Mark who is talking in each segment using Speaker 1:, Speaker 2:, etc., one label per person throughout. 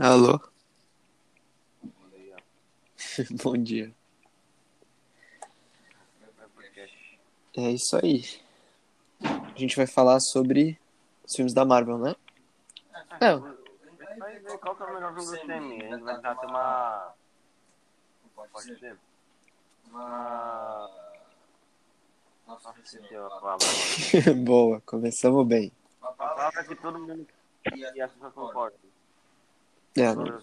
Speaker 1: Alô? Bom dia. É isso aí. A gente vai falar sobre os filmes da Marvel, né? É,
Speaker 2: Vai ver qual que é o melhor filme do CM. A gente vai tentar ter uma. Pode ser? Uma. Nossa, esqueci a palavra.
Speaker 1: boa, começamos bem.
Speaker 2: A palavra que todo mundo e pessoas concordam.
Speaker 1: É, não,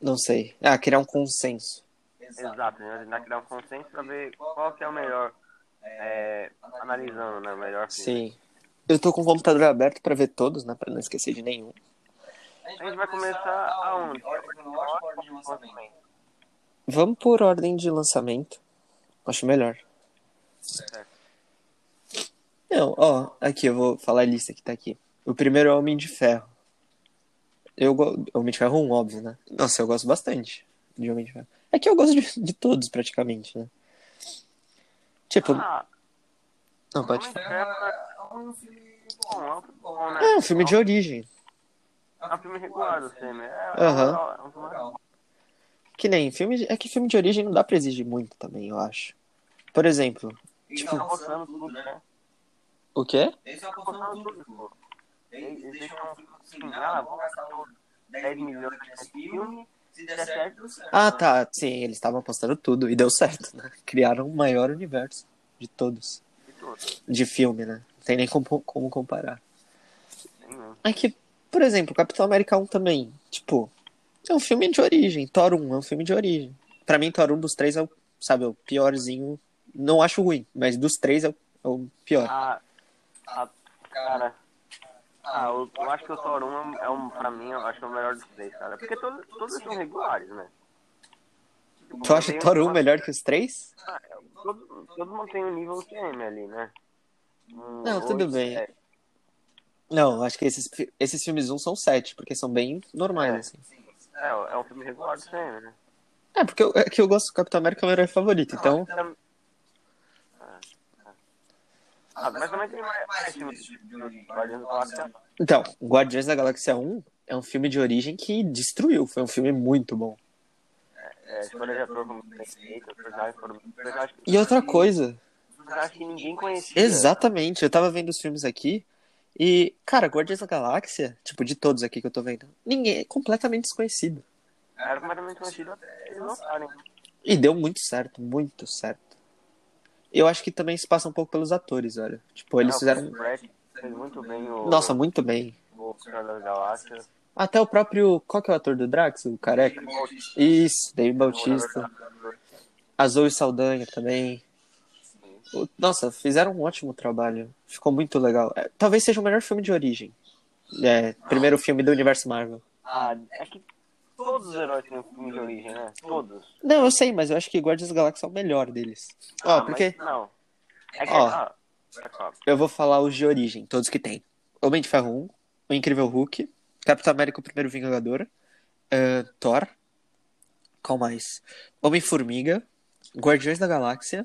Speaker 1: não sei. Ah, criar um consenso.
Speaker 2: Exato, a vai tentar criar um consenso pra ver qual que é o melhor. É, analisando, né? O melhor filme.
Speaker 1: Sim. Eu tô com o computador aberto pra ver todos, né? Pra não esquecer de nenhum.
Speaker 2: A gente vai começar aonde?
Speaker 1: Vamos por ordem de lançamento. Acho melhor.
Speaker 2: Certo.
Speaker 1: Não, ó, aqui, eu vou falar a lista que tá aqui. O primeiro é Homem de Ferro. Eu gosto. Homem de Ferro 1, óbvio, né? Nossa, eu gosto bastante de Homem de Ferro. É que eu gosto de, de todos, praticamente, né? Tipo,
Speaker 2: Ah,
Speaker 1: não, pode falar.
Speaker 2: É um filme bom, é um filme bom, né?
Speaker 1: É um filme de origem.
Speaker 2: É um filme regular do CM. É,
Speaker 1: Aham.
Speaker 2: é um filme legal.
Speaker 1: Que nem filme. de- É que filme de origem não dá pra exigir muito também, eu acho. Por exemplo,
Speaker 2: Ele tá tudo, né?
Speaker 1: o quê?
Speaker 2: Tá postando tudo, pô. Eles eles deixam assim, ah, vamos gastar 10 milhões nesse filme, se der certo, deu certo.
Speaker 1: Ah, tá. Sim, eles estavam apostando tudo e deu certo, né? Criaram o maior universo de todos.
Speaker 2: E tudo.
Speaker 1: De filme, né? Não tem nem como, como comparar.
Speaker 2: Mesmo.
Speaker 1: É que, por exemplo, Capitão América 1 também, tipo, é um filme de origem. Thor 1 é um filme de origem. Pra mim, Thor 1 dos três é o, sabe, o piorzinho. Não acho ruim, mas dos três é o, é o pior.
Speaker 2: Ah, ah, cara. Ah, eu, eu acho que o Thor 1 é um, pra mim, eu acho que é o melhor dos três, cara. Porque todos, todos são regulares, né?
Speaker 1: Tu acha Thor 1
Speaker 2: uma-
Speaker 1: melhor que os três?
Speaker 2: Ah, Todo, todo mundo tem um nível CM ali, né? Um,
Speaker 1: Não, tudo bem.
Speaker 2: sete.
Speaker 1: Não, acho que esses, esses filmes 1 são sete, porque são bem normais,
Speaker 2: É.
Speaker 1: assim.
Speaker 2: É, é um filme regular do CM, né?
Speaker 1: É, porque eu, é que eu gosto do Capitão América, é o meu herói favorito, então...
Speaker 2: Ah, mas também tem mais, mais filmes de de Guardiões da Galáxia.
Speaker 1: Então, Guardiões da Galáxia 1 é um filme de origem que destruiu, foi um filme muito bom.
Speaker 2: É, escolha de ator como bem feita,
Speaker 1: E outra coisa,
Speaker 2: que ninguém conhecia.
Speaker 1: exatamente, eu tava vendo os filmes aqui e, cara, Guardiões da Galáxia, tipo, de todos aqui que eu tô vendo, ninguém é completamente desconhecido.
Speaker 2: Era completamente conhecido até eles lançarem.
Speaker 1: E deu muito certo, muito certo. Eu acho que também se passa um pouco pelos atores, olha. Tipo, eles
Speaker 2: Ah,
Speaker 1: fizeram.
Speaker 2: Muito bem o,
Speaker 1: Nossa, muito bem.
Speaker 2: o.
Speaker 1: Até o próprio. Qual que é o ator do Drax? O careca? Isso, David Bautista. A Zoe Saldanha também. Nossa, fizeram um ótimo trabalho. Ficou muito legal. É, talvez seja o melhor filme de origem. É, primeiro filme do universo Marvel.
Speaker 2: Ah, é que todos os heróis têm um filme de origem, né? Todos.
Speaker 1: Não, eu sei, mas eu acho que Guardiões da Galáxia é o melhor deles. Ó,
Speaker 2: Ah,
Speaker 1: porque
Speaker 2: Não. É que,
Speaker 1: Ó.
Speaker 2: ah, pode falar.
Speaker 1: eu vou falar os de origem, todos que tem. Homem de Ferro 1, O Incrível Hulk, Capitão América, o Primeiro Vingador, eh, Thor, qual mais? Homem-Formiga, Guardiões da Galáxia,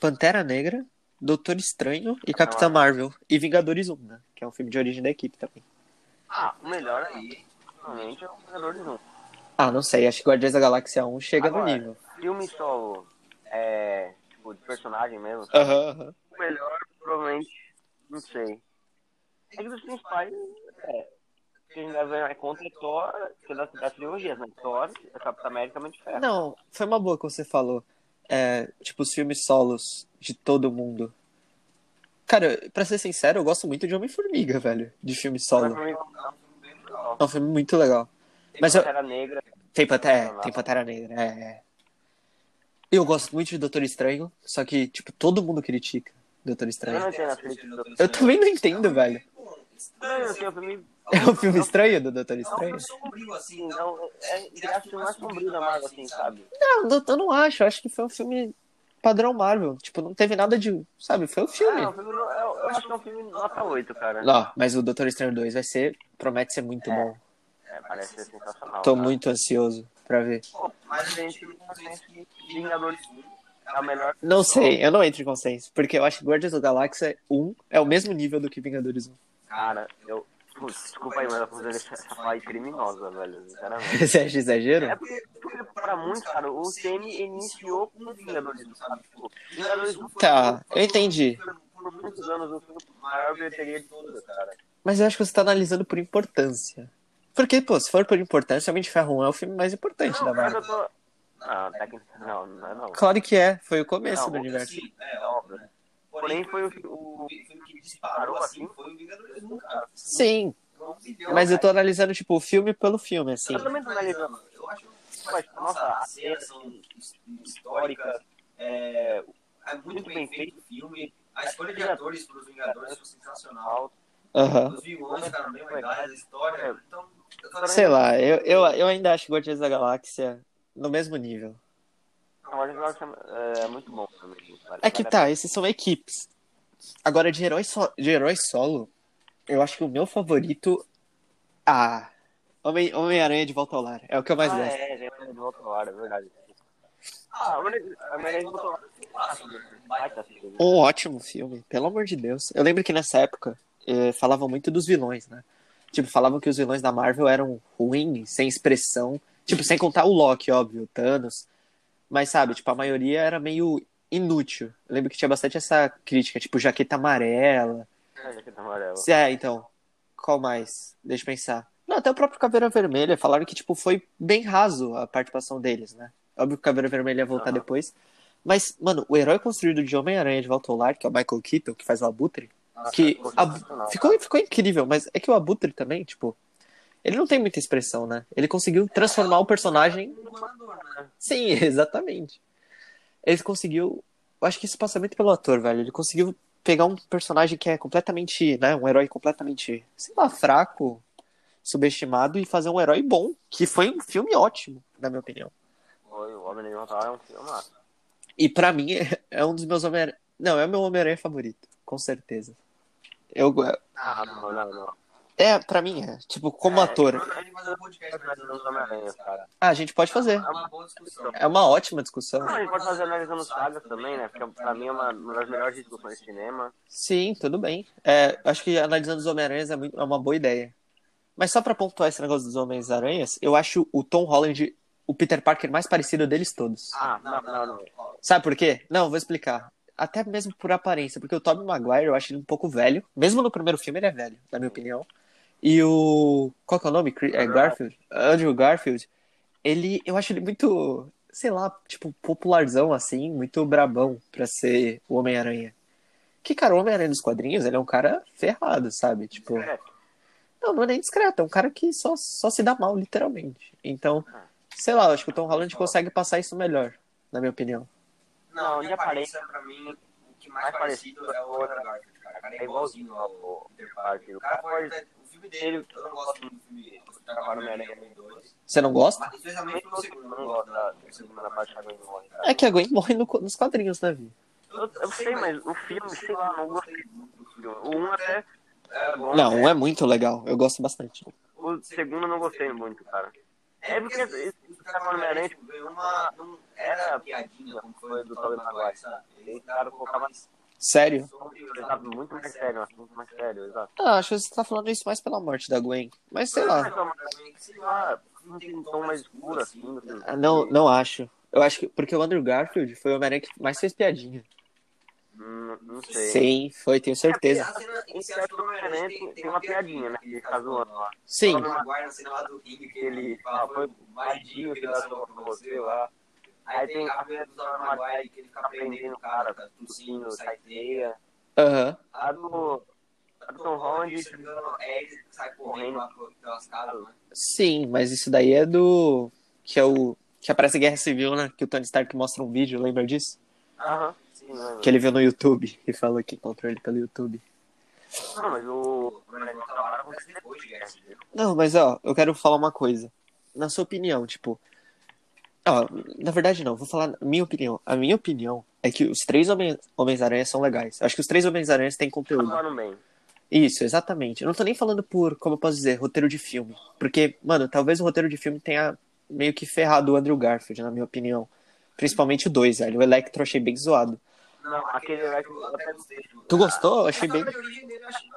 Speaker 1: Pantera Negra, Doutor Estranho e Capitã Marvel. E Vingadores 1, né? Que é um filme de origem da equipe também.
Speaker 2: Ah, o melhor aí, realmente, o Vingadores 1.
Speaker 1: Ah, não sei, acho que Guardiões da Galáxia 1 chega no
Speaker 2: Agora,
Speaker 1: nível.
Speaker 2: Filme solo, é, tipo, de personagem mesmo. O melhor, provavelmente, não sei. É que dos principais, é, que a gente deve levar em conta é Thor, que é das, das trilogias, né? Thor, a Capitã América, de Ferro.
Speaker 1: Não, foi uma boa que você falou. É, tipo, os filmes solos de todo mundo. Cara, pra ser sincero, eu gosto muito de Homem-Formiga, velho. De filme solo.
Speaker 2: pra legal.
Speaker 1: É um filme muito legal.
Speaker 2: Tem
Speaker 1: Mas eu-
Speaker 2: Pantera Negra,
Speaker 1: Tem Pantera, tem Pantera Negra, é, é. Eu gosto muito de Doutor Estranho, só que, tipo, todo mundo critica Doutor
Speaker 2: eu não
Speaker 1: Estranho.
Speaker 2: entendo do
Speaker 1: Eu também não entendo, velho.
Speaker 2: Estranho, assim, é um filme...
Speaker 1: É um filme estranho do Doutor
Speaker 2: É um
Speaker 1: Estranho?
Speaker 2: filme sombrio, assim, não, é, ele acha o filme mais sombrio da Marvel, assim, sabe?
Speaker 1: Não, não, eu não acho. Eu acho que foi um filme padrão Marvel. Tipo, não teve nada de. Sabe? Foi um filme.
Speaker 2: É, é um filme, eu, eu acho que é um filme nota 8, cara.
Speaker 1: Não, mas o Doutor Estranho 2 vai ser. Promete ser muito bom.
Speaker 2: É, parece ser sensacional.
Speaker 1: Tô
Speaker 2: cara.
Speaker 1: muito ansioso pra ver.
Speaker 2: Pô, mas a gente que Vingadores é o melhor.
Speaker 1: Não sei, eu não entro em consenso. Porque eu acho que Guardians of the Galaxy 1 é o mesmo nível do que Vingadores 1.
Speaker 2: Cara, eu. Putz, desculpa aí, mas a desse essa é criminosa, velho. Sinceramente.
Speaker 1: Você acha exagero?
Speaker 2: É porque, porque pra muitos, cara, o CM iniciou com Vingadores, sabe? Tipo,
Speaker 1: Tá, eu entendi.
Speaker 2: por muitos anos o filme maior bilheteria de todas, cara.
Speaker 1: Mas eu acho que você tá analisando por importância. Porque, pô, se for por importância, Homem de Ferro 1 é o filme mais importante da
Speaker 2: Não, mas
Speaker 1: Marvel.
Speaker 2: tô. Não, técnica. Não, não é não.
Speaker 1: Claro que é, foi o começo do universo.
Speaker 3: Sim, é
Speaker 2: óbvio. Porém, foi o, o,
Speaker 3: O filme que disparou assim foi o Vingadores 1, cara.
Speaker 1: Sim, mas eu tô
Speaker 3: cara.
Speaker 1: analisando, tipo, o filme pelo filme, assim.
Speaker 2: Eu também tô analisando.
Speaker 3: Eu acho
Speaker 2: Mas,
Speaker 3: nossa, as cenas são históricas, é, é muito bem feito o filme. A escolha de atores para os Vingadores foi sensacional.
Speaker 1: Aham.
Speaker 3: Os vilões ficaram bem legais, a história. Então, eu tô
Speaker 1: Sei lá, eu, eu, eu ainda acho Guardiões da Galáxia no mesmo nível.
Speaker 2: Não, mas eu acho que é, é muito bom também.
Speaker 1: É que tá, esses são equipes. Agora, de herói, so... de herói solo, eu acho que o meu favorito. Ah. Homem- Homem-Aranha de Volta ao Lar. É o que eu mais
Speaker 2: ah,
Speaker 1: gosto.
Speaker 2: é, é, de volta ao ar, é verdade. Ah, mas a Maria de volta ao. Baita filme.
Speaker 1: Um ótimo filme, pelo amor de Deus. Eu lembro que nessa época eh, falavam muito dos vilões, né? Tipo, falavam que os vilões da Marvel eram ruins, sem expressão. Tipo, sem contar o Loki, óbvio, o Thanos. Mas, sabe, tipo, a maioria era meio inútil. Eu lembro que tinha bastante essa crítica, tipo, jaqueta amarela.
Speaker 2: É, jaqueta amarela.
Speaker 1: É, então. Qual mais? Deixa eu pensar. Não, até o próprio Caveira Vermelha falaram que, tipo, foi bem raso a participação deles, né? Óbvio que o Caveira Vermelha ia voltar
Speaker 2: Aham.
Speaker 1: depois. Mas, mano, o herói construído de Homem-Aranha de Volta ao Lar, que é o Michael Keaton, que faz o Abutre,
Speaker 2: Nossa,
Speaker 1: que
Speaker 2: ficou
Speaker 1: a-
Speaker 2: sensacional,
Speaker 1: ficou, ficou incrível, mas é que o Abutre também, tipo, ele não tem muita expressão, né? Ele conseguiu transformar o personagem. Sim, exatamente. Ele conseguiu. Eu acho que isso passa muito pelo ator, velho. Ele conseguiu pegar um personagem que é completamente, né? Um herói completamente, sei lá, fraco, subestimado e fazer um herói bom, que foi um filme ótimo, na minha opinião.
Speaker 2: Foi, o Homem de é um filme.
Speaker 1: E pra mim é, é um dos meus Homem-Aranha. Não, é o meu Homem-Aranha favorito, com certeza. Eu,
Speaker 2: Ah, não, não, não.
Speaker 1: É, pra mim é. Tipo, como ator.
Speaker 3: A gente fazer um podcast
Speaker 2: Analisando os Homem-Aranha, cara.
Speaker 1: Ah, a gente pode fazer.
Speaker 3: É uma boa discussão.
Speaker 1: É uma ótima discussão.
Speaker 2: Não, a gente pode fazer analisando sagas também, né? Porque pra mim é uma, uma das melhores discussões de cinema.
Speaker 1: Sim, tudo bem. É, acho que analisando os Homem-Aranhas é, é uma boa ideia. Mas só pra pontuar esse negócio dos Homens-Aranhas, eu acho o Tom Holland o Peter Parker mais parecido deles todos.
Speaker 2: Ah, não, não, não.
Speaker 1: Sabe por quê? Não, vou explicar. Até mesmo por aparência, porque o Tobey Maguire eu acho ele um pouco velho. Mesmo no primeiro filme ele é velho, na minha opinião. E o. Qual que é o nome? É Garfield? Andrew Garfield. Ele. Eu acho ele muito. Sei lá, tipo, popularzão assim, muito brabão pra ser o Homem-Aranha. Que, cara, o Homem-Aranha dos quadrinhos, ele é um cara ferrado, sabe? Tipo.
Speaker 2: É,
Speaker 1: Não, não é nem discreto, é um cara que só, só se dá mal, literalmente. Então, sei lá, eu acho que o Tom Holland consegue passar isso melhor, na minha opinião.
Speaker 3: Não, de aparência, pra mim, o que mais parecido é o Andrew Garfield, cara. O cara é igualzinho ao Peter Parker. O cara pode... Filme dele, eu não gosto muito do filme Homem-Aranha 2.
Speaker 1: Você não gosta?
Speaker 3: Especialmente segundo,
Speaker 2: não
Speaker 3: não
Speaker 2: gosto
Speaker 3: gosto
Speaker 2: da
Speaker 3: da...
Speaker 2: segunda parte da Gwen Morre, cara.
Speaker 1: É que a Gwen morre no- nos quadrinhos, né, Vi?
Speaker 2: Eu, eu sei, mas o filme, sei lá, não gostei muito do filme. O 1 até é bom.
Speaker 1: Não, um é muito legal, eu gosto bastante.
Speaker 2: O segundo eu não gostei muito, cara. É porque esse esse Trabalho Homem-Aranha, tipo,
Speaker 3: ganhou uma... Não era piadinha, como foi do Tobey Maguire, sabe?
Speaker 2: Esse cara colocava
Speaker 1: Sério?
Speaker 2: exato, muito mais sério, assunto mais sério, exato.
Speaker 1: Ah, acho que você tá falando isso mais pela morte da Gwen. Mas sei lá.
Speaker 2: Não tem um tom mais escuro assim.
Speaker 1: Ah, Não, não acho. Eu acho que. Porque o Andrew Garfield foi o Homem-Aranha que mais fez piadinha.
Speaker 2: Hum, não sei.
Speaker 1: Sim, foi, tenho certeza.
Speaker 3: A cena
Speaker 2: Em certo Homem-Aranha tem, tem uma piadinha, né? Que ele fica zoando lá.
Speaker 1: Sim,
Speaker 2: Ele fala, foi vadio que dá pra você lá. Aí tem a cena do Tobey Maguire que ele fica prendendo o cara, tá tossindo, sai teia.
Speaker 1: aham.
Speaker 2: A do, a do Tom Holland,
Speaker 3: se não me engano, é ele que sai correndo lá pelas casas, né?
Speaker 1: Sim, mas isso daí é do. Que é o. Que aparece Guerra Civil, né? Que o Tony Stark mostra um vídeo, lembra disso?
Speaker 2: aham, sim, lembro.
Speaker 1: Que ele viu no YouTube e falou que encontrou ele pelo YouTube.
Speaker 2: Não, mas o.
Speaker 1: Não, mas ó, eu quero falar uma coisa. Na sua opinião, tipo. Ó, na verdade não, vou falar minha opinião. A minha opinião é que os três Homens-Aranha são legais. Acho que os três Homens-Aranha têm conteúdo.
Speaker 2: Bem.
Speaker 1: Isso, exatamente. Eu não tô nem falando por, como eu posso dizer, roteiro de filme. Porque, mano, talvez o roteiro de filme tenha meio que ferrado o Andrew Garfield, na minha opinião. Principalmente o 2, velho. O Electro eu achei bem zoado.
Speaker 2: Não, aquele que
Speaker 3: Eu até gostei.
Speaker 1: Tu gostou? Eu achei bem.
Speaker 3: eu achei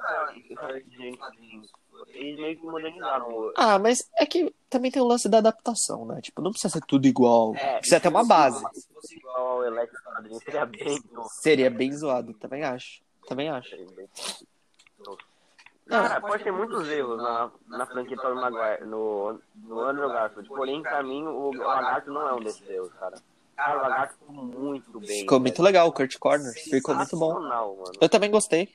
Speaker 3: eles meio que modernizaram.
Speaker 1: Ah, mas é que também tem o lance da adaptação, né? Tipo, não precisa ser tudo igual.
Speaker 3: É,
Speaker 1: precisa ter uma base.
Speaker 3: Se fosse igual ao Electro Quadrinho, seria bem.
Speaker 1: Seria bem zoado, também acho. Também acho.
Speaker 3: bem- Cara, pode ter muitos erros na, na franquia Tobey Maguire, no, no Andrew Garfield. Porém, pra mim, o, Lagarto não é um desses erros, cara. Cara, o Lagarto ficou muito bem.
Speaker 1: Ficou muito legal, o Kurt Corner. Ficou muito bom.
Speaker 3: Mano.
Speaker 1: Eu também gostei.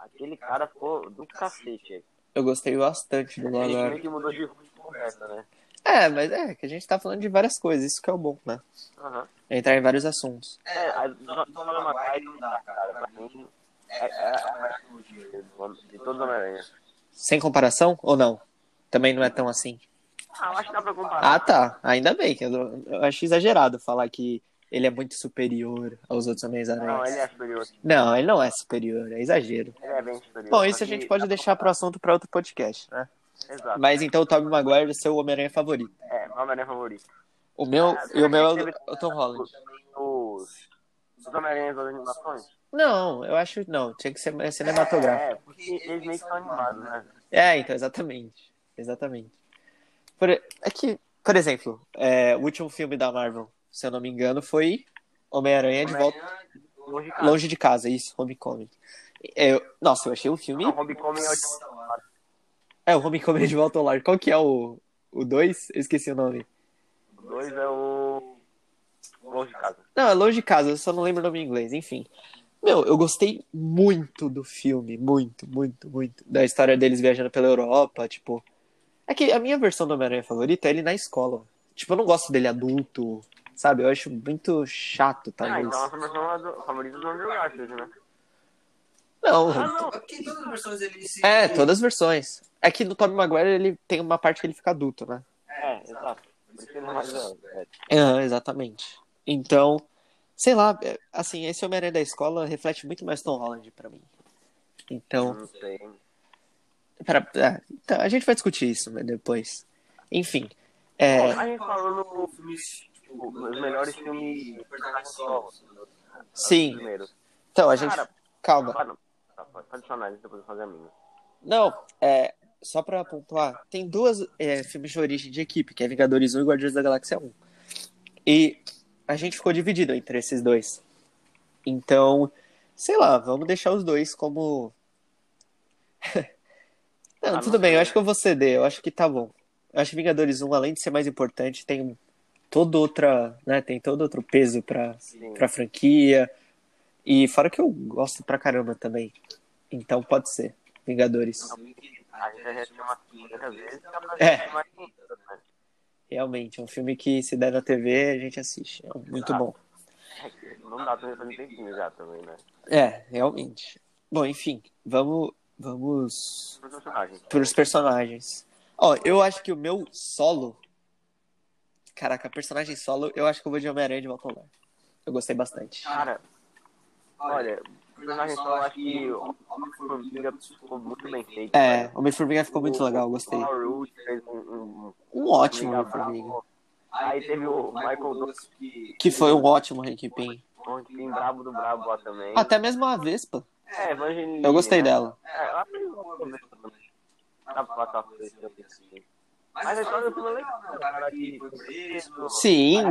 Speaker 3: Aquele cara ficou do cacete.
Speaker 1: Eu gostei bastante do
Speaker 3: A gente meio
Speaker 1: Lagarto.
Speaker 3: que mudou de rumo de conversa, né?
Speaker 1: É, mas é que a gente tá falando de várias coisas, isso que é o bom, né?
Speaker 3: Aham.
Speaker 1: Entrar em vários assuntos.
Speaker 3: É, a do Tobey Maguire não dá, cara. Pra mim, é, é a trilogia do- de todos os Homem-Aranha.
Speaker 1: Sem comparação ou não? Também não é tão assim.
Speaker 3: Ah, eu acho que dá pra comparar.
Speaker 1: Ah, tá. Ainda bem. que Eu, eu acho exagerado falar que ele é muito superior aos outros
Speaker 3: Não,
Speaker 1: Homens-Aranhas.
Speaker 3: ele é superior.
Speaker 1: Não, ele não é superior, é exagero.
Speaker 3: Ele é bem superior.
Speaker 1: Bom, isso a gente pode deixar pro assunto pra outro podcast, né?
Speaker 3: Exato.
Speaker 1: Mas então o Tobey Maguire é o seu Homem-Aranha favorito.
Speaker 3: É, meu Homem-Aranha favorito.
Speaker 1: O meu
Speaker 3: Ah,
Speaker 1: e o meu é o, o Tom Holland.
Speaker 3: Os, os Homem-Aranhas das animações?
Speaker 1: Não, eu acho não, tinha que ser cinematográfico.
Speaker 3: É, porque eles meio que são animados, né?
Speaker 1: É, então, exatamente. Exatamente. Por, é que, por exemplo, é, o último filme da Marvel, se eu não me engano, foi Homem-Aranha de volta
Speaker 3: Longe de casa.
Speaker 1: longe de casa, isso, Homecoming. É, eu- nossa, eu achei o filme.
Speaker 3: Não, Homecoming é o
Speaker 1: É, o Homecoming de volta ao lar. Qual que é o 2? Eu esqueci o nome.
Speaker 3: O dois é o. Longe de casa.
Speaker 1: Não, é longe de casa, eu só não lembro o nome em inglês, enfim. Meu, eu gostei muito do filme, muito, muito, muito. Da história deles viajando pela Europa, tipo. É que a minha versão do Homem-Aranha favorita é ele na escola. Tipo, eu não gosto dele adulto, sabe? Eu acho muito chato,
Speaker 3: Ah,
Speaker 1: talvez.
Speaker 3: então a versão é do- favorita do Andrew Garfield, né?
Speaker 1: Não,
Speaker 3: Ah, não.
Speaker 2: Porque todas as versões ele se.
Speaker 1: é, todas as versões. É que no Tobey Maguire ele tem uma parte que ele fica adulto, né?
Speaker 3: É, exato. É velho. É.
Speaker 1: É, exatamente. Então, sei lá, é, assim, esse Homem-Aranha da escola reflete muito mais Tom Holland pra mim. Então,
Speaker 3: Não sei.
Speaker 1: Pera, é, então, a gente vai discutir isso né, depois. Enfim. é,
Speaker 3: A gente falou no. Os melhores filmes personagens solos.
Speaker 1: sim. Então, a gente.
Speaker 3: Cara,
Speaker 1: Calma.
Speaker 3: Não. Tá, Pode depois eu fazer a minha.
Speaker 1: Não, é. Só pra pontuar, tem duas é, filmes de origem de equipe, que é Vingadores 1 e Guardiões da Galáxia 1. E a gente ficou dividido entre esses dois. Então, sei lá, vamos deixar os dois como. não,
Speaker 3: Ah,
Speaker 1: tudo bem, eu acho que eu vou ceder, eu acho que tá bom. Eu acho que Vingadores 1, além de ser mais importante, tem todo outra, né, tem todo outro peso pra,
Speaker 3: Sim.
Speaker 1: pra franquia. E fora que eu gosto pra caramba também. Então pode ser. Vingadores.
Speaker 3: A gente já assistiu umas 500 vezes. dá pra
Speaker 1: É.
Speaker 3: 500, né?
Speaker 1: Realmente, é um filme que se der na TV, a gente assiste. É muito bom.
Speaker 3: É Não dá pra fazer tempinho já também, né?
Speaker 1: É, realmente. Bom, enfim, vamos vamos
Speaker 3: Os personagens.
Speaker 1: pros personagens. Ó, eu acho que o meu solo. Caraca, personagem solo, eu acho que eu vou de Homem-Aranha de Volta ao Lar. Eu gostei bastante.
Speaker 3: Cara, olha, o personagem eu acho que o Homem-Formiga ficou muito bem feito.
Speaker 1: É. Homem-Formiga ficou muito legal, eu gostei.
Speaker 3: O um, um,
Speaker 1: Um ótimo
Speaker 3: Homem-Formiga. Aí teve o Michael Douglas,
Speaker 2: que.
Speaker 1: Que foi um ótimo Hank Pym.
Speaker 3: um tem brabo do brabo lá também.
Speaker 1: Até mesmo a Vespa.
Speaker 3: É, Evangeline.
Speaker 1: Eu gostei
Speaker 3: né?
Speaker 1: dela.
Speaker 3: É, ela fez um bom também. Dá pra passar por esse filme assim. Mas a história do filme é legal, né? O cara que foi preso.
Speaker 1: Sim. É.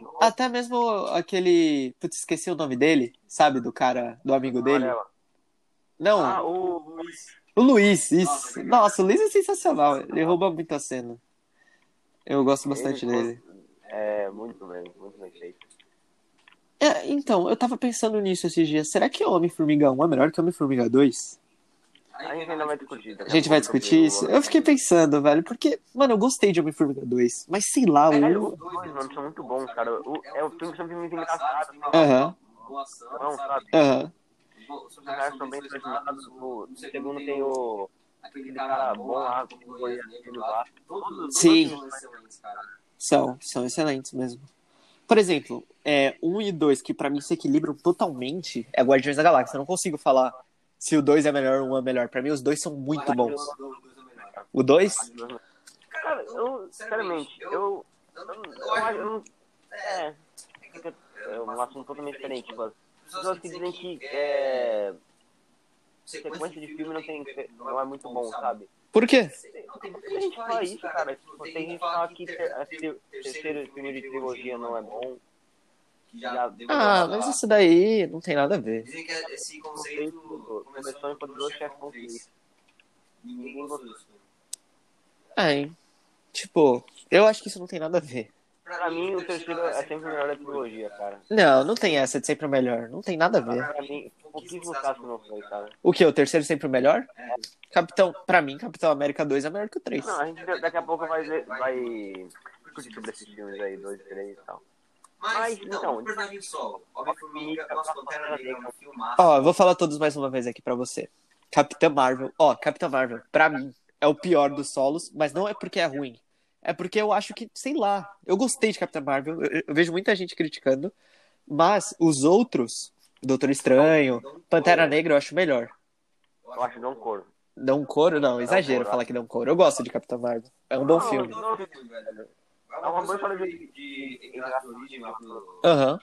Speaker 2: novo.
Speaker 1: Até mesmo aquele. Putz, esqueci o nome dele, sabe? Do cara, do amigo dele.
Speaker 3: Amarela.
Speaker 1: Não,
Speaker 3: Ah, o Luiz.
Speaker 1: o Luiz, isso. Nossa, o Luiz é sensacional. Ele rouba muito a cena. Eu gosto bastante
Speaker 3: Ele-
Speaker 1: dele.
Speaker 3: É, muito bem, muito bem feito.
Speaker 1: É, então, eu tava pensando nisso esses dias. Será que o Homem-Formiga 1 é melhor que o Homem-Formiga 2?
Speaker 3: A gente ainda vai discutir.
Speaker 1: A gente vai discutir isso? Eu fiquei pensando, velho, porque, mano, eu gostei de Homem-Formiga 2, mas sei lá,
Speaker 3: Caralho,
Speaker 1: o.
Speaker 3: os dois, mano, são muito bons, cara. O, é o filme são filmes engraçados. né?
Speaker 1: Aham,
Speaker 3: Não,
Speaker 2: sabe?
Speaker 1: aham.
Speaker 2: Os
Speaker 3: caras são bem. No no segundo tem o. Aquele cara bom lá, o goleiro dele lá. Todos
Speaker 1: Sim.
Speaker 2: todos são excelentes, cara.
Speaker 1: São, são excelentes mesmo. Por exemplo, é, 1 e 2, que pra mim se equilibram totalmente, é Guardiões da Galáxia. Eu não consigo falar se o 2 é melhor ou o 1 é melhor. Pra mim, os dois são muito bons. O 2?
Speaker 3: Cara, eu, sinceramente, eu. Eu, eu, acho- eu. É. É um assunto totalmente diferente. Tipo, as pessoas que dizem que é. sequência de filme não, tem, não é muito bom, sabe?
Speaker 1: Por quê?
Speaker 3: Tem gente que fala isso, cara. Tipo, tem gente que fala que o terceiro filme de trilogia não é bom. Já
Speaker 1: Ah, mas isso daí não tem nada a ver.
Speaker 2: Dizem que esse
Speaker 3: conceito começou em Poderoso Chefão 3.
Speaker 2: Ninguém gostou filme.
Speaker 1: É, tipo, eu acho que isso não tem nada a ver.
Speaker 3: Pra mim, o terceiro é sempre o melhor da trilogia, cara.
Speaker 1: Não, não tem essa de sempre o melhor. Não tem nada a ver.
Speaker 3: Pra mim, pouquíssimos casos que não foi, cara.
Speaker 1: O que? O terceiro sempre o melhor? Capitão, pra mim, Capitão América 2 é melhor que o 3.
Speaker 3: Não, a gente daqui a pouco vai, ver- vai discutir sobre esses filmes aí, dois, três e tal.
Speaker 2: Mas,
Speaker 3: então,
Speaker 2: então, o personagem solo, Homem-Formiga, nossa, Pantera Negra, um filmaço.
Speaker 1: Ó, eu vou falar todos mais uma vez aqui pra você. Capitã Marvel. Ó, Capitã Marvel, pra mim, é o pior dos solos, mas não é porque é ruim. É porque eu acho que, sei lá, eu gostei de Capitã Marvel, eu, eu vejo muita gente criticando, mas os outros, Doutor Estranho, Pantera Negra, eu acho melhor.
Speaker 3: Eu acho um coro.
Speaker 1: Dá um coro? Não, exagero falar que dá um coro. Eu gosto de Capitã Marvel. É um bom filme.
Speaker 3: É uma boa história de...
Speaker 2: de entrar de origem lá pro
Speaker 1: Aham.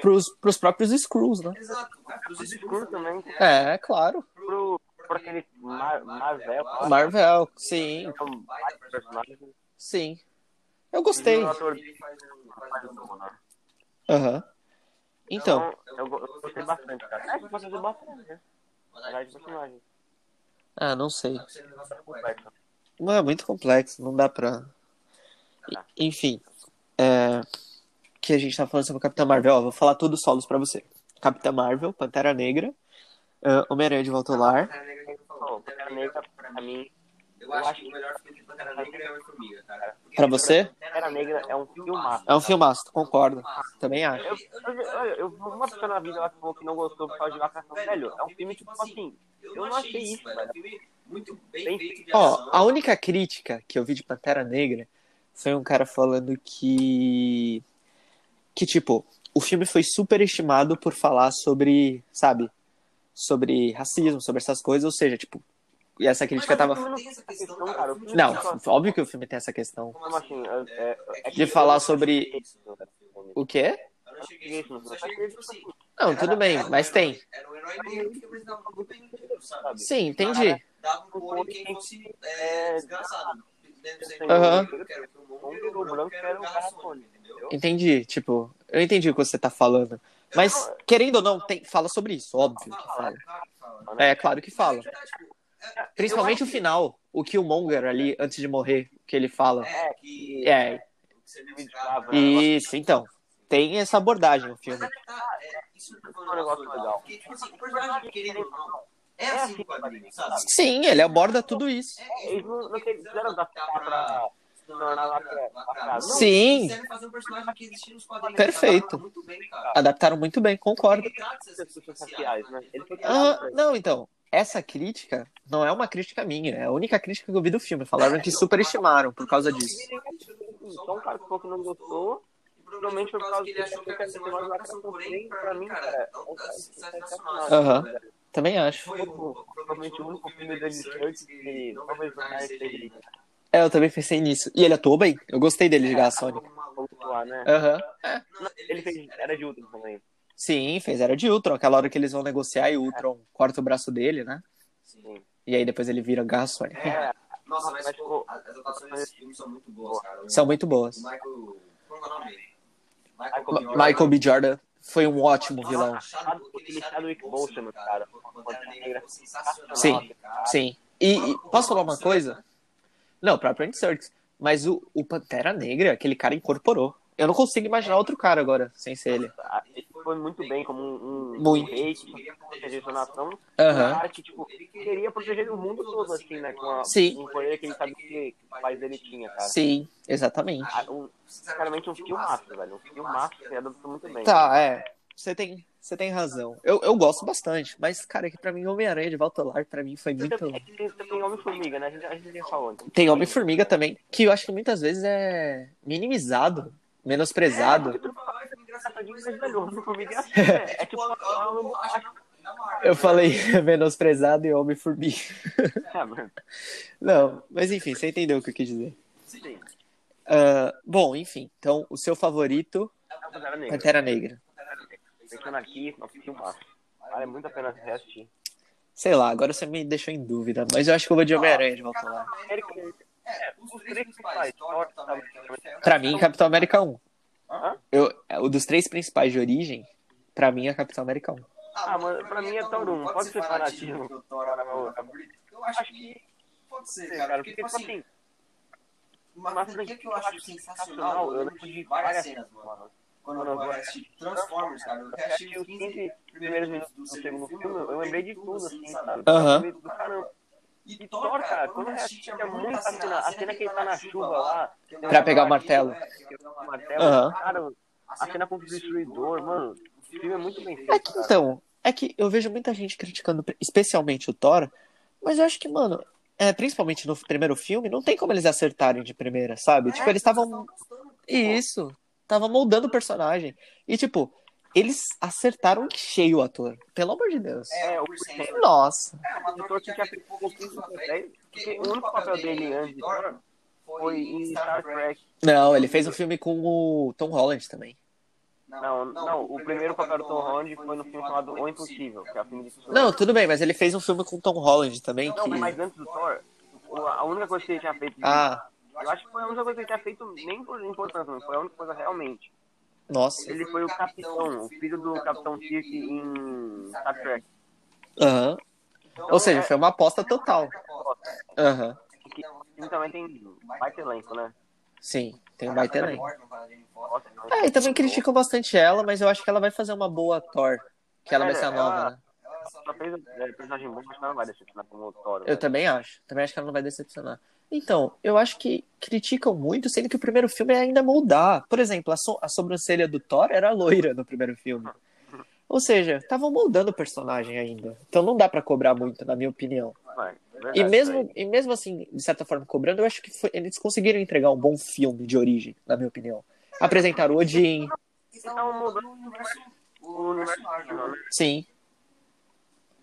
Speaker 1: Pros, pros próprios Screws, né?
Speaker 2: Exato, pros
Speaker 3: Os
Speaker 2: Skrulls
Speaker 3: Skrulls também.
Speaker 1: É, claro.
Speaker 3: Pro, pro aquele Mar, Marvel.
Speaker 1: Marvel, sim,
Speaker 3: personagens.
Speaker 1: sim. Eu gostei.
Speaker 3: E o ator
Speaker 2: Ele faz um. Faz um
Speaker 3: né?
Speaker 1: Aham. Então,
Speaker 3: eu, go- eu gostei bastante, cara. É, que pode fazer bastante, né? Personagem.
Speaker 1: ah, não sei. Não é muito complexo, não dá pra. Enfim. É... Que a gente tá falando sobre o Capitão Marvel. Ó, vou falar todos os solos pra você: Capitã Marvel, Pantera Negra, ah, Homem-Aranha de Volta ao Lar.
Speaker 2: Pantera Negra.
Speaker 3: Pantera pra mim,
Speaker 2: Eu acho que o melhor filme de Pantera Negra é Homem-Formiga, cara. Porque
Speaker 1: Pra você?
Speaker 3: Pantera Negra é um filmaço.
Speaker 1: É um filmaço, concordo. Também acho.
Speaker 3: Eu, eu, eu, eu vi uma pessoa na vida lá que falou que não gostou por causa de lacração. Velho, é um filme tipo assim.
Speaker 2: Eu
Speaker 3: não achei isso,
Speaker 2: velho. É um filme muito bem feito de
Speaker 1: Ó, a única crítica que eu vi de Pantera Negra foi um cara falando que. Que, tipo, o filme foi superestimado por falar sobre, sabe? Sobre racismo, sobre essas coisas, ou seja, tipo. E essa crítica tava.
Speaker 2: Não
Speaker 1: óbvio que o filme tem essa questão.
Speaker 3: Assim? É, é, é
Speaker 1: De falar sobre. O quê?
Speaker 2: Eu não cheguei, tipo assim,
Speaker 1: Não, tudo bem, mas tem.
Speaker 2: Um?
Speaker 1: Sim, entendi.
Speaker 2: Dava um cor em quem é.
Speaker 1: Aham.
Speaker 2: Eu quero que o mundo o branco quero o entendeu?
Speaker 1: Entendi, tipo, eu entendi o que você tá falando. Mas, querendo ou não, tem, fala sobre isso, óbvio que fala. É, claro que fala. Principalmente o final, o Killmonger ali, antes de morrer, que ele fala.
Speaker 2: É, que
Speaker 1: É,
Speaker 2: você viu escravo,
Speaker 1: isso, então. Tem essa abordagem no filme.
Speaker 2: Mas é que tá, é, isso foi um negócio legal. Porque, tipo assim, o personagem, querendo ou não, é assim no quadrinho, sabe?
Speaker 1: Sim, ele aborda tudo isso.
Speaker 2: É,
Speaker 3: Eles não, não quiseram adaptar pra. Não,
Speaker 1: Sim.
Speaker 2: Um.
Speaker 1: Perfeito.
Speaker 2: adaptaram Muito bem, cara.
Speaker 1: Adaptaram muito bem, concordo.
Speaker 3: Né?
Speaker 1: Ah, não, então. Essa crítica não é uma crítica minha, é a única crítica que eu vi do filme. Falaram que superestimaram por causa disso.
Speaker 3: Só um cara que falou que não gostou.
Speaker 2: Provavelmente por causa que ele achou que ia ser mais lacração, porém, pra mim, cara, é sensacional.
Speaker 1: Aham. Também acho.
Speaker 2: Foi o-
Speaker 3: Provavelmente o único filme dele Church que não mais seja
Speaker 1: É, eu também pensei nisso. E ele atuou bem. Eu gostei dele de Garra Sônica.
Speaker 3: lá, né?
Speaker 1: Aham.
Speaker 3: Ele fez Era de Ultron também.
Speaker 1: Sim, fez Era de Ultron. Aquela hora que eles vão negociar e o Ultron corta o braço dele, né?
Speaker 3: Sim.
Speaker 1: E aí depois ele vira Garra Sônica.
Speaker 3: É,
Speaker 2: Nossa, mas ficou. As as atuações desse filme são muito boas, cara.
Speaker 1: São muito boas.
Speaker 2: O Michael. Como é o nome dele?
Speaker 1: Ma- Michael B. Jordan foi um ótimo vilão.
Speaker 3: aquele Chadwick Boseman, cara.
Speaker 2: Sensacional.
Speaker 1: Sim. Sim. E, e posso falar uma coisa? Não, o próprio Andy Serkis. Mas o, o Pantera Negra, aquele cara incorporou. Eu não consigo imaginar outro cara agora, sem ser ele.
Speaker 3: Ah, Ele foi muito bem como um, um,
Speaker 1: Muito.
Speaker 3: um rei que queria proteger sua nação. Um
Speaker 1: Aham.
Speaker 3: cara que, tipo, queria proteger o mundo todo, assim, né? Com a,
Speaker 1: Sim.
Speaker 3: um poder que ele sabe que, que o pai dele tinha, cara.
Speaker 1: Sim, exatamente.
Speaker 3: Ah, Um, sinceramente, um filmaço, velho. Um filmaço que adaptou muito bem.
Speaker 1: Tá, é. Você tem, você tem razão. Eu, eu gosto bastante, mas, cara, que pra mim Homem-Aranha de Volta ao Lar, pra mim foi
Speaker 3: Você
Speaker 1: muito.
Speaker 3: tem, é tem, tem Homem-Formiga, né? A gente, a gente já falou. Então.
Speaker 1: Tem Homem-Formiga também, que eu acho que muitas vezes é minimizado, menosprezado.
Speaker 3: É? É
Speaker 1: Eu falei menosprezado e Homem-Formiga.
Speaker 3: é.
Speaker 1: Não, mas enfim, você entendeu o que eu quis dizer.
Speaker 3: Sim.
Speaker 1: Ah, bom, enfim, então o seu favorito,
Speaker 3: É Pantera Negra.
Speaker 1: Pantera Negra.
Speaker 3: Pensando aqui, nossa, filmaço. Vale muito a pena reassistir.
Speaker 1: Sei lá, agora você me deixou em dúvida, mas eu acho que eu vou de Homem-Aranha de volta lá.
Speaker 3: América, é, os três principais, Thor, Capitão América,
Speaker 1: Pra mim, Capitão América 1.
Speaker 3: Hã?
Speaker 1: Eu, o dos três principais de origem, pra mim é Capitão América 1.
Speaker 3: Ah, mano, pra mim é Thor 1, pode ser fanatismo.
Speaker 2: é. Eu acho que pode ser, cara, porque, tipo assim, uma franquia que eu acho sensacional, eu lembro de várias cenas, mano. Quando eu vou assistir Transformers, cara, eu até assisti os 15 primeiros minutos do segundo filme, eu lembrei de tudo, assim, sabe?
Speaker 1: Aham.
Speaker 3: Do caramba. E Thor, cara, quando eu assisti, tinha muito a cena, a cena que ele tá na chuva lá.
Speaker 1: Pra pegar o martelo.
Speaker 3: martelo,
Speaker 1: Aham.
Speaker 3: cara, a cena contra o destruidor, mano, o filme é muito bem feito.
Speaker 1: É que então, é que eu vejo muita gente criticando especialmente o Thor, mas eu acho que, mano, é, principalmente no primeiro filme, não tem como eles acertarem de primeira, sabe? Tipo, eles estavam. Isso. Tava moldando o personagem. E, tipo, eles acertaram em cheio o ator. Pelo amor de Deus.
Speaker 3: É, o
Speaker 1: Nossa.
Speaker 3: o Thor tinha feito um pouquinho porque o único papel dele antes de Thor foi em Star Trek.
Speaker 1: Não, ele fez um filme com o Tom Holland também.
Speaker 3: Não, não, o primeiro papel do Tom Holland foi no filme chamado O Impossível, que é o filme de
Speaker 1: Não, tudo bem, mas ele fez um filme com o Tom Holland também.
Speaker 3: Não,
Speaker 1: Que...
Speaker 3: mas antes do Thor, a única coisa que ele tinha feito.
Speaker 1: Ah,
Speaker 3: Eu acho que foi a única coisa que ele tinha feito, nem por importância, mas foi a única coisa realmente.
Speaker 1: Nossa.
Speaker 3: Ele foi o capitão, o filho do Capitão Kirk em Star Trek.
Speaker 1: Aham. Ou seja, foi uma aposta total. Aham.
Speaker 3: Filme também tem baita elenco, né?
Speaker 1: Sim, tem um baita elenco. É, e também criticam bastante ela, mas eu acho que ela vai fazer uma boa Thor. Que ela vai ser a nova, né?
Speaker 3: Só fez é, personagem bom, mas ela não vai decepcionar como Thor.
Speaker 1: Eu
Speaker 3: né?
Speaker 1: também acho. Também acho que ela não vai decepcionar. Então, eu acho que criticam muito, sendo que o primeiro filme é ainda moldar. Por exemplo, a, so- a sobrancelha do Thor era loira no primeiro filme. Ou seja, estavam moldando o personagem ainda. Então não dá pra cobrar muito, na minha opinião.
Speaker 3: Vai, verdade,
Speaker 1: E mesmo, e mesmo assim, de certa forma, cobrando, eu acho que foi- eles conseguiram entregar um bom filme de origem, na minha opinião. Apresentaram o Odin,
Speaker 3: aí. Estavam mudando o universo, o universo Marvel, né?
Speaker 1: sim.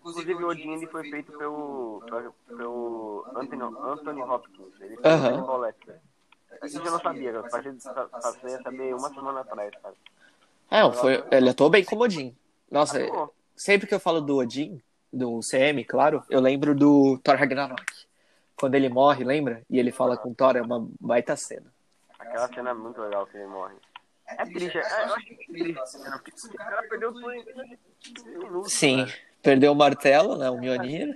Speaker 3: Inclusive, o Odin ele foi feito pelo, pelo Anthony, Anthony Hopkins. Ele fez
Speaker 1: Aham.
Speaker 3: o Hannibal Lecter. Isso eu não sabia, eu passei passei a saber uma semana atrás, cara.
Speaker 1: É, foi, ele atuou bem como Odin. Nossa, sempre que eu falo do Odin, do CM, claro, eu lembro do Thor Ragnarok. Quando ele morre, lembra? E ele fala com o Thor, é uma baita cena.
Speaker 3: aquela cena é muito legal que ele morre. É triste, é, eu acho que é triste, né? O cara perdeu tudo em 15 minutos.
Speaker 1: Sim,
Speaker 3: né?
Speaker 1: Perdeu o martelo, né, o Mjolnir.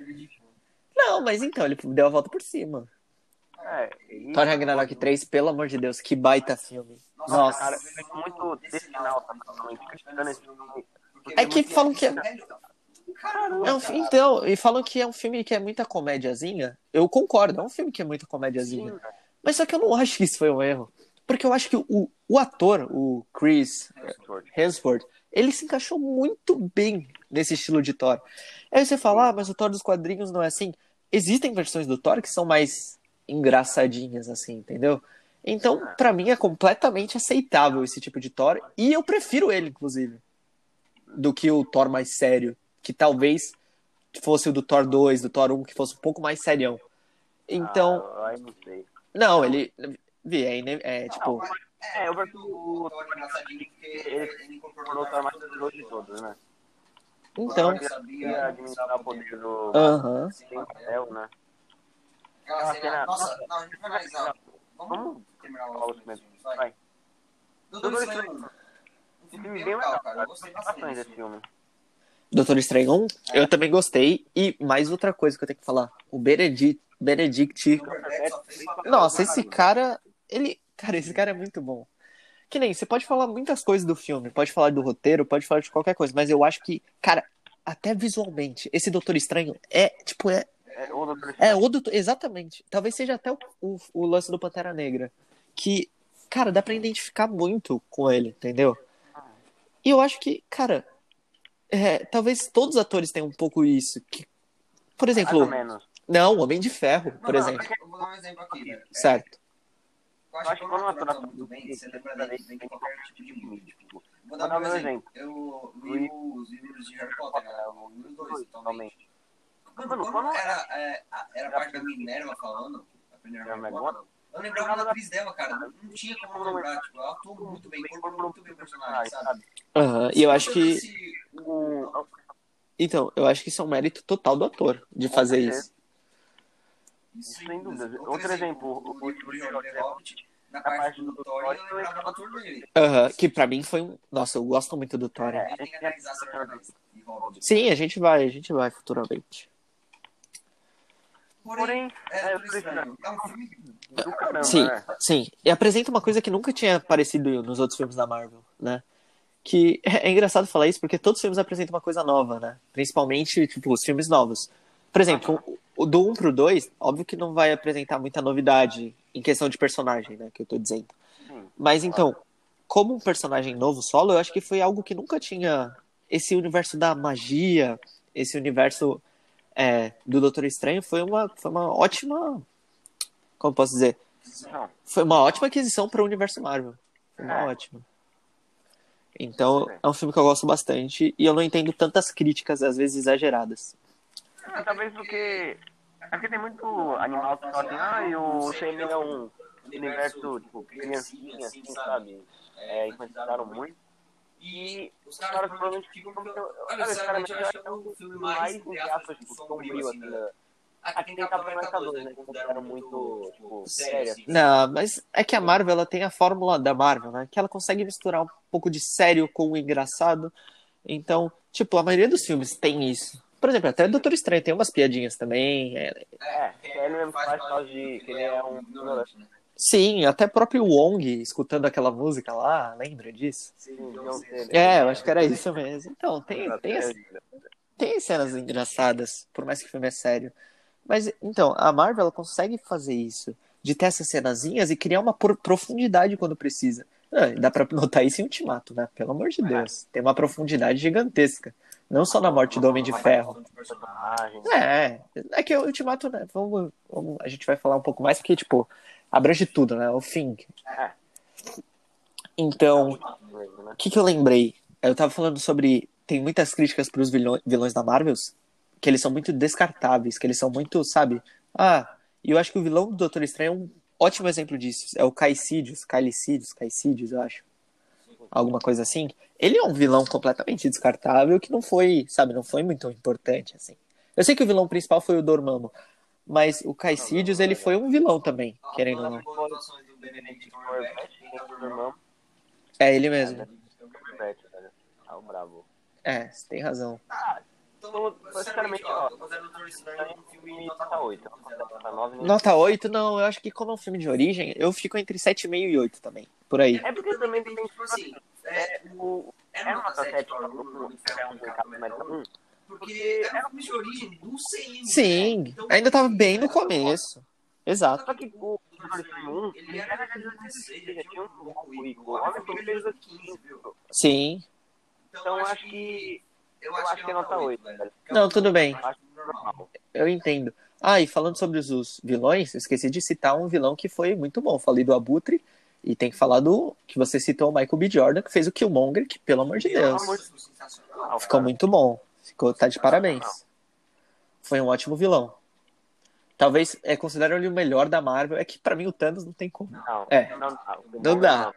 Speaker 1: Não, mas então, ele deu a volta por cima.
Speaker 3: É, e-
Speaker 1: Thor Ragnarok 3, pelo amor de Deus, que baita filme.
Speaker 3: Nossa,
Speaker 1: Nossa.
Speaker 3: cara, eu muito decepcionado, tá? totalmente criticando esse filme. Porque
Speaker 1: É que falam que é É um então, e falam que é um filme que é muita comédiazinha. Eu concordo, é um filme que é muita comédiazinha.
Speaker 3: Sim.
Speaker 1: Mas só que eu não acho que isso foi um erro. Porque eu acho que o, o ator, o Chris Hemsworth, ele se encaixou muito bem nesse estilo de Thor. Aí você fala, ah, mas o Thor dos quadrinhos não é assim. Existem versões do Thor que são mais engraçadinhas, assim, entendeu? Então, pra mim é completamente aceitável esse tipo de Thor. E eu prefiro ele, inclusive, do que o Thor mais sério. Que talvez fosse o do Thor 2, do Thor 1, que fosse um pouco mais serião. Então,
Speaker 3: Ah, ai, não sei.
Speaker 1: não, ele. Vi, é, ine- é tipo.
Speaker 3: É, eu prefiro o
Speaker 2: Thor engraçadinho porque ele
Speaker 3: incorporou o Thor mais poderoso de todos, né?
Speaker 1: Então.
Speaker 3: Ele sabia administrar o poder do
Speaker 1: Aham.
Speaker 3: papel, né?
Speaker 2: Aquela cena. Nossa, não, a gente vai analisar.
Speaker 3: Vamos
Speaker 2: Vamos terminar o
Speaker 3: os
Speaker 2: vai. Doutor Estranho. Um filme bem legal, cara. Eu gostei
Speaker 3: Bastante desse
Speaker 2: filme.
Speaker 1: Doutor Estranho 1, eu também gostei. E mais outra coisa que eu tenho que falar: o Benedict. Benedict. Nossa, esse cara. Ele. Cara, esse cara é muito bom. Que nem, você pode falar muitas coisas do filme, pode falar do roteiro, pode falar de qualquer coisa, mas eu acho que, cara, até visualmente, esse Doutor Estranho é, tipo, é,
Speaker 3: É, o Doutor
Speaker 1: é
Speaker 3: Estranho.
Speaker 1: o Doutor. Exatamente. Talvez seja até o, o, o lance do Pantera Negra. Que, cara, dá pra identificar muito com ele, entendeu? E eu acho que, cara, é, talvez todos os atores tenham um pouco isso. Que, por exemplo, não, Homem de Ferro, por
Speaker 2: Não,
Speaker 1: exemplo.
Speaker 2: Eu vou dar um exemplo aqui, né?
Speaker 1: Certo.
Speaker 2: Eu acho que quando o ator atua muito bem, você lembra dele bem com qualquer tipo de mídia. Tipo, vou dar
Speaker 3: Vou dar
Speaker 2: um exemplo. Eu li os livros de Harry Potter, né? Os dois, totalmente. Mano, quando era, é, a- era a parte da Minerva falando, a primeira Harry? Potter, eu lembrava da atriz dela, cara. Não não tinha como não lembrar. Tipo, ela atuou muito bem, incorporou muito bem o personagem, sabe?
Speaker 1: Aham, E eu acho que. Então, eu acho que isso é um mérito total do ator, de fazer isso.
Speaker 3: Isso, sem dúvida. Outro exemplo, o, o, o Hobbit, na parte do Thor, eu lembrava do ator dele.
Speaker 1: Aham, que pra mim foi um. Nossa, eu gosto muito do Thor.
Speaker 3: É,
Speaker 2: Tem que analisar de Hobbit.
Speaker 1: Sim, a gente vai, a gente vai futuramente.
Speaker 2: Porém, é,
Speaker 3: é.
Speaker 2: É um filme
Speaker 3: do caramba,
Speaker 1: Sim,
Speaker 3: né?
Speaker 1: sim. E apresenta uma coisa que nunca tinha aparecido nos outros filmes da Marvel, né? Que é engraçado falar isso porque todos os filmes apresentam uma coisa nova, né? Principalmente, tipo, os filmes novos. Por exemplo, o do 1 pro 2, óbvio que não vai apresentar muita novidade em questão de personagem, né? Que eu tô dizendo.
Speaker 3: Sim.
Speaker 1: Mas então, como um personagem novo solo, eu acho que foi algo que nunca tinha. Esse universo da magia, esse universo é, do Doutor Estranho foi uma, foi uma ótima. Como posso dizer? Foi uma ótima aquisição para o universo Marvel. Foi uma
Speaker 3: É.
Speaker 1: ótima. Então, é um filme que eu gosto bastante e eu não entendo tantas críticas, às vezes exageradas.
Speaker 3: Ah, talvez porque. É porque tem muito animal que fala assim, ah, e o Shane é um universo, tipo, criancinha, assim, sabe? É, infantilizaram muito. E
Speaker 2: Os
Speaker 3: os caras provavelmente ficam. Olha, sinceramente, eu acho que é o filme mais, entre aspas, tipo, sombrio, assim, da. Aqui tem Capitão América 2, né? Que consideraram muito, tipo, sério, assim.
Speaker 1: Não, mas é que a Marvel ela tem a fórmula da Marvel, né? Que ela consegue misturar um pouco de sério com o engraçado. Então, tipo, a maioria dos filmes tem isso. Por exemplo, até o Doutor Estranho tem umas piadinhas também. é,
Speaker 3: É, que ele mesmo faz por causa de que ele é um ignorante, né?
Speaker 1: Sim, até próprio Wong escutando aquela música lá, lembra disso?
Speaker 3: Sim, não sei, né?
Speaker 1: É, eu acho que era isso mesmo. Então, tem, tem, as- tem cenas engraçadas, por mais que o filme é sério. Mas, então, a Marvel ela consegue fazer isso, de ter essas cenazinhas e criar uma por- profundidade quando precisa. Ah, dá pra notar isso em Ultimato, né? Pelo amor de Deus. Tem uma profundidade gigantesca. Não só na morte do Homem de Ferro. É, é que o Ultimato, né? Vamos, vamos- a gente vai falar um pouco mais, porque, tipo, abrange tudo, né? O fim.
Speaker 3: É.
Speaker 1: Então,
Speaker 3: mesmo, né?
Speaker 1: o que, que eu lembrei? Eu tava falando sobre. Tem muitas críticas pros vilões, vilões da Marvel, que eles são muito descartáveis, que eles são muito, sabe? Ah, e eu acho que o vilão do Doutor Estranho é um ótimo exemplo disso. É o Caecídios, Calicídios, Caecídios, eu acho. Alguma coisa assim. Ele é um vilão completamente descartável que não foi, sabe, não foi muito importante, assim. Eu sei que o vilão principal foi o Dormammu, mas o Caecídios, ele foi um vilão também, querendo ou não. É ele mesmo.
Speaker 3: Ah, o brabo.
Speaker 1: É, você tem razão.
Speaker 3: Então, sinceramente, ó, eu considero o Doutor Estranho um filme nota 8. Nota 9, nem-
Speaker 1: Nota 8, não, eu acho que como é um filme de origem, eu fico entre 7,5 e 8 também, por aí.
Speaker 3: É porque também tem, tipo
Speaker 2: assim,
Speaker 3: é, o... É nota 7 para o é um Capitão América 1.
Speaker 2: Porque era um filme de origem do CM.
Speaker 1: Sim,
Speaker 2: Então,
Speaker 1: ainda tava bem no começo. Exato.
Speaker 3: Só que o Doutor Estranho 1, ele era de 2016, ele já tinha um currículo. Olha como ele fez aqui, viu?
Speaker 1: Sim.
Speaker 3: Então, eu acho que... Eu acho que é nota 8, velho.
Speaker 1: Não, tudo bem.
Speaker 3: Eu normal.
Speaker 1: Eu entendo. Ah, e falando sobre os, os vilões, eu esqueci de citar um vilão que foi muito bom. Falei do Abutre e tem que falar do que você citou, o Michael B. Jordan, que fez o Killmonger, que pelo amor de Deus, ficou muito bom. Ficou, tá de parabéns. Foi um ótimo vilão. Talvez é considero ele o melhor da Marvel. É que pra mim o Thanos não tem como.
Speaker 3: Não,
Speaker 1: É.
Speaker 3: não dá.
Speaker 1: Não dá.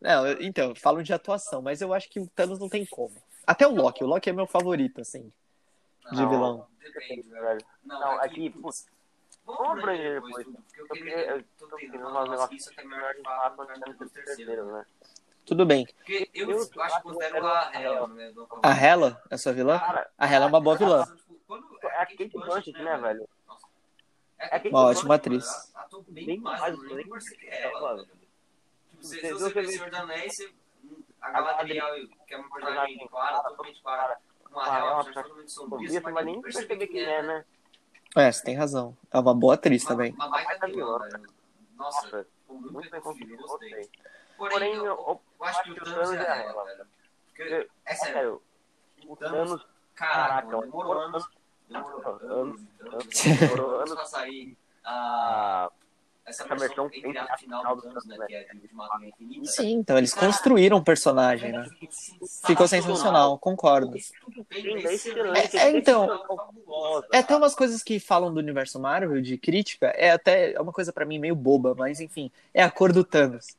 Speaker 3: Não,
Speaker 1: então, falam de atuação, mas eu acho que o Thanos não tem como. Até o Loki, o Loki é meu favorito, assim, de
Speaker 3: Não.
Speaker 1: vilão.
Speaker 2: Depende, velho.
Speaker 3: Velho.
Speaker 2: Não,
Speaker 3: aqui, putz, Vamos abranger depois.
Speaker 2: Porque eu
Speaker 3: Porque
Speaker 2: queria.
Speaker 3: eu tô tentando fazer um negócio isso aqui melhor de fato antes do terceiro, né?
Speaker 1: Tudo bem.
Speaker 2: Porque eu, eu acho que considero a Hela, né?
Speaker 1: A Hela, a sua vilã?
Speaker 3: Cara,
Speaker 1: A Hela é uma boa vilã.
Speaker 2: Quando-
Speaker 3: é a Kate Blanchett, né, velho?
Speaker 2: É
Speaker 3: a Kate
Speaker 1: Uma ótima atriz.
Speaker 2: ela atua bem mais,
Speaker 3: mais, bem
Speaker 2: com
Speaker 3: é,
Speaker 2: ela. Tipo,
Speaker 3: você
Speaker 2: vê
Speaker 3: vê-
Speaker 2: Senhor dos Anéis, você- a Galadriel, que é uma personagem clara, totalmente clara, uma personagem totalmente sombria,
Speaker 3: nem perceber quem é, né?
Speaker 1: É, você tem razão. É uma boa atriz
Speaker 2: Uma,
Speaker 1: também.
Speaker 2: uma baita vilã. Nossa, muito bem
Speaker 3: conseguido,
Speaker 2: gostei. Porém,
Speaker 3: Porém,
Speaker 2: eu,
Speaker 3: eu,
Speaker 2: eu acho que o Thanos é a Hela, velho. Porque, é
Speaker 3: é
Speaker 2: sério,
Speaker 3: o Thanos,
Speaker 2: caraca, demorou
Speaker 3: demorou
Speaker 2: anos, demorou anos,
Speaker 1: Demorou
Speaker 2: anos pra sair a essa versão,
Speaker 3: versão
Speaker 2: entre aspas, final do Thanos, né, que é de Ultimato Infinita.
Speaker 1: Sim, então eles construíram um personagem, né? Ficou sensacional, concordo.
Speaker 3: é.
Speaker 1: É, então. É até umas coisas que falam do universo Marvel, de crítica, é até é uma coisa pra mim meio boba, mas enfim, é a cor do Thanos.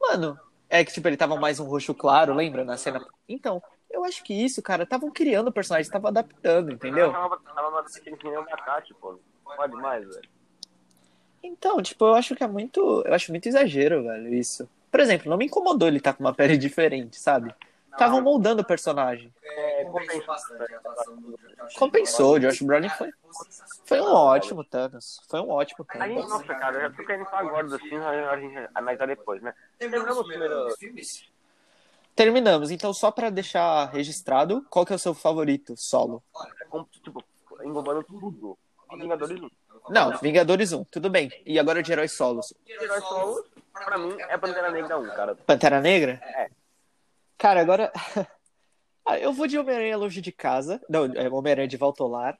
Speaker 1: Mano, é que tipo, ele tava mais um roxo claro, lembra? Na cena. Então, Eu acho que isso, cara, estavam criando o personagem, estavam adaptando, entendeu?
Speaker 3: Tava, tava na daquele que nem o Batata, pô. Não pode mais, velho.
Speaker 1: Então, tipo, eu acho que é muito. Eu acho muito exagero, velho, isso. Por exemplo, não me incomodou ele estar com uma pele diferente, sabe? Estavam moldando o personagem.
Speaker 3: É,
Speaker 2: Compensou
Speaker 3: compensou
Speaker 2: bastante a atuação do Josh
Speaker 1: Compensou, o Josh Brolin foi, foi um ótimo Thanos. Foi um ótimo Thanos.
Speaker 3: nossa, cara, eu já tô querendo falar agora dos filmes, a gente analisar depois, né?
Speaker 2: Terminamos os primeiros filmes?
Speaker 1: Terminamos, então só pra deixar registrado, qual que é o seu favorito solo?
Speaker 3: Com- Tipo, englobando tudo. Vingadores um.
Speaker 1: Não, Vingadores 1, tudo bem. E agora de heróis solos.
Speaker 3: Herói solo, pra mim, é Pantera Negra 1, cara.
Speaker 1: Pantera Negra?
Speaker 3: É.
Speaker 1: Cara, agora. Ah, eu vou de Homem-Aranha longe de casa. Não, é Homem-Aranha de Volta ao Lar.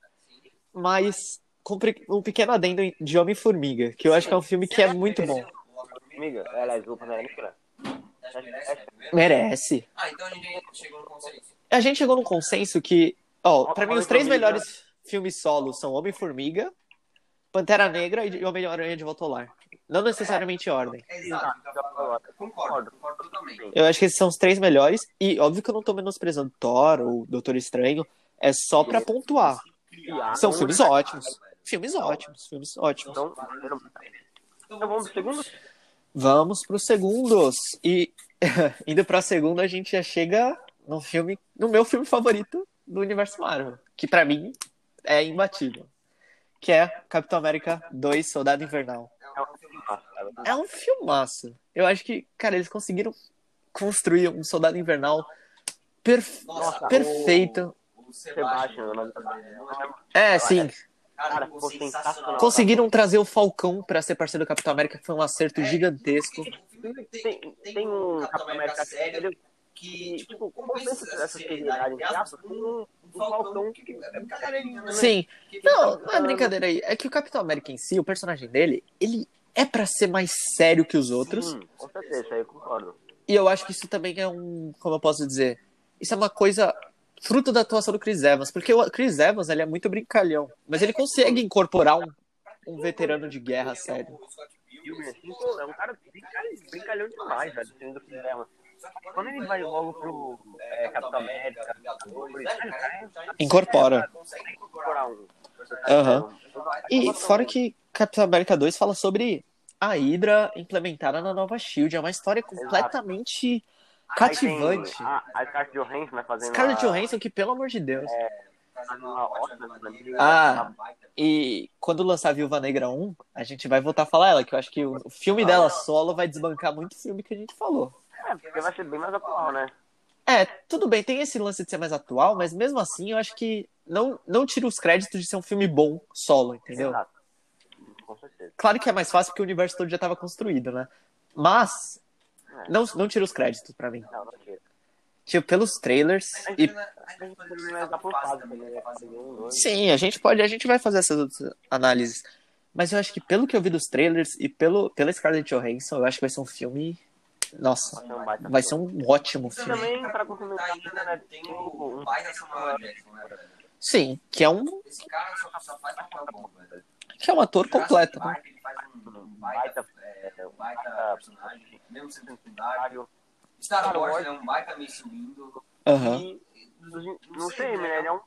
Speaker 1: Mas com um pequeno adendo de Homem-Formiga, que eu acho que é um filme que é muito bom.
Speaker 3: Amiga, aliás, o Pantera Negra.
Speaker 1: Merece.
Speaker 2: Ah, então a gente chegou no consenso.
Speaker 1: A gente chegou num consenso que, ó, pra mim os três melhores filmes solos são Homem-Formiga, Pantera Negra e Homem-Aranha de Volta ao Lar. Não necessariamente em ordem.
Speaker 2: Exato. Concordo, concordo totalmente.
Speaker 1: Eu acho que esses são os três melhores. E óbvio que eu não tô menosprezando Thor ou Doutor Estranho. É só pra pontuar. São filmes ótimos. Filmes ótimos, filmes ótimos.
Speaker 3: Então, então vamos pro segundo?
Speaker 1: Vamos pros segundos. E indo pra segunda, a gente já chega no filme, no meu filme favorito do universo Marvel, que pra mim é imbatível, que é Capitão América 2 Soldado Invernal. É um filmaço. Eu acho que, cara, eles conseguiram construir um Soldado Invernal perf-
Speaker 2: Nossa,
Speaker 1: perfeito.
Speaker 2: O, o
Speaker 3: Sebastian, dele.
Speaker 1: É, sim.
Speaker 2: cara.
Speaker 1: Conseguiram trazer o Falcão pra ser parceiro do Capitão América, que foi um acerto gigantesco.
Speaker 3: Tem, tem um Capitão América sério
Speaker 2: que,
Speaker 3: que, tipo, compensa essa seriedade um, um Falcão que é brincadeirinha, né?
Speaker 1: Sim. Não, não é brincadeira aí. É que o Capitão América em si, o personagem dele, ele é pra ser mais sério que os outros.
Speaker 3: Sim, com certeza, eu concordo.
Speaker 1: E eu acho que isso também é um, como eu posso dizer, isso é uma coisa fruto da atuação do Chris Evans, porque o Chris Evans ele é muito brincalhão, mas ele consegue incorporar um, um veterano de guerra sério.
Speaker 3: Assim, pô, é um cara brincalhão, demais, velho, sendo Chris Evans. Quando ele vai logo pro é, Capitão América,
Speaker 1: Incorpora.
Speaker 3: um.
Speaker 1: Aham. E fora que Capitão América 2 fala sobre a Hydra implementada na nova Shield, é uma história completamente cativante.
Speaker 3: Aí tem A, a Scarlett Johansson, né, fazendo
Speaker 1: Scarlett
Speaker 3: a-
Speaker 1: Johansson, que pelo amor de Deus.
Speaker 3: né,
Speaker 1: Ah, E quando lançar Viúva Negra 1, a gente vai voltar a falar ela, que eu acho que o o filme dela solo vai desbancar muito filme que a gente falou.
Speaker 3: É, porque vai ser bem mais atual, né?
Speaker 1: É, tudo bem, tem esse lance de ser mais atual, mas mesmo assim eu acho que não, não tira os créditos de ser um filme bom solo, entendeu?
Speaker 3: Exato. Com certeza.
Speaker 1: Claro que é mais fácil porque o universo todo já estava construído, né? Mas
Speaker 3: É.
Speaker 1: não, não tira os créditos pra mim.
Speaker 3: Não, não tira.
Speaker 1: Tipo, pelos trailers e
Speaker 3: A também, né?
Speaker 1: Sim, a gente pode, a gente vai fazer essas outras análises. Mas eu acho que pelo que eu vi dos trailers e pelo pela Scarlett Johansson, eu acho que vai ser um filme, nossa,
Speaker 3: Vai ser um baita
Speaker 1: vai ser um ótimo
Speaker 3: E
Speaker 1: filme.
Speaker 3: também, pra complementar,
Speaker 2: ainda
Speaker 3: né,
Speaker 2: tem
Speaker 3: tem
Speaker 2: o
Speaker 3: um
Speaker 2: pai da Samuel Jackson, né? velho?
Speaker 1: Sim, que é um
Speaker 2: Esse cara só, só faz papel bom, velho.
Speaker 1: que é um ator completo, né?
Speaker 2: Ele faz um baita, é, um baita personagem, mesmo sendo secundário. Star Wars é um baita Mace Windu.
Speaker 1: Aham.
Speaker 3: E, não sei, né? Ele é um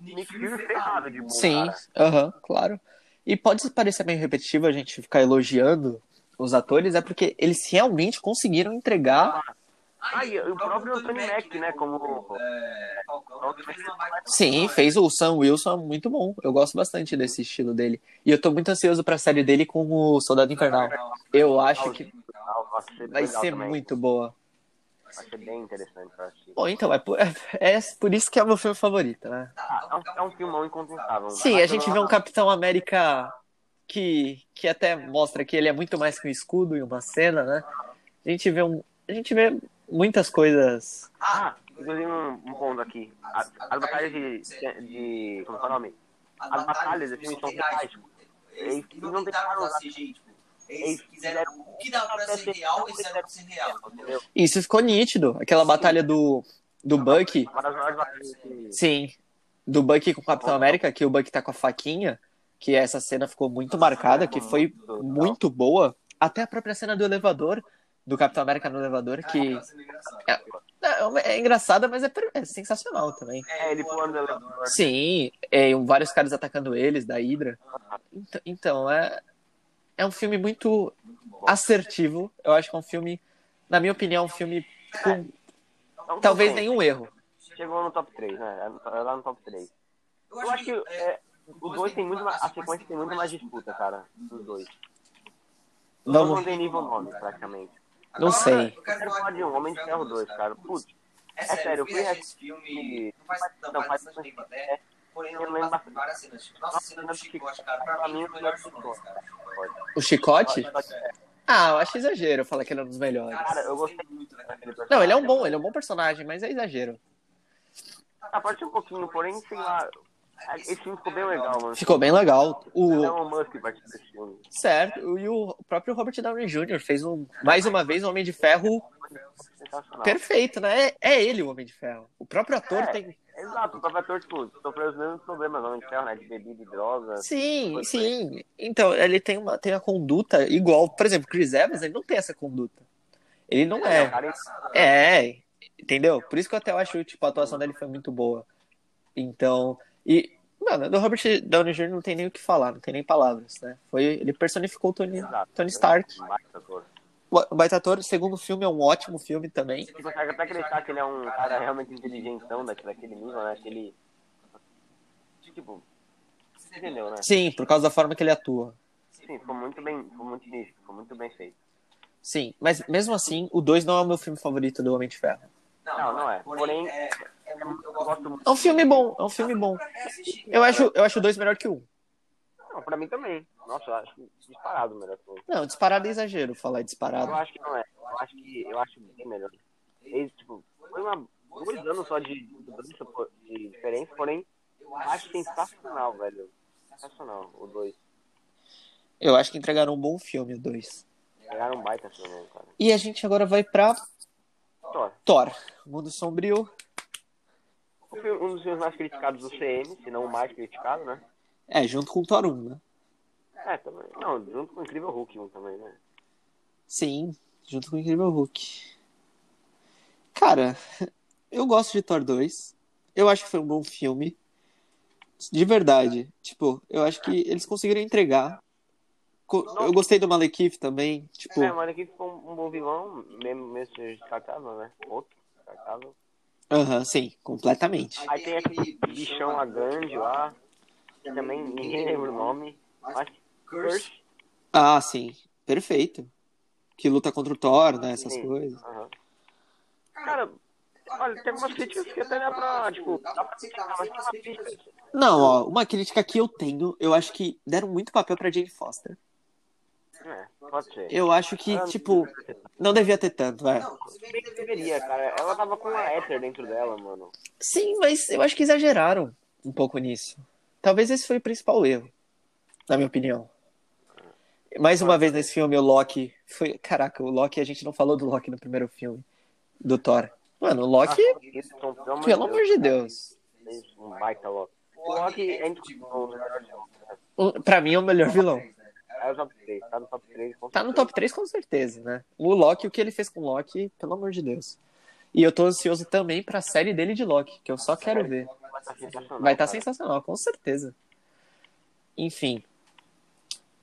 Speaker 3: Nick Fury ferrado de bom,
Speaker 1: Sim,
Speaker 3: cara.
Speaker 1: aham, claro. E pode parecer meio repetitivo a gente ficar elogiando os atores, é porque eles realmente conseguiram entregar.
Speaker 3: Ah, e o próprio Anthony Mack, né? Como...
Speaker 2: É,
Speaker 1: Sim, fez o Sam Wilson muito bom. Eu gosto bastante desse estilo dele. E eu tô muito ansioso pra série dele com o Soldado Invernal. Eu acho que
Speaker 3: vai ser,
Speaker 1: muito boa.
Speaker 3: Vai ser bem interessante pra assistir.
Speaker 1: Bom, então, é por, é por isso que é o meu filme favorito, né?
Speaker 3: Ah, é um, é um filmão incontestável.
Speaker 1: Sim, a gente vê um Capitão América que, que até mostra que ele é muito mais que um escudo em uma cena, né? A gente vê um. A gente vê muitas coisas.
Speaker 3: Ah, inclusive um, um ponto aqui. As, as batalhas de, de. Como é o nome? As batalhas desse filme são reais.
Speaker 2: Eles não tentaram CGI, tipo, eles quiseram o que dava pra ser real, eles fizeram pra ser real, entendeu?
Speaker 1: Isso ficou nítido. Aquela batalha do, do Bucky.
Speaker 3: Uma das maiores batalhas que.
Speaker 1: Sim. Do Bucky com o Capitão América, que o Bucky tá com a faquinha. Que essa cena ficou muito marcada, que foi muito boa. Até a própria cena do elevador, do Capitão América no elevador, que
Speaker 2: Aquela cena engraçada.
Speaker 1: Não, é engraçada, mas é, é sensacional também.
Speaker 3: É, ele pulando do elevador.
Speaker 1: Sim, é, vários caras atacando eles, da Hydra. Então, então, é, é um filme muito assertivo. Eu acho que é um filme, na minha opinião, um filme com talvez nenhum erro.
Speaker 3: Chegou no top 3, né? É lá no top 3. Eu acho que é, os dois tem muito mais, a sequência tem muito mais disputa, cara. Os dois. Os não
Speaker 1: Vamos,
Speaker 3: tem nível 9, praticamente.
Speaker 1: não sei.
Speaker 3: Eu quero falar de um Homem de Ferro 2, cara. Putz, é sério, eu fui assistir
Speaker 2: filme. Não faz, não, bastante tempo até. Porém, eu lembro bastante várias cenas. Tipo, nossa, a cena do chicote, cara. Pra mim, é o melhor dos dois, cara.
Speaker 1: O chicote? Ah, eu acho exagero falar que ele é um dos melhores.
Speaker 3: Cara, eu gostei
Speaker 2: muito daquele
Speaker 3: personagem.
Speaker 1: Não, ele é um bom, ele é um bom personagem, mas é exagero.
Speaker 3: Ah, pode ser um pouquinho, porém, sei lá. Esse filme ficou bem legal, mano.
Speaker 1: Ficou bem legal.
Speaker 3: O Elon Musk desse filme.
Speaker 1: certo, e o próprio Robert Downey Jr. fez um mais uma vez um Homem de Ferro perfeito, né? É, é ele o Homem de Ferro. O próprio ator
Speaker 3: É.
Speaker 1: tem
Speaker 3: Exato, o próprio ator, tipo, sofreu os mesmos problemas, Homem de Ferro, né? De bebida e droga.
Speaker 1: Sim, sim. Então, ele tem uma tem a conduta igual, por exemplo, Chris Evans, ele não tem essa conduta. Ele não é.
Speaker 3: Cara,
Speaker 1: É, entendeu? Por isso que eu até acho, tipo, a atuação dele foi muito boa. Então, e, mano, do Robert Downey Jr. não tem nem o que falar, não tem nem palavras, né? Foi, ele personificou o Tony,
Speaker 3: Exato.
Speaker 1: Tony Stark.
Speaker 3: Baita ator.
Speaker 1: O Baita ator, o segundo filme é um ótimo filme também.
Speaker 3: Você consegue até acreditar que ele é um cara realmente inteligentão daquele, nível, né? Que ele. Tipo. Você entendeu, né?
Speaker 1: Sim, por causa da forma que ele atua.
Speaker 3: Sim, ficou muito bem. Ficou muito nisso, ficou muito bem feito.
Speaker 1: Sim, mas mesmo assim, o 2 não é o meu filme favorito do Homem de Ferro.
Speaker 3: Não, não é. Porém,
Speaker 2: é, é, muito- eu gosto muito.
Speaker 1: É um filme bom, é um filme bom. Eu acho, eu acho o 2 melhor que o 1. Um.
Speaker 3: Não, pra mim também. Nossa, eu acho disparado o melhor filme.
Speaker 1: Não, disparado é exagero falar
Speaker 3: Eu
Speaker 1: disparado.
Speaker 3: acho que não é. Eu acho que eu acho bem melhor. Eles, tipo, foi uma, dois anos só de, de, mudança, pô, de diferença, porém, eu acho sensacional, velho. Sensacional, o dois.
Speaker 1: Eu acho que entregaram um bom filme, o 2.
Speaker 3: Pegaram um baita filme, cara.
Speaker 1: E a gente agora vai pra
Speaker 3: Thor.
Speaker 1: Thor, Mundo Sombrio.
Speaker 3: Filme- Um dos filmes mais criticados do CM, se não o mais criticado, né?
Speaker 1: É, junto com o Thor 1, né?
Speaker 3: É, também. Não, junto com o Incrível Hulk 1 também, né?
Speaker 1: Sim, junto com o Incrível Hulk. Cara, eu gosto de Thor 2. Eu acho que foi um bom filme. De verdade. Tipo, eu acho que eles conseguiram entregar. Eu gostei do Malekith também. Tipo,
Speaker 3: É, mas aqui ficou um, um bom vilão, mesmo, mesmo seja descartável, né? Outro descartável.
Speaker 1: aham, sim, completamente.
Speaker 3: Aí tem aquele bichão lá grande lá, que também ninguém lembra o nome. Mas Curse.
Speaker 1: Ah, sim, perfeito. Que luta contra o Thor, né? Essas
Speaker 3: Sim.
Speaker 1: coisas.
Speaker 3: Aham. Cara, olha, tem algumas críticas que até dá pra, tipo, dá pra aceitar, mas tem uma crítica.
Speaker 1: Não, ó, uma crítica que eu tenho, eu acho que deram muito papel pra Jane Foster.
Speaker 3: É, pode ser.
Speaker 1: Eu acho que,
Speaker 3: Ah,
Speaker 1: tipo, não devia ter tanto.
Speaker 3: Se bem que deveria, cara. Ela tava com uma éter dentro dela, mano.
Speaker 1: Sim, mas eu acho que exageraram um pouco nisso. Talvez esse foi o principal erro, na minha opinião. Mais uma vez nesse filme, o Loki foi. Caraca, o Loki, a gente não falou do Loki no primeiro filme do Thor. Mano, o Loki,
Speaker 3: então, pelo amor
Speaker 1: de Deus.
Speaker 3: Um baita Loki. O Loki é indiscutível,
Speaker 1: Pra mim é o melhor vilão.
Speaker 3: É o top 3, tá no top 3. com
Speaker 1: Tá no
Speaker 3: certeza.
Speaker 1: top 3 com certeza, né? O Loki, o que ele fez com o Loki, pelo amor de Deus. E eu tô ansioso também pra série dele de Loki, que eu só quero ver.
Speaker 3: Vai estar cara.
Speaker 1: sensacional, com certeza. Enfim.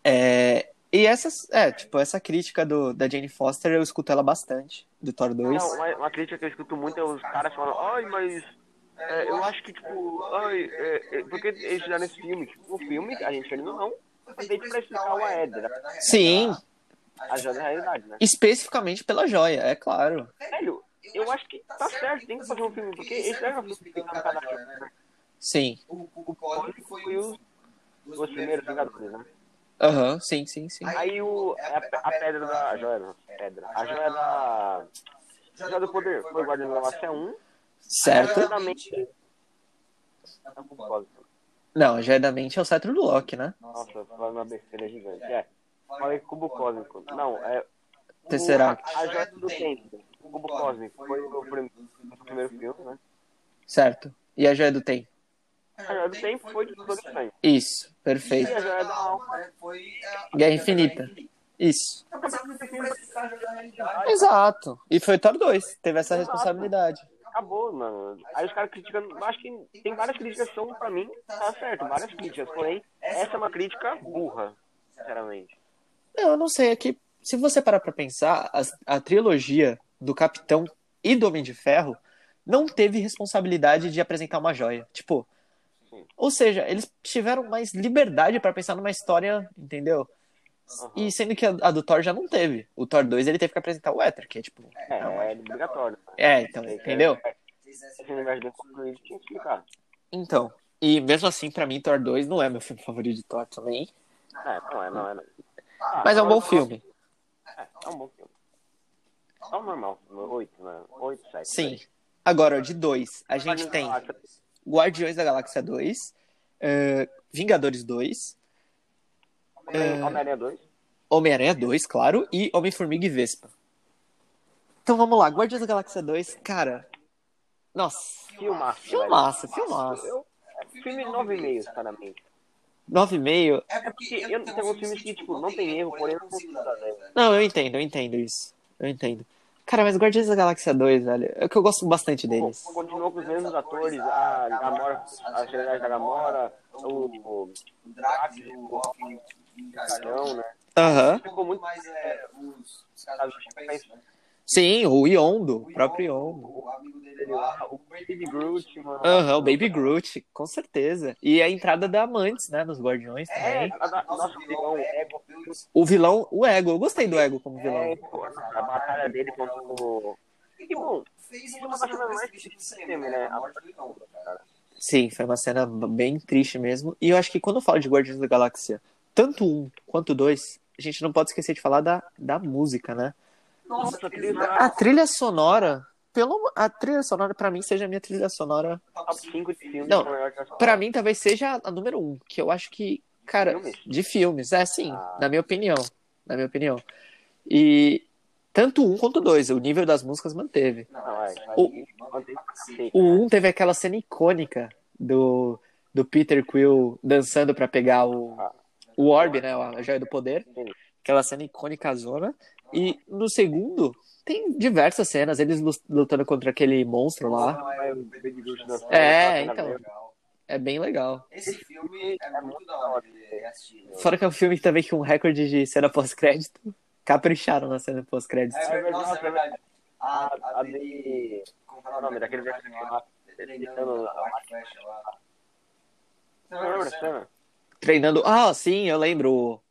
Speaker 1: É, E essas, é, tipo, essa crítica do, da Jane Foster, eu escuto ela bastante, do Thor 2.
Speaker 3: Não, uma, uma crítica que eu escuto muito é os caras falando, ai, mas é, eu acho que, tipo, ai, é, é, porque eles fizeram esse filme? Tipo, o filme, a gente ou não, feito pra explicar uma Edra.
Speaker 1: Sim,
Speaker 3: A joia da realidade, né?
Speaker 1: especificamente pela joia, é claro.
Speaker 3: Velho, eu acho que tá certo, tem que fazer um filme, porque eles fizeram um filme explicando cada joia, né?
Speaker 1: Sim.
Speaker 2: O, o, o Cosmic foi
Speaker 3: Foi
Speaker 2: os
Speaker 3: os, os primeiros Vingadores, né?
Speaker 1: Aham, sim, sim, sim.
Speaker 3: Aí o, a, a pedra da a joia, pedra, a joia da... A joia do poder foi o Guardião da Galáxia 1, a
Speaker 1: Certo?
Speaker 3: joia da mente...
Speaker 1: Não, a joia da mente é o cetro do Loki, né?
Speaker 3: Nossa, falando uma besteira gigante. É, falei cubo cósmico. Não, é...
Speaker 1: Tesseract.
Speaker 3: A, a joia do tempo, o cubo cósmico, foi o prim- o primeiro filme, né?
Speaker 1: Certo. E a joia do tempo?
Speaker 3: A joia do tempo foi de Doutor Estranho.
Speaker 1: Isso,
Speaker 3: E
Speaker 1: perfeito.
Speaker 3: a joia da alma
Speaker 2: foi a-
Speaker 1: Guerra Infinita. Isso. Exato. E foi o Thor 2, teve essa
Speaker 3: Exato.
Speaker 1: responsabilidade.
Speaker 3: Acabou, mano. Aí os caras criticando. eu Acho que tem várias críticas que são, pra mim, tá certo, várias críticas. Porém, essa é uma crítica burra, sinceramente.
Speaker 1: Não, eu não sei, é que se você parar pra pensar, as- a, trilogia do Capitão e do Homem de Ferro não teve responsabilidade de apresentar uma joia. Tipo, ou seja, eles tiveram mais liberdade pra pensar numa história, entendeu?
Speaker 3: Aham.
Speaker 1: E sendo que a, a do Thor já não teve. O Thor 2 ele teve que apresentar o Éter, que é tipo.
Speaker 3: É, é obrigatório.
Speaker 1: É, então, entendeu?
Speaker 3: Esse universo bem concluído tinha que explicar.
Speaker 1: Então. E mesmo assim, pra mim, Thor 2 não é meu filme favorito de Thor também.
Speaker 3: É, não é, não é. Não. Ah,
Speaker 1: Mas é um bom filme.
Speaker 3: É, é um bom filme. É o normal, oito, né? Oito, sete.
Speaker 1: Sim. Agora, de dois, a gente tem Guardiões da Galáxia 2, eh, Vingadores 2,
Speaker 3: Homem- Homem-Aranha 2.
Speaker 1: Homem-Aranha 2, claro, e Homem-Formiga e Vespa. Então vamos lá, Guardiões da Galáxia 2, cara. Nossa,
Speaker 3: Filmaço.
Speaker 1: filmaço, filmaço.
Speaker 3: Eu, é filme 9,5, sinceramente.
Speaker 1: 9,5.
Speaker 2: É
Speaker 3: É porque eu não tenho filmes que, tipo, não tem erro, porém não consigo dar zero.
Speaker 1: Não, eu entendo, eu entendo isso. Eu entendo. Cara, mas Guardiões da Galáxia 2, velho, é que eu gosto bastante deles.
Speaker 3: Continuou com os mesmos atores, a Gamora, a generais da Gamora, o, o
Speaker 2: O Drax, o Rock, o
Speaker 3: Dragão, né?
Speaker 1: Aham.
Speaker 3: Ficou muito
Speaker 2: mais é, os, os do Chapéu, né?
Speaker 1: Sim, o Yondo, o
Speaker 2: O
Speaker 1: próprio
Speaker 2: Yondo,
Speaker 1: Yondo.
Speaker 2: O amigo dele lá,
Speaker 3: o Baby Groot, mano.
Speaker 1: Aham, o Baby Groot, com certeza. E a entrada da Amantes, né, nos Guardiões
Speaker 3: É,
Speaker 1: também.
Speaker 3: a da- nosso vilão é
Speaker 1: O vilão, o Ego, eu gostei do Ego como
Speaker 3: É,
Speaker 1: vilão.
Speaker 3: pô, a batalha dele contra o. E, bom,
Speaker 2: fez
Speaker 3: uma das coisas mais tristes do cinema, né? A morte
Speaker 2: do Yondo, cara.
Speaker 1: Sim, foi uma cena bem triste mesmo. E eu acho que quando eu falo de Guardiões da Galáxia, tanto um quanto dois, a gente não pode esquecer de falar da, da música, né?
Speaker 3: Nossa, a trilha
Speaker 1: A trilha sonora, pelo a trilha sonora pra mim seja a minha trilha sonora,
Speaker 3: top 5 de filmes
Speaker 1: Não,
Speaker 3: sonora.
Speaker 1: Pra mim talvez seja a número um, que eu acho que, cara,
Speaker 3: Filmes?
Speaker 1: de filmes, é sim,
Speaker 3: Ah.
Speaker 1: na minha opinião, na minha opinião. E tanto um quanto dois, o nível das músicas manteve.
Speaker 3: Não, é,
Speaker 1: O-. O um teve aquela cena icônica do, do Peter Quill dançando pra pegar o, o Orb, né, a joia do poder. Aquela cena icônica zona. E no segundo tem diversas cenas, eles lu- lutando contra aquele monstro lá.
Speaker 2: É
Speaker 1: É, então. É bem legal.
Speaker 2: Esse filme é muito da hora de assistir. né?
Speaker 1: Fora que é um filme também com um recorde de cena pós-crédito. Capricharam na cena pós-crédito.
Speaker 2: É verdade, nossa, é verdade. A,
Speaker 3: A, a de.
Speaker 2: Como
Speaker 3: é o nome daquele velho que lá?
Speaker 2: Treinando a flecha lá.
Speaker 3: Você lembra?
Speaker 1: Treinando. Ah, sim, eu lembro.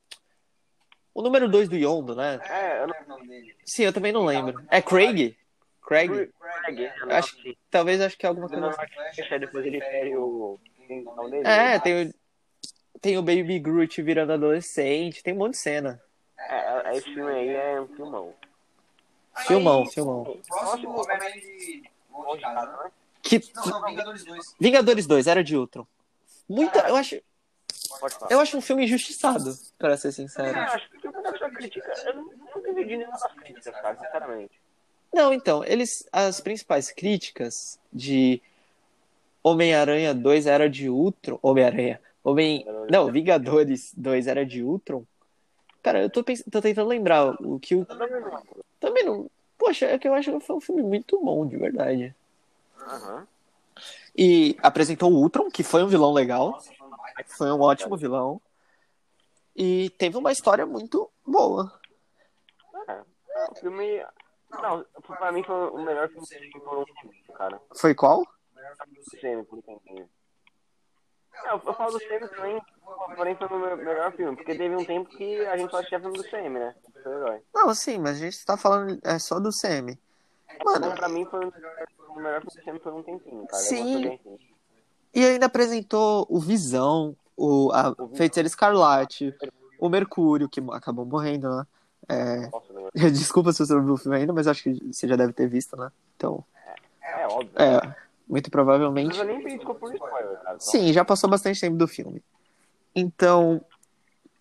Speaker 1: O número 2 do Yondo, né?
Speaker 3: É, eu não.
Speaker 2: o nome dele.
Speaker 1: Sim, eu também não lembro. É Craig? Craig?
Speaker 3: Craig,
Speaker 1: Acho Talvez acho que é alguma coisa.
Speaker 3: acho que depois ele fere o.
Speaker 1: É, tem o, tem o Baby Groot virando adolescente, tem um monte de cena.
Speaker 3: É, é, esse filme aí é um filmão.
Speaker 1: Filmão, filmão.
Speaker 2: O próximo Homem-Aranha de né?
Speaker 1: Que...
Speaker 2: Não, não, Vingadores 2.
Speaker 1: Vingadores 2, Era de Ultron. Muita. Eu acho. Eu acho um filme injustiçado, pra ser sincero.
Speaker 3: É, acho que o que a pessoa critica, eu não, não entendi nenhuma das críticas, cara, sinceramente.
Speaker 1: Não, então, eles. As principais críticas de Homem-Aranha 2 Era de Ultron. Homem-Aranha. Homem. Não, Vingadores 2 Era de Ultron. Cara, eu tô, pens... tô tentando lembrar o que o.
Speaker 3: Eu também não.
Speaker 1: Também não. Poxa, é que eu acho que foi um filme muito bom, de verdade.
Speaker 3: Aham.
Speaker 1: E apresentou o Ultron, que foi um vilão legal.
Speaker 2: Nossa, foi
Speaker 1: um ótimo vilão. E teve uma história muito boa.
Speaker 3: É, é, o filme. Não, pra mim foi o melhor filme que foram cara.
Speaker 1: Foi qual?
Speaker 2: O
Speaker 3: Semi, por enquanto. É, eu, eu falo do Semi também, porém foi o meu melhor filme, porque teve um tempo que a gente só assistia filme do Semi, né?
Speaker 1: Não, sim, mas a gente tá falando é só do CM. Mano,
Speaker 3: Então, pra mim foi o melhor, o melhor filme do Semi por um tempinho, cara.
Speaker 1: Sim.
Speaker 3: Eu gostei bem, sim.
Speaker 1: E ainda apresentou o Visão, o a Feiticeira Escarlate, o Mercúrio, que acabou morrendo, né? É,
Speaker 3: Nossa, meu.
Speaker 1: Desculpa se você não viu o filme ainda, mas acho que você já deve ter visto, né? Então,
Speaker 3: É óbvio.
Speaker 1: é, muito provavelmente.
Speaker 3: eu nem pedi por spoiler, cara.
Speaker 1: Sim, já passou bastante tempo do filme. Então,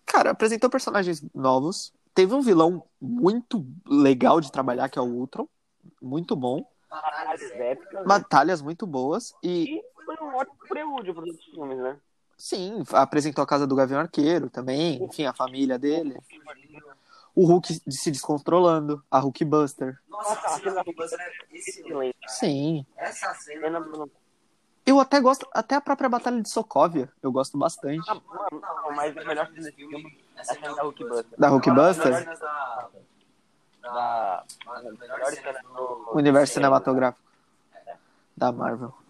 Speaker 1: cara, apresentou personagens novos. Teve um vilão muito legal de trabalhar, que é o Ultron. Muito bom.
Speaker 3: Batalhas épicas. né?
Speaker 1: Batalhas muito boas. E,
Speaker 3: um ótimo prelúdio para os outros filmes, né?
Speaker 1: sim, apresentou a casa do Gavião Arqueiro também. Enfim, a família dele. o Hulk se descontrolando, a Hulk Buster.
Speaker 2: Nossa, a cena Hulkbuster é excelente.
Speaker 3: Excelente.
Speaker 1: Sim.
Speaker 2: Essa cena...
Speaker 1: Eu até gosto, até a própria Batalha de Sokovia, eu gosto bastante.
Speaker 3: Ah, não, mas a melhor cena desse filme é a cena da Hulk Buster.
Speaker 1: Da Hulk Buster?
Speaker 2: Melhor da...
Speaker 3: Da
Speaker 2: da...
Speaker 3: melhor
Speaker 2: Melhor
Speaker 3: cena do
Speaker 1: Universo cinematográfico da Marvel.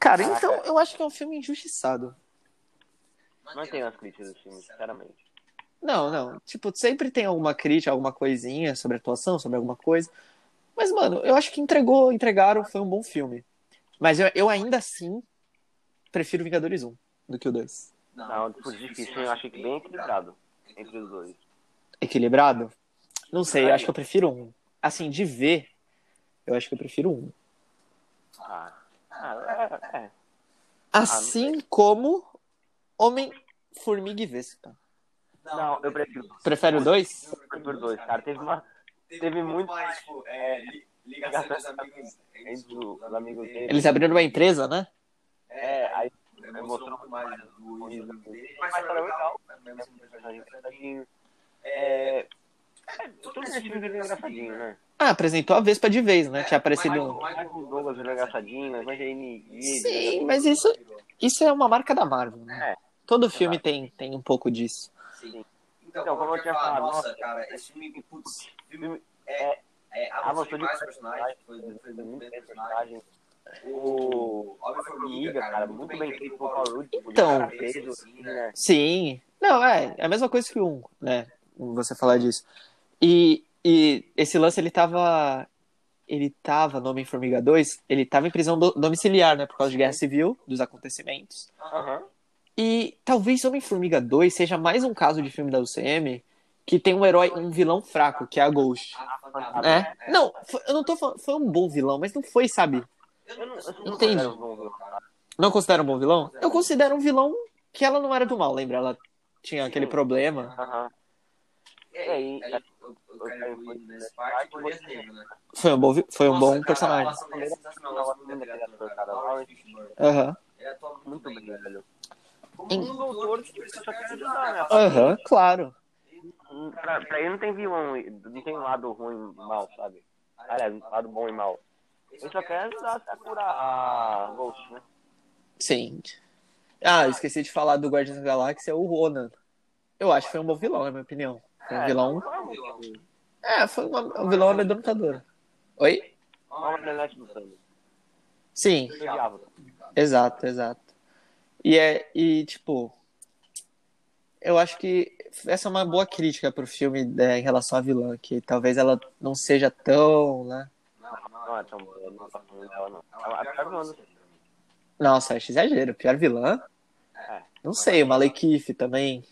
Speaker 1: Cara, então eu acho que é um filme injustiçado.
Speaker 3: Não tenho as críticas do filme, sinceramente.
Speaker 1: Não, não. Tipo, sempre tem alguma crítica, alguma coisinha sobre atuação, sobre alguma coisa. Mas, mano, eu acho que entregou, entregaram, foi um bom filme. Mas eu, eu ainda assim prefiro Vingadores 1 do que o 2.
Speaker 3: Não, por difícil, eu achei que bem equilibrado entre os dois.
Speaker 1: Equilibrado? Não sei, eu acho que eu prefiro um. Assim, de ver, eu acho que eu prefiro um.
Speaker 3: Ah.
Speaker 1: Assim como Homem-Formiga e Vespa.
Speaker 3: Não, eu prefiro,
Speaker 1: Prefere o 2?
Speaker 3: eu prefiro dois, cara. Teve uma. Teve muito
Speaker 2: mais, tipo, é, li- ligação dos amigos.
Speaker 3: entre os amigos dele.
Speaker 1: Eles abriram uma empresa, né?
Speaker 3: É, aí
Speaker 2: É, mostrou muito mais do.
Speaker 3: Mas era legal.
Speaker 2: Assim, personagem.
Speaker 3: É. é, Tudo nesse filme é engraçadinho, né?
Speaker 1: Ah, apresentou a Vespa de vez, né? Tinha aparecido.
Speaker 3: O Douglas era engraçadinho, a Evangeline
Speaker 1: Sim, mas isso, isso é uma marca da Marvel, né?
Speaker 3: É.
Speaker 1: Todo filme tem, tem um pouco disso.
Speaker 2: Sim.
Speaker 3: Então, como eu tinha falado,
Speaker 2: nossa, cara, esse filme, putz,
Speaker 3: filme
Speaker 2: é, é, avançou
Speaker 3: avançou
Speaker 2: demais o personagem, foi, foi
Speaker 3: muito bem personagem. O
Speaker 2: Homem-Formiga,
Speaker 3: cara, muito bem feito por Paul Rudd.
Speaker 1: Então.
Speaker 3: assim, né?
Speaker 1: Sim. Não, é, é a mesma coisa que um, né? Você falar disso. E, e esse lance, ele tava. Ele tava no Homem-Formiga 2, ele tava em prisão do- domiciliar, né? Por causa de guerra civil, dos acontecimentos.
Speaker 3: Aham.
Speaker 1: E talvez Homem-Formiga 2 seja mais um caso de filme da UCM que tem um herói, um vilão fraco, que é a Ghost. É? Não, foi- eu não tô falando. Foi um bom vilão, mas não foi, sabe?
Speaker 3: Eu não, eu não
Speaker 1: Entendi.
Speaker 3: considero?
Speaker 1: Não considera um bom vilão? Eu considero um vilão que ela não era do mal, lembra? Ela tinha aquele problema.
Speaker 3: Aham.
Speaker 2: E aí, quero incluir nessa parte o Elias Negro, né?
Speaker 1: Foi um bom, foi um
Speaker 2: Nossa,
Speaker 1: bom
Speaker 2: cara,
Speaker 1: personagem.
Speaker 2: A atuação dele é sensacional, muito cara.
Speaker 1: Aham.
Speaker 2: Ele atua bem, velho. Como um doutor que só quer ajudar, né?
Speaker 1: Aham, claro.
Speaker 3: Hum, Pra, pra ele não tem vilão, não tem lado ruim e mal, sabe? Aliás, lado bom e mal. Ele só quer ajudar a curar a Ghost, né?
Speaker 1: Sim. Ah, eu esqueci de falar do Guardiões da Galáxia, o Ronan. Eu acho que foi um bom vilão, na minha opinião. Foi um vilão.
Speaker 3: Não é.
Speaker 1: É, foi uma- um vilão amedrontador. Oi?
Speaker 3: Uma marionete do Thanos.
Speaker 1: Sim,
Speaker 3: odiava.
Speaker 1: exato, exato. E é, e tipo, eu acho que essa é uma boa crítica pro filme né, em relação à vilã, que talvez ela não seja tão, né?
Speaker 3: Não é tão boa, não falando dela, não. A pior vilã do filme.
Speaker 1: Nossa, acho exagero. Pior vilã?
Speaker 3: É.
Speaker 1: Não sei, o Malekith também.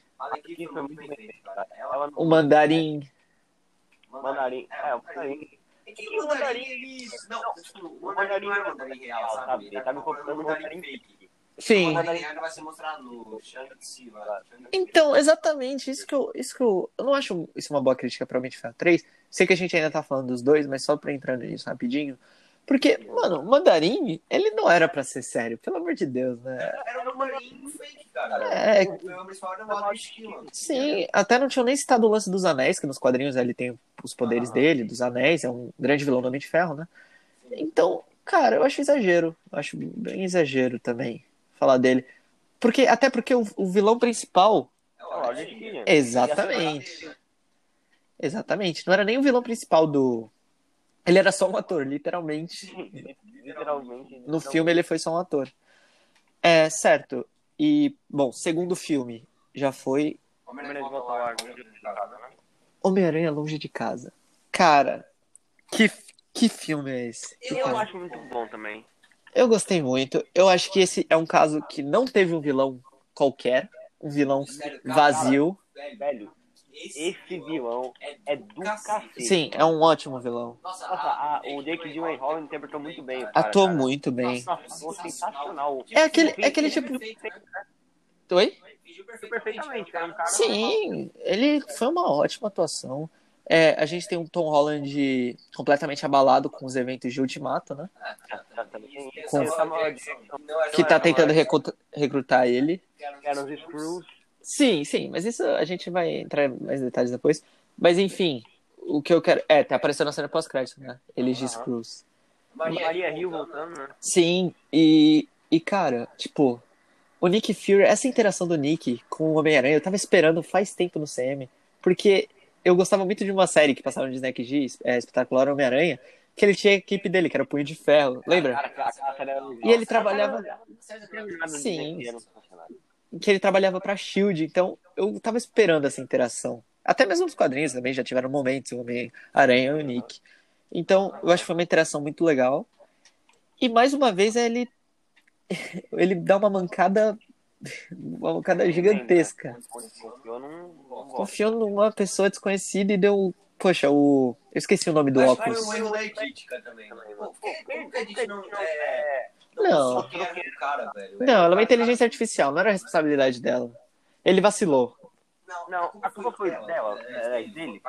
Speaker 3: Foi muito bem feito, cara. Ela
Speaker 1: O Mandarim.
Speaker 3: Mandarim. É, o Mandarim.
Speaker 2: É que o mandarim, ele... Não, tipo, o mandarim não é mandarim real, sabe?
Speaker 3: Ele tá me copiando
Speaker 2: um
Speaker 3: o mandarim
Speaker 2: fake. O
Speaker 1: Sim.
Speaker 2: mandarim real vai ser mostrado no Shang-Chi lá.
Speaker 1: Então, exatamente, isso que eu. Isso que eu. Eu não acho isso uma boa crítica pra Mente Ferro 3. Sei que a gente ainda tá falando dos dois, mas só pra entrar nisso rapidinho. Porque, mano, o Mandarim, ele não era pra ser sério, pelo amor de Deus, né?
Speaker 2: Era um mandarim fake, cara.
Speaker 1: É. Sim, até não tinham nem citado o lance dos anéis, que nos quadrinhos ele tem os poderes
Speaker 2: Ah.
Speaker 1: dele, dos anéis, é um grande vilão do Homem de Ferro, né? Então, cara, eu acho exagero. Eu acho bem exagero também falar dele. Porque, até porque o, o vilão principal.
Speaker 2: É o.
Speaker 1: Exatamente. Exatamente. Não era nem o vilão principal do. Ele era só um ator, literalmente.
Speaker 3: Literalmente.
Speaker 1: No filme ele foi só um ator. É, certo. E, bom, segundo filme já foi
Speaker 2: Homem-Aranha longe de casa, né?
Speaker 1: Homem-Aranha Longe de Casa. Cara, que, que filme é esse?
Speaker 3: Eu acho muito bom também.
Speaker 1: Eu gostei muito. Eu acho que esse é um caso que não teve um vilão qualquer, um vilão vazio.
Speaker 3: Velho, esse vilão é do cacete.
Speaker 1: Sim, é um ótimo vilão.
Speaker 2: Nossa, a-
Speaker 3: a- o Jake Gyllenhaal interpretou muito bem. cara,
Speaker 1: Atuou
Speaker 3: cara.
Speaker 1: muito bem.
Speaker 3: Nossa, atuou sensacional.
Speaker 1: É aquele, é aquele tipo. Oi?
Speaker 3: Perfeitamente, cara. Um cara
Speaker 1: Sim, ele foi uma ótima atuação. É, a gente tem um Tom Holland completamente abalado com os eventos de Ultimato, né? Com- Que tá tentando recruta- recrutar ele.
Speaker 3: Eram os Screws.
Speaker 1: Sim, sim, mas isso a gente vai entrar em mais detalhes depois. Mas enfim, o que eu quero. É, tá aparecendo na cena pós-crédito, né? Elegis
Speaker 3: Aham.
Speaker 1: Cruz.
Speaker 3: Maria Rio voltando, né?
Speaker 1: Sim, e, e cara, tipo, o Nick Fury, essa interação do Nick com o Homem-Aranha, eu tava esperando faz tempo no CM, porque eu gostava muito de uma série que passava no Disney XG, é, Espetacular Homem-Aranha, que ele tinha a equipe dele, que era o Punho de Ferro, lembra?
Speaker 3: Cara, cara, cara, cara,
Speaker 1: E ele trabalhava,
Speaker 3: Sim.
Speaker 1: Que ele trabalhava pra SHIELD, então eu tava esperando essa interação. Até mesmo nos quadrinhos também já tiveram momentos, o Homem-Aranha e o Nick. Então, eu acho que foi uma interação muito legal. E mais uma vez ele ele dá uma mancada uma mancada gigantesca. Confiou numa pessoa desconhecida e deu, poxa, o eu esqueci o nome do
Speaker 2: que
Speaker 1: óculos.
Speaker 2: foi um erro da crítica também, por como que a gente não. É,
Speaker 1: Não.
Speaker 2: Só quem era o cara, velho.
Speaker 1: Não, ela é uma inteligência artificial, não era a responsabilidade dela. Ele vacilou.
Speaker 3: Não, a culpa foi dela, é, dele.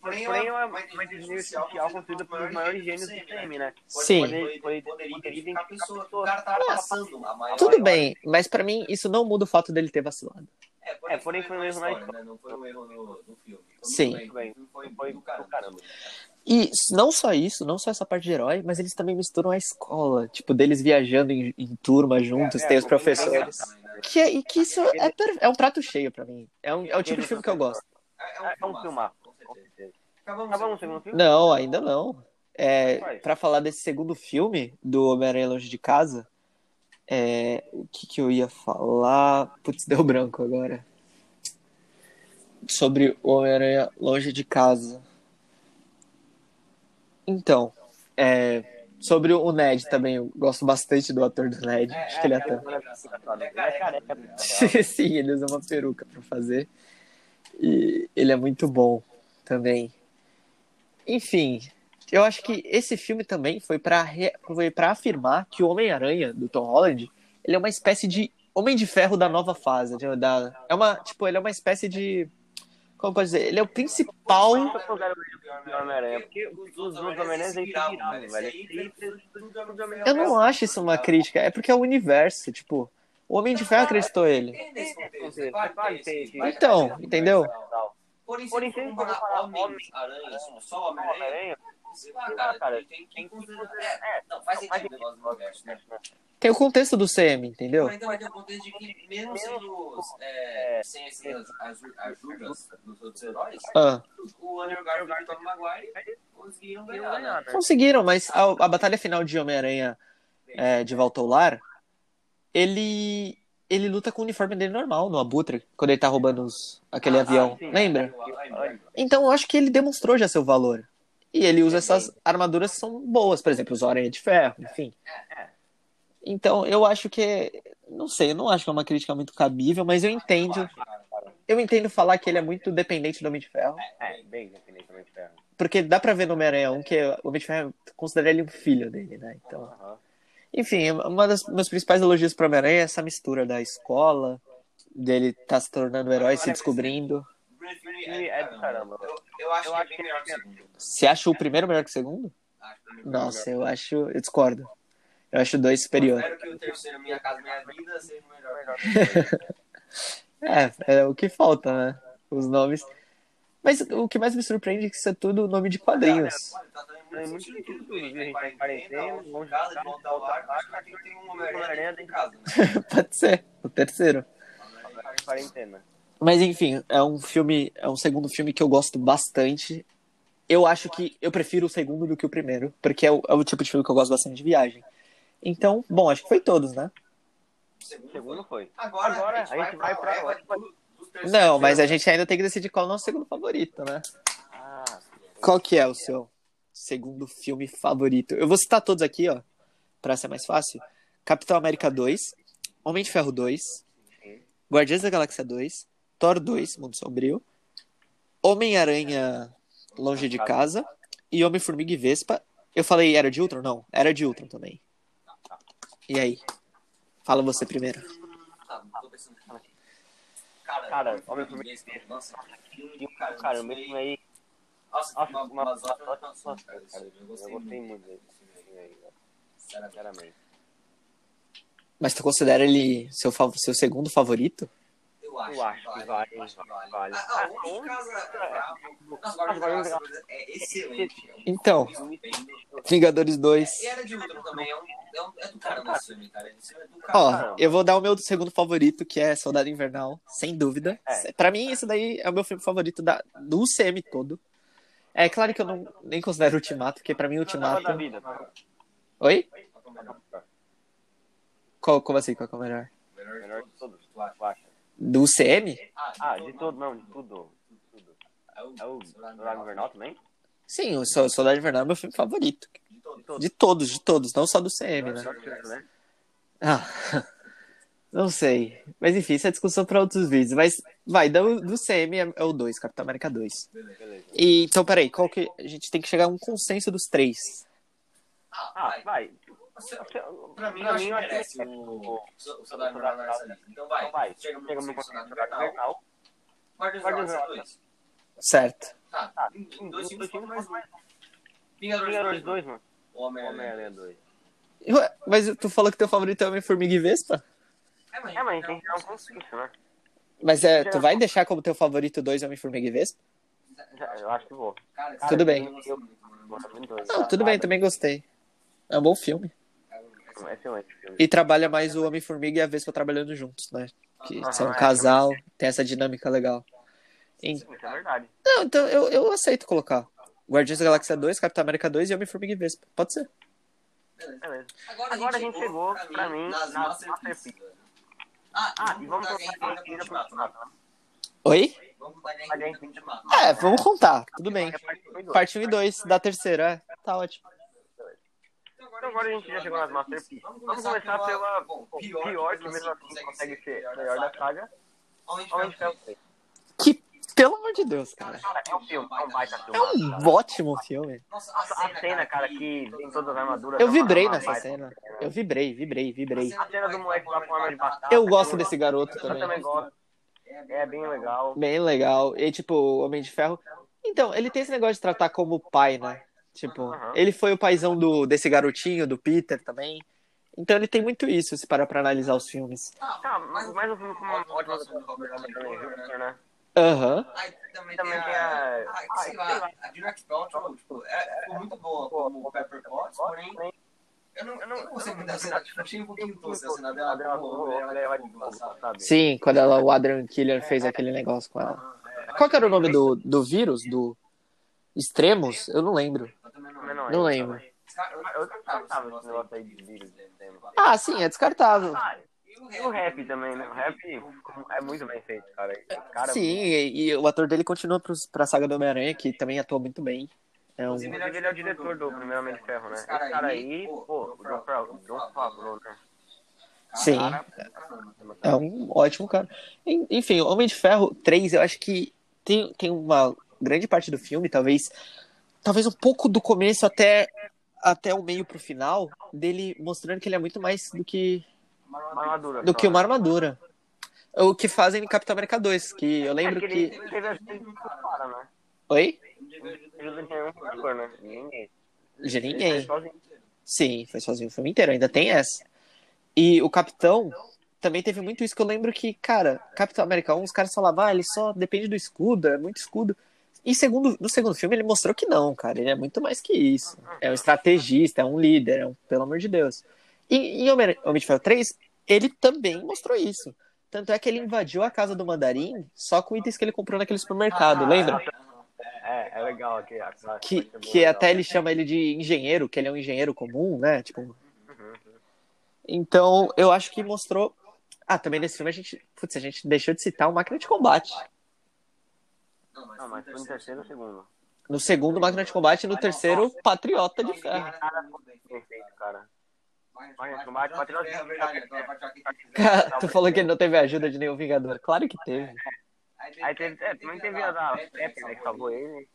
Speaker 3: Porém, é uma, uma inteligência artificial construída pelos maiores gênios do CM, né?
Speaker 1: Sim.
Speaker 3: Poder- poder-
Speaker 2: Poderia
Speaker 3: poderia
Speaker 2: identificar a pessoa.
Speaker 3: pessoa.
Speaker 2: O cara tava passando a maior.
Speaker 1: Tudo bem, mas pra mim isso não muda o fato dele ter vacilado.
Speaker 3: É, porém foi um erro na
Speaker 2: história, né? Não foi um erro no, filme.
Speaker 1: Sim.
Speaker 2: Foi, foi do caramba.
Speaker 1: E não só isso, não só essa parte de herói, mas eles também misturam a escola, tipo, deles viajando em, em turma juntos,
Speaker 3: É,
Speaker 1: tem os
Speaker 3: é,
Speaker 1: professores.
Speaker 2: Também, né?
Speaker 1: Que, é- e que isso é, per- é um prato cheio pra mim. É, um- é o tipo de filme que eu gosto.
Speaker 2: É,
Speaker 3: É um filmar,
Speaker 2: certeza. Acabamos,
Speaker 3: o segundo filme?
Speaker 1: Não, ainda não. É,
Speaker 3: Vai.
Speaker 1: pra falar desse segundo filme, do Homem-Aranha Longe de Casa, é, o que, que eu ia falar? Putz, deu branco agora. Sobre o Homem-Aranha Longe de Casa. Então, é, sobre o Ned também, eu gosto bastante do ator do Ned. Acho que ele é ator.
Speaker 3: Ele é careca.
Speaker 1: Sim, ele usa uma peruca pra fazer. E ele é muito bom também. Enfim, eu acho que esse filme também foi pra re- foi para afirmar que o Homem-Aranha do Tom Holland, ele é uma espécie de Homem de Ferro da nova fase, da é uma, tipo, ele é uma espécie de como pode dizer, ele é o principal
Speaker 3: Por que eu
Speaker 1: não acho isso uma crítica, é porque é o universo, tipo, o Homem de Ferro acreditou ele.
Speaker 2: Que
Speaker 3: que.
Speaker 1: Então, entendeu?
Speaker 2: For
Speaker 3: for
Speaker 2: comparar
Speaker 3: comparar
Speaker 2: Homem-Aranha, só Homem-Aranha, sei lá, cara, tem, que
Speaker 3: que
Speaker 2: É, não, faz sentido o negócio do universo, né?
Speaker 1: Tem o contexto do CM, entendeu?
Speaker 2: Porém, também tem o contexto de que, mesmo sendo é, sem essas aju- ajudas dos outros heróis,
Speaker 1: Ah,
Speaker 2: o Garfield e o Tobey Maguire conseguiram ganhar, né?
Speaker 1: conseguiram, mas a, a batalha final de Homem-Aranha é, de Volta ao Lar, ele ele luta com o uniforme dele normal, no Abutre, quando ele tá roubando os, aquele
Speaker 2: Ah,
Speaker 1: avião.
Speaker 3: sim.
Speaker 1: Lembra? Então eu acho que ele demonstrou já seu valor. E ele usa essas armaduras que são boas, por exemplo, usar aranha de ferro, enfim. Então eu acho que. Não sei, eu não acho que é uma crítica muito cabível, mas eu entendo. Eu entendo falar que ele é muito dependente do Homem de Ferro.
Speaker 3: É, bem independentemente de ferro.
Speaker 1: Porque dá pra ver no Homem-Aranha 1 que o Homem de Ferro considera ele um filho dele, né? Então. Enfim, uma das meus principais elogios pro Homem-Aranha é essa mistura da escola, dele tá se tornando herói, se descobrindo.
Speaker 3: Filme é do caramba.
Speaker 2: Eu, eu acho
Speaker 3: Eu
Speaker 2: que é
Speaker 3: acho que
Speaker 2: melhor que o
Speaker 3: é-
Speaker 2: segundo.
Speaker 1: Você acha o primeiro melhor que o segundo?
Speaker 2: Acho que é bem
Speaker 1: Nossa, eu acho. Eu discordo. Eu acho dois superior.
Speaker 2: Espero que o terceiro Minha Casa Minha Vida seja o melhor.
Speaker 1: É, é o que falta, né? Os nomes. Mas o que mais me surpreende é que isso é tudo nome de quadrinhos.
Speaker 2: Olha, tá
Speaker 3: É
Speaker 2: muito A gente
Speaker 3: viu? A gente
Speaker 2: em
Speaker 3: em
Speaker 2: quarentena, longe de
Speaker 3: longe
Speaker 2: casa,
Speaker 3: de
Speaker 2: de
Speaker 3: casa,
Speaker 2: volta ao
Speaker 3: ao
Speaker 2: Acho que aqui tem um
Speaker 3: Homem-Aranha
Speaker 2: em casa, né?
Speaker 1: Pode ser, o terceiro.
Speaker 3: Quarentena.
Speaker 1: Mas enfim, é um filme, é um segundo filme que eu gosto bastante. Eu acho que eu prefiro o segundo do que o primeiro, porque é o, é o tipo de filme que eu gosto bastante de viagem. Então, bom, acho que foi todos, né?
Speaker 2: Segundo
Speaker 3: foi.
Speaker 2: Agora,
Speaker 3: Agora,
Speaker 2: a gente vai pra
Speaker 3: vai
Speaker 2: dos terceiros
Speaker 1: Não, mas a gente ainda tem que decidir qual é o nosso segundo favorito, né?
Speaker 3: Ah,
Speaker 1: Qual que é o seu segundo filme favorito? Eu vou citar todos aqui, ó, pra ser mais fácil. Capitão América 2, Homem de Ferro 2, Guardiões da Galáxia 2, Thor 2, Mundo Sombrio, Homem-Aranha Longe de Casa e Homem-Formiga e Vespa. Eu falei Era de Ultron? Não, Era de Ultron também. E aí? Fala você primeiro.
Speaker 2: Tá, tô pensando aqui. Cara, e Nossa, que filme do
Speaker 3: cara, o mesmo aí.
Speaker 2: Nossa, uma,
Speaker 3: uma, uma,
Speaker 2: atuações, cara. filme. Eu gostei muito.
Speaker 3: desse filme aí.
Speaker 2: Sinceramente.
Speaker 1: Mas tu considera ele seu, seu segundo favorito?
Speaker 2: Eu Eu acho,
Speaker 3: Eu acho que vale,
Speaker 2: eu acho que vale.
Speaker 3: vale.
Speaker 2: Ah, o
Speaker 3: um-
Speaker 2: Casa Nossa,
Speaker 3: Guardiões
Speaker 2: da Galáxia é excelente. É um
Speaker 1: Então,
Speaker 2: filme bem-
Speaker 1: Vingadores 2.
Speaker 2: E Era de Ultron também, é, um, é, um, é do caramba esse filme, cara. Esse filme é do
Speaker 1: Ó, eu vou dar o meu segundo favorito, que é Soldado Invernal, sem dúvida.
Speaker 3: É.
Speaker 1: Pra mim, esse daí é o meu filme favorito da, do UCM todo. É claro que eu não nem considero Ultimato, porque pra mim Ultimato. Oi? Qual, como assim? Qual que é o melhor?
Speaker 3: Melhor de todos, tu acha?
Speaker 1: Do UCM?
Speaker 3: Ah, de tudo, não, de tudo. de tudo.
Speaker 2: É o,
Speaker 3: É Soldado Invernal também?
Speaker 1: Sim, o Sol- Soldado Invernal é meu filme favorito.
Speaker 2: de todos.
Speaker 3: De todos.
Speaker 1: De todos, de todos, não só do CM, né?
Speaker 3: De tudo, né?
Speaker 1: Ah, não sei. Mas enfim, isso é discussão para outros vídeos. Mas vai, do, do CM é, é o 2, Capitão América 2.
Speaker 3: Beleza.
Speaker 1: E, então, peraí, qual que. A gente tem que chegar a um consenso dos três.
Speaker 3: Ah, vai.
Speaker 2: Pra mim,
Speaker 3: Pra
Speaker 2: eu acho
Speaker 3: mim,
Speaker 2: que
Speaker 3: eu
Speaker 2: merece
Speaker 3: que
Speaker 2: o, o Soldado Invernal nessa lista. Então vai,
Speaker 3: Então vai.
Speaker 2: chega no Soldado Invernal.
Speaker 3: Invernal.
Speaker 2: Guardiões da Galáxia 2.
Speaker 1: Certo.
Speaker 2: Tá,
Speaker 3: Tá,
Speaker 2: em dois
Speaker 3: dois
Speaker 2: filmes
Speaker 3: filmes,
Speaker 2: mais um. Vingadores
Speaker 3: Vingadores
Speaker 2: 2,
Speaker 3: 2, mano.
Speaker 2: Homem-Aranha.
Speaker 3: Homem-Aranha 2.
Speaker 1: Ué, mas tu falou que teu favorito é Homem-Formiga e Vespa?
Speaker 2: É, mas
Speaker 3: É, mas tem que dar um consenso, né?
Speaker 1: Mas é, tu vai deixar como teu favorito dois Homem-Formiga e Vespa?
Speaker 3: Eu acho que vou.
Speaker 2: Cara,
Speaker 1: Tudo bem.
Speaker 2: eu-
Speaker 3: também dois.
Speaker 1: Não, tudo bem, também gostei. É um bom filme.
Speaker 3: Excelente filme.
Speaker 1: E trabalha mais o Homem-Formiga e a Vespa trabalhando juntos, né? Que
Speaker 3: Aham,
Speaker 1: são um
Speaker 3: é,
Speaker 1: casal, tem essa dinâmica legal.
Speaker 3: Sim, Isso é verdade.
Speaker 1: Não, então eu, eu aceito colocar. Guardiões da Galáxia 2, Capitão América 2 e Homem-Formiga e Vespa. Pode ser.
Speaker 3: Beleza.
Speaker 2: Agora,
Speaker 3: Agora a gente chegou, pra mim,
Speaker 2: nas
Speaker 3: nas
Speaker 2: Masterpieces. Ah,
Speaker 3: Ah, e vamos colocar.
Speaker 1: Oi?
Speaker 3: A gente-
Speaker 2: pro Ultimato.
Speaker 1: É, vamos contar. Tudo bem.
Speaker 3: É parte um e dois.
Speaker 1: Parte 1 e 2 da terceira. É, tá ótimo.
Speaker 3: Então agora a gente já chegou nas Masterpieces. Vamos começar pela
Speaker 2: bom,
Speaker 3: pior, que mesmo assim consegue ser a melhor da saga.
Speaker 2: Homem de Ferro
Speaker 3: Ferro 3.
Speaker 1: Que, pelo amor de Deus, cara.
Speaker 3: Cara, é um filme, é um baita filme.
Speaker 1: É um ótimo filme.
Speaker 2: Nossa,
Speaker 3: a cena, cara, que tem todas as armaduras.
Speaker 1: Eu vibrei nessa cena.
Speaker 3: cena.
Speaker 1: Eu vibrei, vibrei, vibrei.
Speaker 3: A cena do moleque lá com arma de batata.
Speaker 1: Eu gosto desse garoto
Speaker 3: Eu
Speaker 1: também.
Speaker 3: também gosto. É bem legal.
Speaker 1: Bem legal. E, tipo, o Homem de Ferro. Então, ele tem esse negócio de tratar como pai, né? Tipo,
Speaker 3: Aham.
Speaker 1: ele foi o paizão do, desse garotinho, do Peter também. Então ele tem muito isso, se parar pra analisar os filmes.
Speaker 3: Tá, mas mais um filme com uma ótima do Robert Downey Jr., né?
Speaker 1: Aham.
Speaker 2: Aí também,
Speaker 3: Também
Speaker 2: tem a...
Speaker 3: a-
Speaker 2: Ah, sei lá,
Speaker 3: lá.
Speaker 2: a Direct Paltrow, tipo, é, ficou muito boa como Pepper Potts, porém, eu não, eu não consigo me dar cena, tipo, achei um pouquinho tosca a cena dela, como ela boa, sabe?
Speaker 1: Sim, quando ela, o Adrian Killer fez aquele negócio com ela. Qual que era o nome do, do vírus? Do Extremos? Eu não lembro.
Speaker 2: Não
Speaker 3: é.
Speaker 1: lembro.
Speaker 2: Eu
Speaker 3: Eu descartava esse negócio aí de vírus.
Speaker 1: Ah, sim, é descartável.
Speaker 3: Ah, e o rap também, né? O rap é muito bem feito, cara. Cara
Speaker 1: Sim, e, e o ator dele continua pros, pra saga do Homem-Aranha, que também atua muito bem. É um...
Speaker 3: Inclusive, ele é o diretor do Primeiramente Ferro, né? Esse cara aí, pô, o John Favreau, né?
Speaker 1: Sim, é um ótimo cara. En- Enfim, Homem de Ferro 3, eu acho que tem, tem uma grande parte do filme, talvez talvez um pouco do começo até, até o meio pro final, dele mostrando que ele é muito mais do que,
Speaker 3: Uma armadura.
Speaker 1: do que uma
Speaker 3: né?
Speaker 1: armadura. O que fazem em Capitão América 2, que eu lembro
Speaker 3: é que
Speaker 1: que...
Speaker 3: cara, né?
Speaker 1: Oi?
Speaker 3: De né? Ninguém.
Speaker 1: De ninguém. Sim, foi sozinho o filme inteiro, ainda tem essa. E o Capitão também teve muito isso que eu lembro que, cara, Capitão América 1, os caras falavam, ah, ele só depende do escudo, é muito escudo. E segundo, no segundo filme ele mostrou que não, cara, ele é muito mais que isso. É um estrategista, é um líder, é um, pelo amor de Deus. E em Homem Homem de Ferro 3, ele também mostrou isso. Tanto é que ele invadiu a casa do Mandarim só com itens que ele comprou naquele supermercado, lembra?
Speaker 3: É, é legal aqui. a- a-
Speaker 1: Que, que
Speaker 3: legal.
Speaker 1: até ele chama ele de engenheiro, que ele é um engenheiro comum, né? Tipo,
Speaker 3: Uhum.
Speaker 1: Então, eu acho que mostrou. Ah, também nesse filme a gente. Putz, a gente deixou de citar o Máquina de Combate.
Speaker 3: Não, mas foi no terceiro ou segundo.
Speaker 1: No segundo, Máquina de Combate, e no terceiro, Patriota de Ferro.
Speaker 3: Cara,
Speaker 1: tu falou que ele não teve ajuda de nenhum Vingador. Claro que teve.
Speaker 3: Aí teve, é, também teve a da Pepper, né, que salvou ele.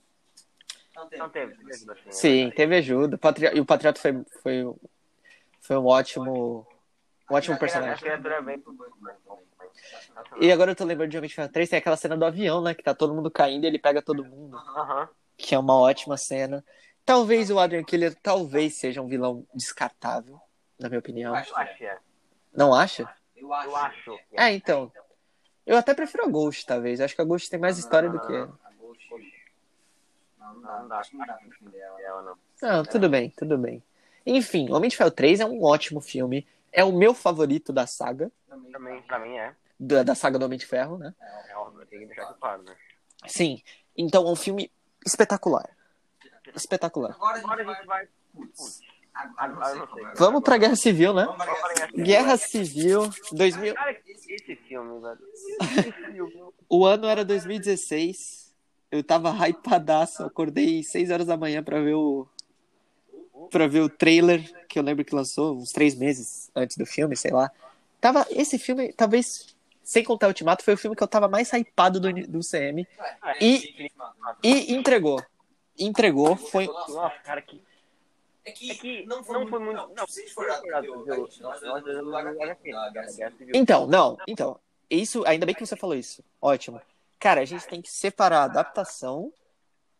Speaker 3: Não teve, assim.
Speaker 1: Sim, teve ajuda. E o Patriota foi, foi, foi um ótimo. Um ótimo
Speaker 3: A
Speaker 1: personagem.
Speaker 3: É.
Speaker 1: E agora eu tô lembrando de Homem de Ferro 3, tem aquela cena do avião, né? Que tá todo mundo caindo e ele pega todo mundo.
Speaker 3: Aham.
Speaker 1: Que é uma ótima cena. Talvez o Adrian Killer talvez seja um vilão descartável, na minha opinião.
Speaker 3: Eu acho que é.
Speaker 1: Não acha?
Speaker 2: Eu acho.
Speaker 3: Eu acho. é.
Speaker 1: Ah, então. Eu até prefiro a Ghost, talvez. Acho que a Ghost tem mais história do que.
Speaker 2: A Ghost. Não, não dá. Acho que não dá pra defender ela.
Speaker 3: Ela não.
Speaker 1: Não, tudo bem, tudo bem. Enfim, Homem de Ferro 3 é um ótimo filme. É o meu favorito da saga.
Speaker 2: Também,
Speaker 3: Também, pra mim, é.
Speaker 1: Da, da saga do Homem de Ferro, né?
Speaker 3: É óbvio, tem que deixar claro, né?
Speaker 1: Sim. Então é um filme espetacular. Espetacular.
Speaker 2: Agora
Speaker 3: a gente vai.
Speaker 2: Putz.
Speaker 3: Agora eu não sei.
Speaker 1: Vamos pra Guerra Civil, né?
Speaker 2: Vamos pra Guerra Civil.
Speaker 1: Guerra Civil 2000.
Speaker 3: Cara, esse filme, velho. Esse filme.
Speaker 1: O ano era 2016. Eu tava hypadaço. Acordei 6 horas da manhã pra ver o. Pra ver o trailer, que eu lembro que lançou uns três meses antes do filme, sei lá. Tava. Esse filme, talvez, sem contar o Ultimato, foi o filme que eu tava mais hypado do, do CM. E- E entregou. Entregou. Foi.
Speaker 3: Nossa, cara, que.
Speaker 2: É que,
Speaker 3: É que
Speaker 2: não foi
Speaker 3: não
Speaker 2: muito.
Speaker 3: foi muito-
Speaker 2: Não,
Speaker 3: não,
Speaker 2: se a gente for Civil.
Speaker 1: Então, não. Então, isso. Ainda bem que você falou isso. Ótimo. Cara, a gente tem que separar a adaptação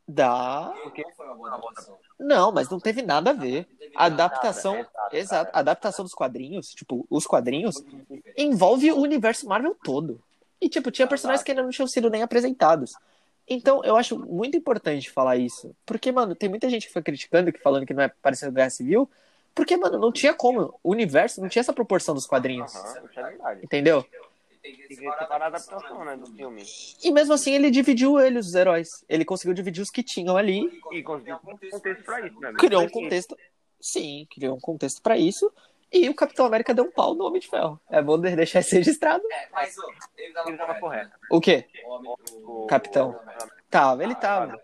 Speaker 1: da.
Speaker 2: Porque não foi uma boa adaptação.
Speaker 1: Não, mas não teve nada a ver. A adaptação.
Speaker 3: Nada, exato,
Speaker 1: Exato. A adaptação dos quadrinhos, tipo, os quadrinhos, envolve o universo Marvel todo. E, tipo, tinha personagens que ainda não tinham sido nem apresentados. Então, eu acho muito importante falar isso. Porque, mano, tem muita gente que foi criticando, que falando que não é parecido com Guerra Civil. Porque, mano, não tinha como. O universo não tinha essa proporção dos quadrinhos.
Speaker 3: É.
Speaker 1: Entendeu?
Speaker 2: Tem que
Speaker 3: separar a adaptação, né, do filme.
Speaker 1: E mesmo assim, ele dividiu eles, os heróis. Ele conseguiu dividir os que tinham ali.
Speaker 3: E conseguiu um contexto pra isso, né?
Speaker 1: Criou um contexto. Sim, criou um contexto pra isso. E o Capitão América deu um pau no Homem de Ferro. É bom de- deixar isso registrado.
Speaker 2: É, mas ô, ele tava
Speaker 3: Ele tava correto.
Speaker 1: O quê?
Speaker 2: O homem- o-
Speaker 1: Capitão. Tava, ele tava.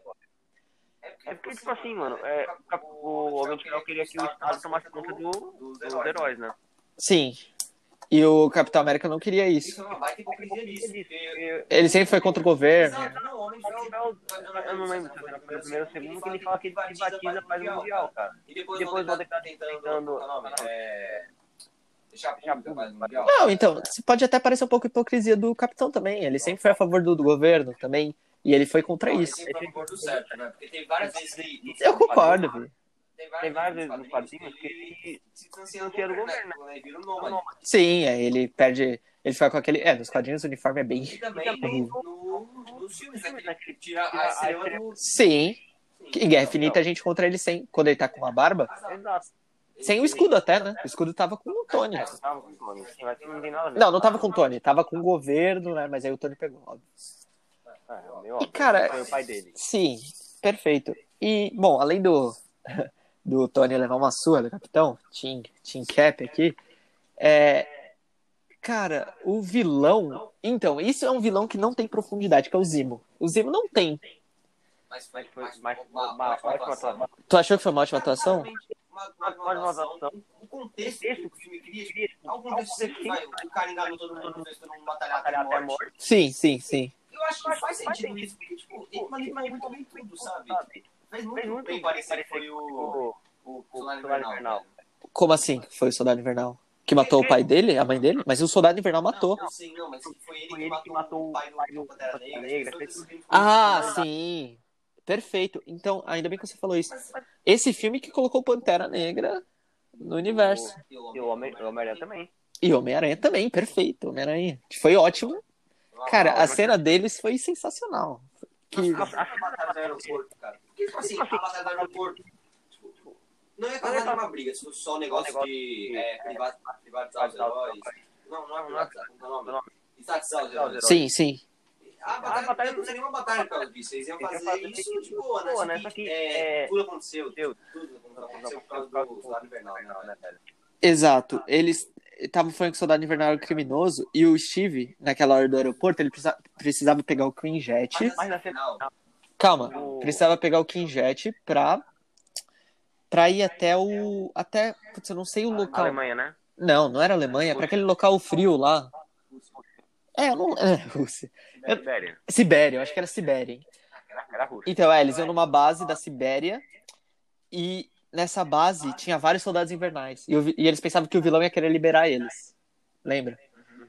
Speaker 3: É porque, tipo assim, mano, é, o Homem de Ferro queria que o Estado tomasse conta do, dos heróis, né?
Speaker 1: Sim. E o Capitão América não queria isso.
Speaker 2: Isso é
Speaker 1: Ele sempre foi contra o governo.
Speaker 2: Não, o
Speaker 3: Eu não lembro se era o primeiro ou o segundo, que ele fala que ele faz o mundial, cara.
Speaker 2: E depois, tentar tentando. qual é o o.
Speaker 1: Não, então, pode até parecer um pouco hipocrisia do Capitão também. Ele sempre foi a favor do, do governo também. E ele foi contra isso.
Speaker 2: Né? Porque teve várias vezes que.
Speaker 1: Eu concordo, viu?
Speaker 3: Tem vezes nos quadrinhos que ele
Speaker 2: se distancia do governo,
Speaker 3: governo,
Speaker 2: né? Quando ele vira um nômade.
Speaker 1: Sim, é, ele perde. Ele fica com aquele. É, nos quadrinhos o uniforme é bem.
Speaker 2: E também no, no, nos filmes, né?
Speaker 3: né,
Speaker 2: Que tira a estrela do.
Speaker 1: Sim. Em Guerra Infinita a gente encontra ele sem. Quando ele tá com uma barba.
Speaker 3: Exato.
Speaker 1: Sem o escudo até, né? O escudo tava com o Tony.
Speaker 3: É, não a.
Speaker 1: Não, tava com o Tony, tava com o governo, né? Mas aí o Tony pegou, óbvio.
Speaker 3: É, óbvio.
Speaker 1: cara,
Speaker 3: Foi o pai dele.
Speaker 1: Sim, perfeito. E, bom, além do, do Tony levar uma surra do capitão, Team, team Cap aqui, é. Cara, o vilão. Então, isso é um vilão que não tem profundidade, que é o Zimo. O Zimo não tem.
Speaker 2: Mas
Speaker 3: foi mais
Speaker 2: uma- ótima
Speaker 3: ótima atuação.
Speaker 1: Tu achou que foi uma ótima atuação?
Speaker 2: Uma, Uma atuação, um contexto que o filme cria.
Speaker 3: Queria,
Speaker 2: Algum contexto vai, o cara enganou todo mundo, mundo batalhar até a morte.
Speaker 1: Sim, sim, sim.
Speaker 2: Eu acho que faz sentido isso, porque, tipo, ele manipulou muito bem tudo, sabe? Fez
Speaker 3: Fez
Speaker 2: muito
Speaker 3: muito
Speaker 2: bem parecer que foi o,
Speaker 3: o,
Speaker 2: o,
Speaker 3: o
Speaker 2: Soldado
Speaker 3: Soldado
Speaker 2: Invernal.
Speaker 3: Invernal.
Speaker 1: Como assim foi o Soldado Invernal? Que matou o pai dele, a mãe dele? Mas o Soldado Invernal matou.
Speaker 2: Não, sim, não, mas foi ele
Speaker 3: Foi
Speaker 2: que
Speaker 3: ele que
Speaker 2: matou,
Speaker 3: matou
Speaker 2: o pai do, do Pantera Negra.
Speaker 3: Negra,
Speaker 2: fez que
Speaker 1: Ah,
Speaker 2: fez.
Speaker 1: sim. Perfeito. Então, ainda bem que você falou isso. Esse filme que colocou Pantera Negra no universo.
Speaker 2: E o
Speaker 3: E o Homem- o Homem-Aranha também.
Speaker 1: E Homem-Aranha também, perfeito. Homem-Aranha. Foi ótimo. Cara, a cena deles foi sensacional. Que...
Speaker 2: A batalha aeroporto, cara. Porque, tipo assim, a batalha do aeroporto. tipo, tipo, Não ia causar nenhuma briga se fosse só um negócio de é, privat- privatizar os heróis. Não, não é privatizar, como é o nome? Estatizar os heróis.
Speaker 1: Sim, sim.
Speaker 2: A batalha não seria uma batalha por causa disso. Eles iam fazer
Speaker 3: fazer
Speaker 2: isso de boa, né?
Speaker 3: boa, né?
Speaker 2: que,
Speaker 3: Só que,
Speaker 2: é,
Speaker 3: é,
Speaker 2: tudo aconteceu.
Speaker 3: deu.
Speaker 2: Tudo aconteceu por causa do Soldado Invernal, né? velho?
Speaker 1: Exato. Eles estavam falando que o Soldado Invernal era criminoso e o Steve, naquela hora do aeroporto, ele precisa- precisava pegar o Queen Jet.
Speaker 3: Mas na cena final,
Speaker 1: Calma, precisava pegar o King Jet pra, pra ir até o. Até. Putz, eu não sei o
Speaker 3: a
Speaker 1: local.
Speaker 3: Alemanha, né?
Speaker 1: Não, não era Alemanha, pra aquele local frio lá. É, eu não. É, Rússia. Eu-
Speaker 3: Sibéria.
Speaker 1: Sibéria, eu acho que era Sibéria, hein?
Speaker 3: Era, Rússia.
Speaker 1: Então, é, eles iam numa base da Sibéria e nessa base tinha vários soldados invernais. E, vi- e eles pensavam que o vilão ia querer liberar eles. Lembra?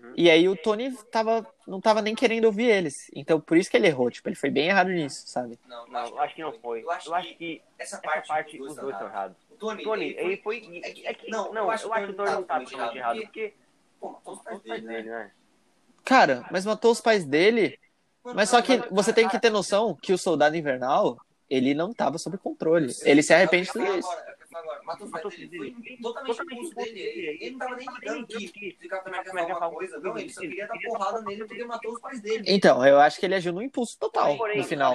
Speaker 3: Uhum.
Speaker 1: E aí o Tony tava, não tava nem querendo ouvir eles. Então por isso que ele errou. Tipo, ele foi bem errado nisso, sabe?
Speaker 2: Não,
Speaker 3: Não, eu acho que não foi.
Speaker 2: Eu acho que
Speaker 3: essa
Speaker 2: essa parte,
Speaker 3: parte
Speaker 2: os dois
Speaker 3: estão
Speaker 2: estão errados. Tony,
Speaker 3: Tony, ele foi. É que, não, eu acho que o Tony não tá totalmente errado. Porque
Speaker 2: Pô, matou os pais dele, né?
Speaker 3: dele, né?
Speaker 1: Cara, mas matou os pais dele. Mas só que você tem que ter noção que o soldado invernal, ele não tava sob controle. Ele se arrepende de tudo isso.
Speaker 2: Agora, matou os pais dele. Foi totalmente impulso dele. Ele, ele não tava nem ligando que, alguma coisa. Não, ele só queria dar porrada nele porque matou os pais dele.
Speaker 1: Então, eu acho que ele agiu no impulso total no final.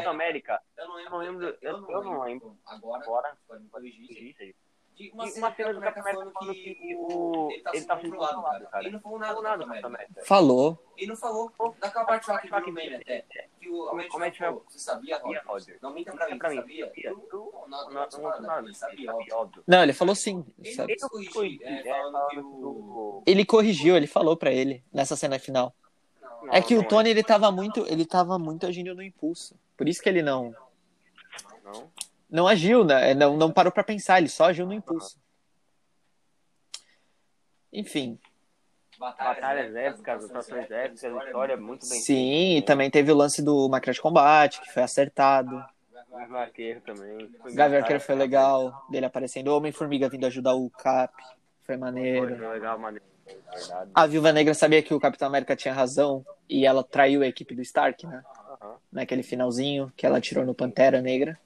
Speaker 2: Eu não
Speaker 3: eu não lembro, eu, não lembro.
Speaker 2: Agora,
Speaker 3: Agora,
Speaker 2: pode me corrigir.
Speaker 3: isso aí.
Speaker 2: De
Speaker 3: E uma cena do Capitão América falando que o, ele tá sendo controlado, cara.
Speaker 2: Ele não falou nada do
Speaker 3: nada
Speaker 2: Capitão
Speaker 3: do Capitão
Speaker 2: América.
Speaker 1: Falou.
Speaker 2: Ele não falou daquela parte lá que meme até. Que o
Speaker 3: que
Speaker 2: falou, Você sabia, Roger?
Speaker 3: Roger.
Speaker 2: Não minta pra mim,
Speaker 3: Pra
Speaker 2: você
Speaker 3: mim,
Speaker 2: sabia? não,
Speaker 3: Não,
Speaker 2: não,
Speaker 3: não,
Speaker 2: não,
Speaker 3: não,
Speaker 2: nada,
Speaker 3: não,
Speaker 2: ele sabia, óbvio.
Speaker 3: óbvio.
Speaker 1: Não, ele falou sim.
Speaker 2: Ele
Speaker 1: sabe?
Speaker 2: ele corrigiu, é,
Speaker 3: É,
Speaker 2: que
Speaker 3: que
Speaker 1: Ele corrigiu, ele falou pra ele nessa cena final. É que o Tony ele tava muito, ele tava muito agindo no impulso. Por isso que ele não
Speaker 3: Não.
Speaker 1: Não agiu, né? Não, não parou pra pensar, ele só agiu no impulso. Enfim,
Speaker 3: Batalhas épicas, atuações épicas, a história é muito bem
Speaker 1: sim, e também teve o lance do máquina de combate, que foi acertado.
Speaker 3: O Arqueiro também. Foi
Speaker 1: Gavião. Arqueiro foi legal, dele aparecendo. Homem-Formiga vindo ajudar o Cap, foi
Speaker 3: Foi
Speaker 1: maneiro.
Speaker 3: legal, maneiro. Verdade.
Speaker 1: A Viúva Negra sabia que o Capitão América tinha razão e ela traiu a equipe do Stark, né?
Speaker 3: Aham.
Speaker 1: Naquele finalzinho que ela tirou no Pantera Negra.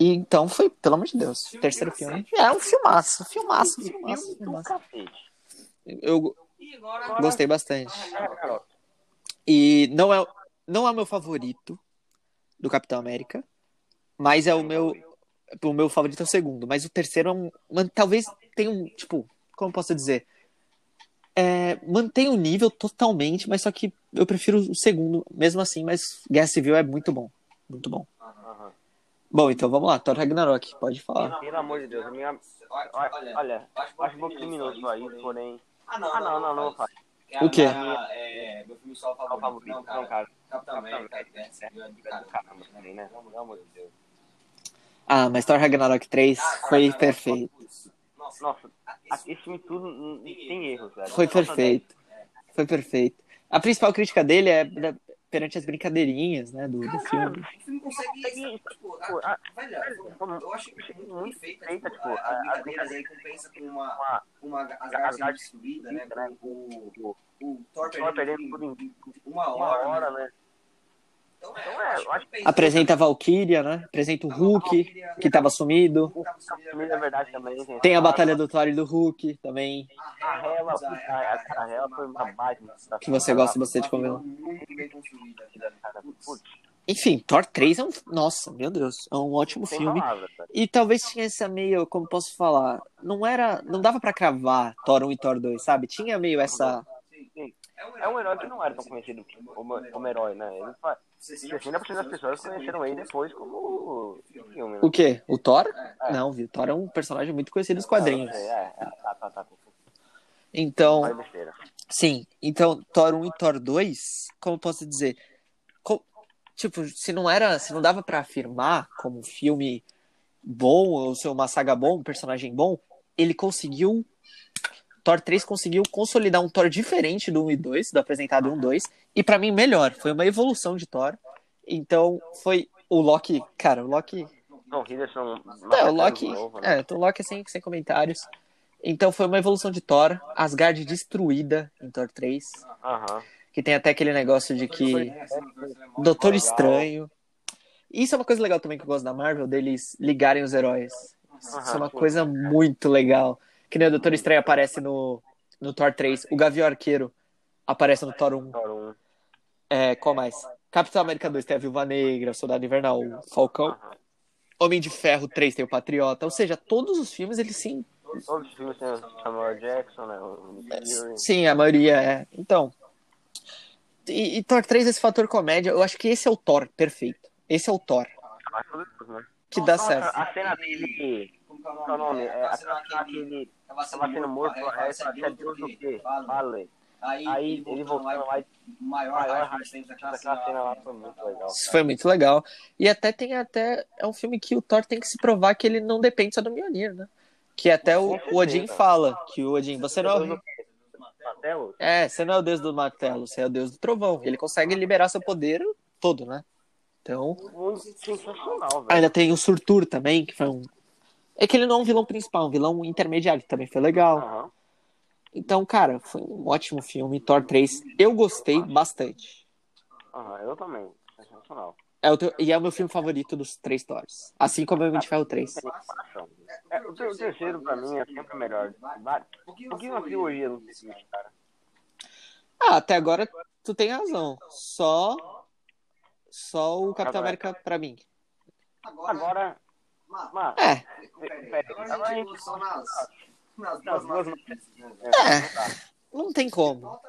Speaker 1: E então foi, pelo amor de Deus, terceiro filme. É um filmaço, filmaço, filmaço,
Speaker 3: Filme
Speaker 1: filmaço. Eu
Speaker 2: E agora...
Speaker 1: gostei bastante. E não é, não é o meu favorito do Capitão América, mas é o meu. O meu favorito é o segundo, mas o terceiro é um. man- talvez tenha um. Tipo, como eu posso dizer? É, mantém o nível totalmente, mas só que eu prefiro o segundo, mesmo assim, mas Guerra Civil é muito bom. Muito bom. Bom, então vamos lá, Thor Ragnarok, pode falar.
Speaker 3: Pelo amor de Deus, a minha...
Speaker 2: Olha,
Speaker 3: olha, olha,
Speaker 2: acho
Speaker 3: acho um pouco criminoso aí, porém...
Speaker 2: Ah, não,
Speaker 3: Ah, não, não, não, faz.
Speaker 2: É
Speaker 1: O quê?
Speaker 2: É, meu filme só
Speaker 3: Não,
Speaker 2: favorito. Não,
Speaker 3: Não,
Speaker 2: cara.
Speaker 3: cara.
Speaker 2: Capitão
Speaker 3: Capitão
Speaker 2: América, é
Speaker 3: Caramba, também, né? Pelo amor de Deus.
Speaker 1: Ah, mas Thor Ragnarok 3 foi
Speaker 2: Ragnarok,
Speaker 1: perfeito.
Speaker 2: Nossa,
Speaker 3: aqui esse filme tudo não tem erros, velho.
Speaker 1: Foi perfeito. Foi perfeito. A principal crítica dele é perante as brincadeirinhas, né, do, do filme.
Speaker 2: o filme consegue. Tipo,
Speaker 3: Tipo,
Speaker 2: a-
Speaker 3: a-
Speaker 2: velho, eu acho que muito,
Speaker 3: muito
Speaker 2: feita.
Speaker 3: feita,
Speaker 2: Tipo,
Speaker 3: tipo,
Speaker 2: as
Speaker 3: a- a
Speaker 2: brincadeiras aí compensa com uma.
Speaker 3: uma-
Speaker 2: uma as
Speaker 3: As
Speaker 2: garras
Speaker 3: garras
Speaker 2: destruídas, né?
Speaker 3: né?
Speaker 2: Com o,
Speaker 3: o-
Speaker 2: o Thor perdendo tudo em uma hora.
Speaker 3: hora,
Speaker 2: né?
Speaker 3: Né?
Speaker 2: Então,
Speaker 3: Então, é, eu acho
Speaker 2: que
Speaker 1: Apresenta a Valkyria, né? Apresenta o Hulk, que tava sumido.
Speaker 3: Filme da verdade também, gente.
Speaker 1: Tem a batalha do Thor e do Hulk também.
Speaker 3: A Hela, a, a, a Hela foi uma máquina.
Speaker 1: Que você gosta bastante de comer. Enfim, Thor 3 é um. Nossa, meu Deus. É um ótimo
Speaker 3: sem
Speaker 1: filme.
Speaker 3: palavras, velho.
Speaker 1: E talvez tinha essa meio, como posso falar, não era, não dava pra cravar Thor 1 e Thor 2, sabe? Tinha meio essa,
Speaker 3: É um herói que não era tão conhecido como, como herói, né? Ele fa... 60% das pessoas conheceram ele depois como filme, né?
Speaker 1: o quê? O Thor? Não, viu? Thor é um personagem muito conhecido nos quadrinhos.
Speaker 3: É, é, é, tá, tá, tá.
Speaker 1: Então, sim. Então, Thor 1 e Thor 2, como eu posso dizer? Co- tipo, se não era, se não dava pra afirmar como um filme bom ou ser uma saga bom, um personagem bom, ele conseguiu Thor 3 conseguiu consolidar um Thor diferente do 1 e 2, do apresentado 1 e 2, e pra mim melhor, foi uma evolução de Thor. Então, foi o Loki, cara, o Loki
Speaker 3: Não, Hiddleston...
Speaker 1: é, o Loki.
Speaker 3: de novo, né?
Speaker 1: É, então o Loki sem, sem comentários. Então foi uma evolução de Thor. Asgard destruída em Thor 3.
Speaker 3: Aham.
Speaker 1: Que tem até aquele negócio de que. Doutor Estranho. Isso é uma coisa legal também que eu gosto da Marvel, deles ligarem os heróis. Isso é uma coisa muito legal. Que nem o Doutor Estranho aparece no, no Thor 3. O Gavião Arqueiro aparece no Thor 1.
Speaker 3: Thor um.
Speaker 1: É, qual mais? Capitão América 2 tem a Viúva Negra, Soldado Invernal, o Falcão. Homem de Ferro 3 tem o Patriota. Ou seja, todos os filmes eles sim
Speaker 3: Todos os filmes tem o Samuel Jackson, né? O.
Speaker 1: Sim, a maioria é. Então. E, e Thor 3, esse fator comédia, eu acho que esse é o Thor perfeito. Esse é o Thor
Speaker 3: isso, né?
Speaker 1: que dá certo.
Speaker 3: a cena dele...
Speaker 2: Como que é o
Speaker 3: Qual é o nome? É, a
Speaker 2: cena
Speaker 3: cena ele
Speaker 2: Tava
Speaker 3: tava sendo morto,
Speaker 2: aí
Speaker 3: é,
Speaker 2: você
Speaker 3: é Deus do quê? Vale.
Speaker 2: Aí,
Speaker 3: Aí ele voltando lá e
Speaker 2: maior
Speaker 3: maior aquela
Speaker 2: aquela
Speaker 3: cena lá foi muito legal.
Speaker 1: Isso foi muito legal. E até tem até. É um filme que o Thor tem que se provar que ele não depende só do Mjolnir, né? Que até o, o Odin fala que o Odin, você não é o.
Speaker 3: Martelo?
Speaker 1: É, você não é o deus do martelo, você é o deus do trovão. Ele consegue liberar seu poder todo, né? Então. Ainda tem o Surtur também, que foi um. É que ele não é um vilão principal, é um vilão intermediário, que também foi legal.
Speaker 3: Aham.
Speaker 1: Então, cara, foi um ótimo filme, Thor 3. Eu gostei bastante.
Speaker 3: Aham, eu também. Sensacional.
Speaker 1: É o teu- e é o meu filme favorito dos três Thors. Assim como o Homem de Ferro 3.
Speaker 3: É, o, ter- o terceiro, pra mim, é sempre o melhor. Por que uma trilogia não existe, cara?
Speaker 1: Ah, até agora tu tem razão. Só. Só o Capitão
Speaker 3: Agora-
Speaker 1: América pra mim.
Speaker 3: Agora,
Speaker 1: É,
Speaker 2: matriz.
Speaker 1: não tem como.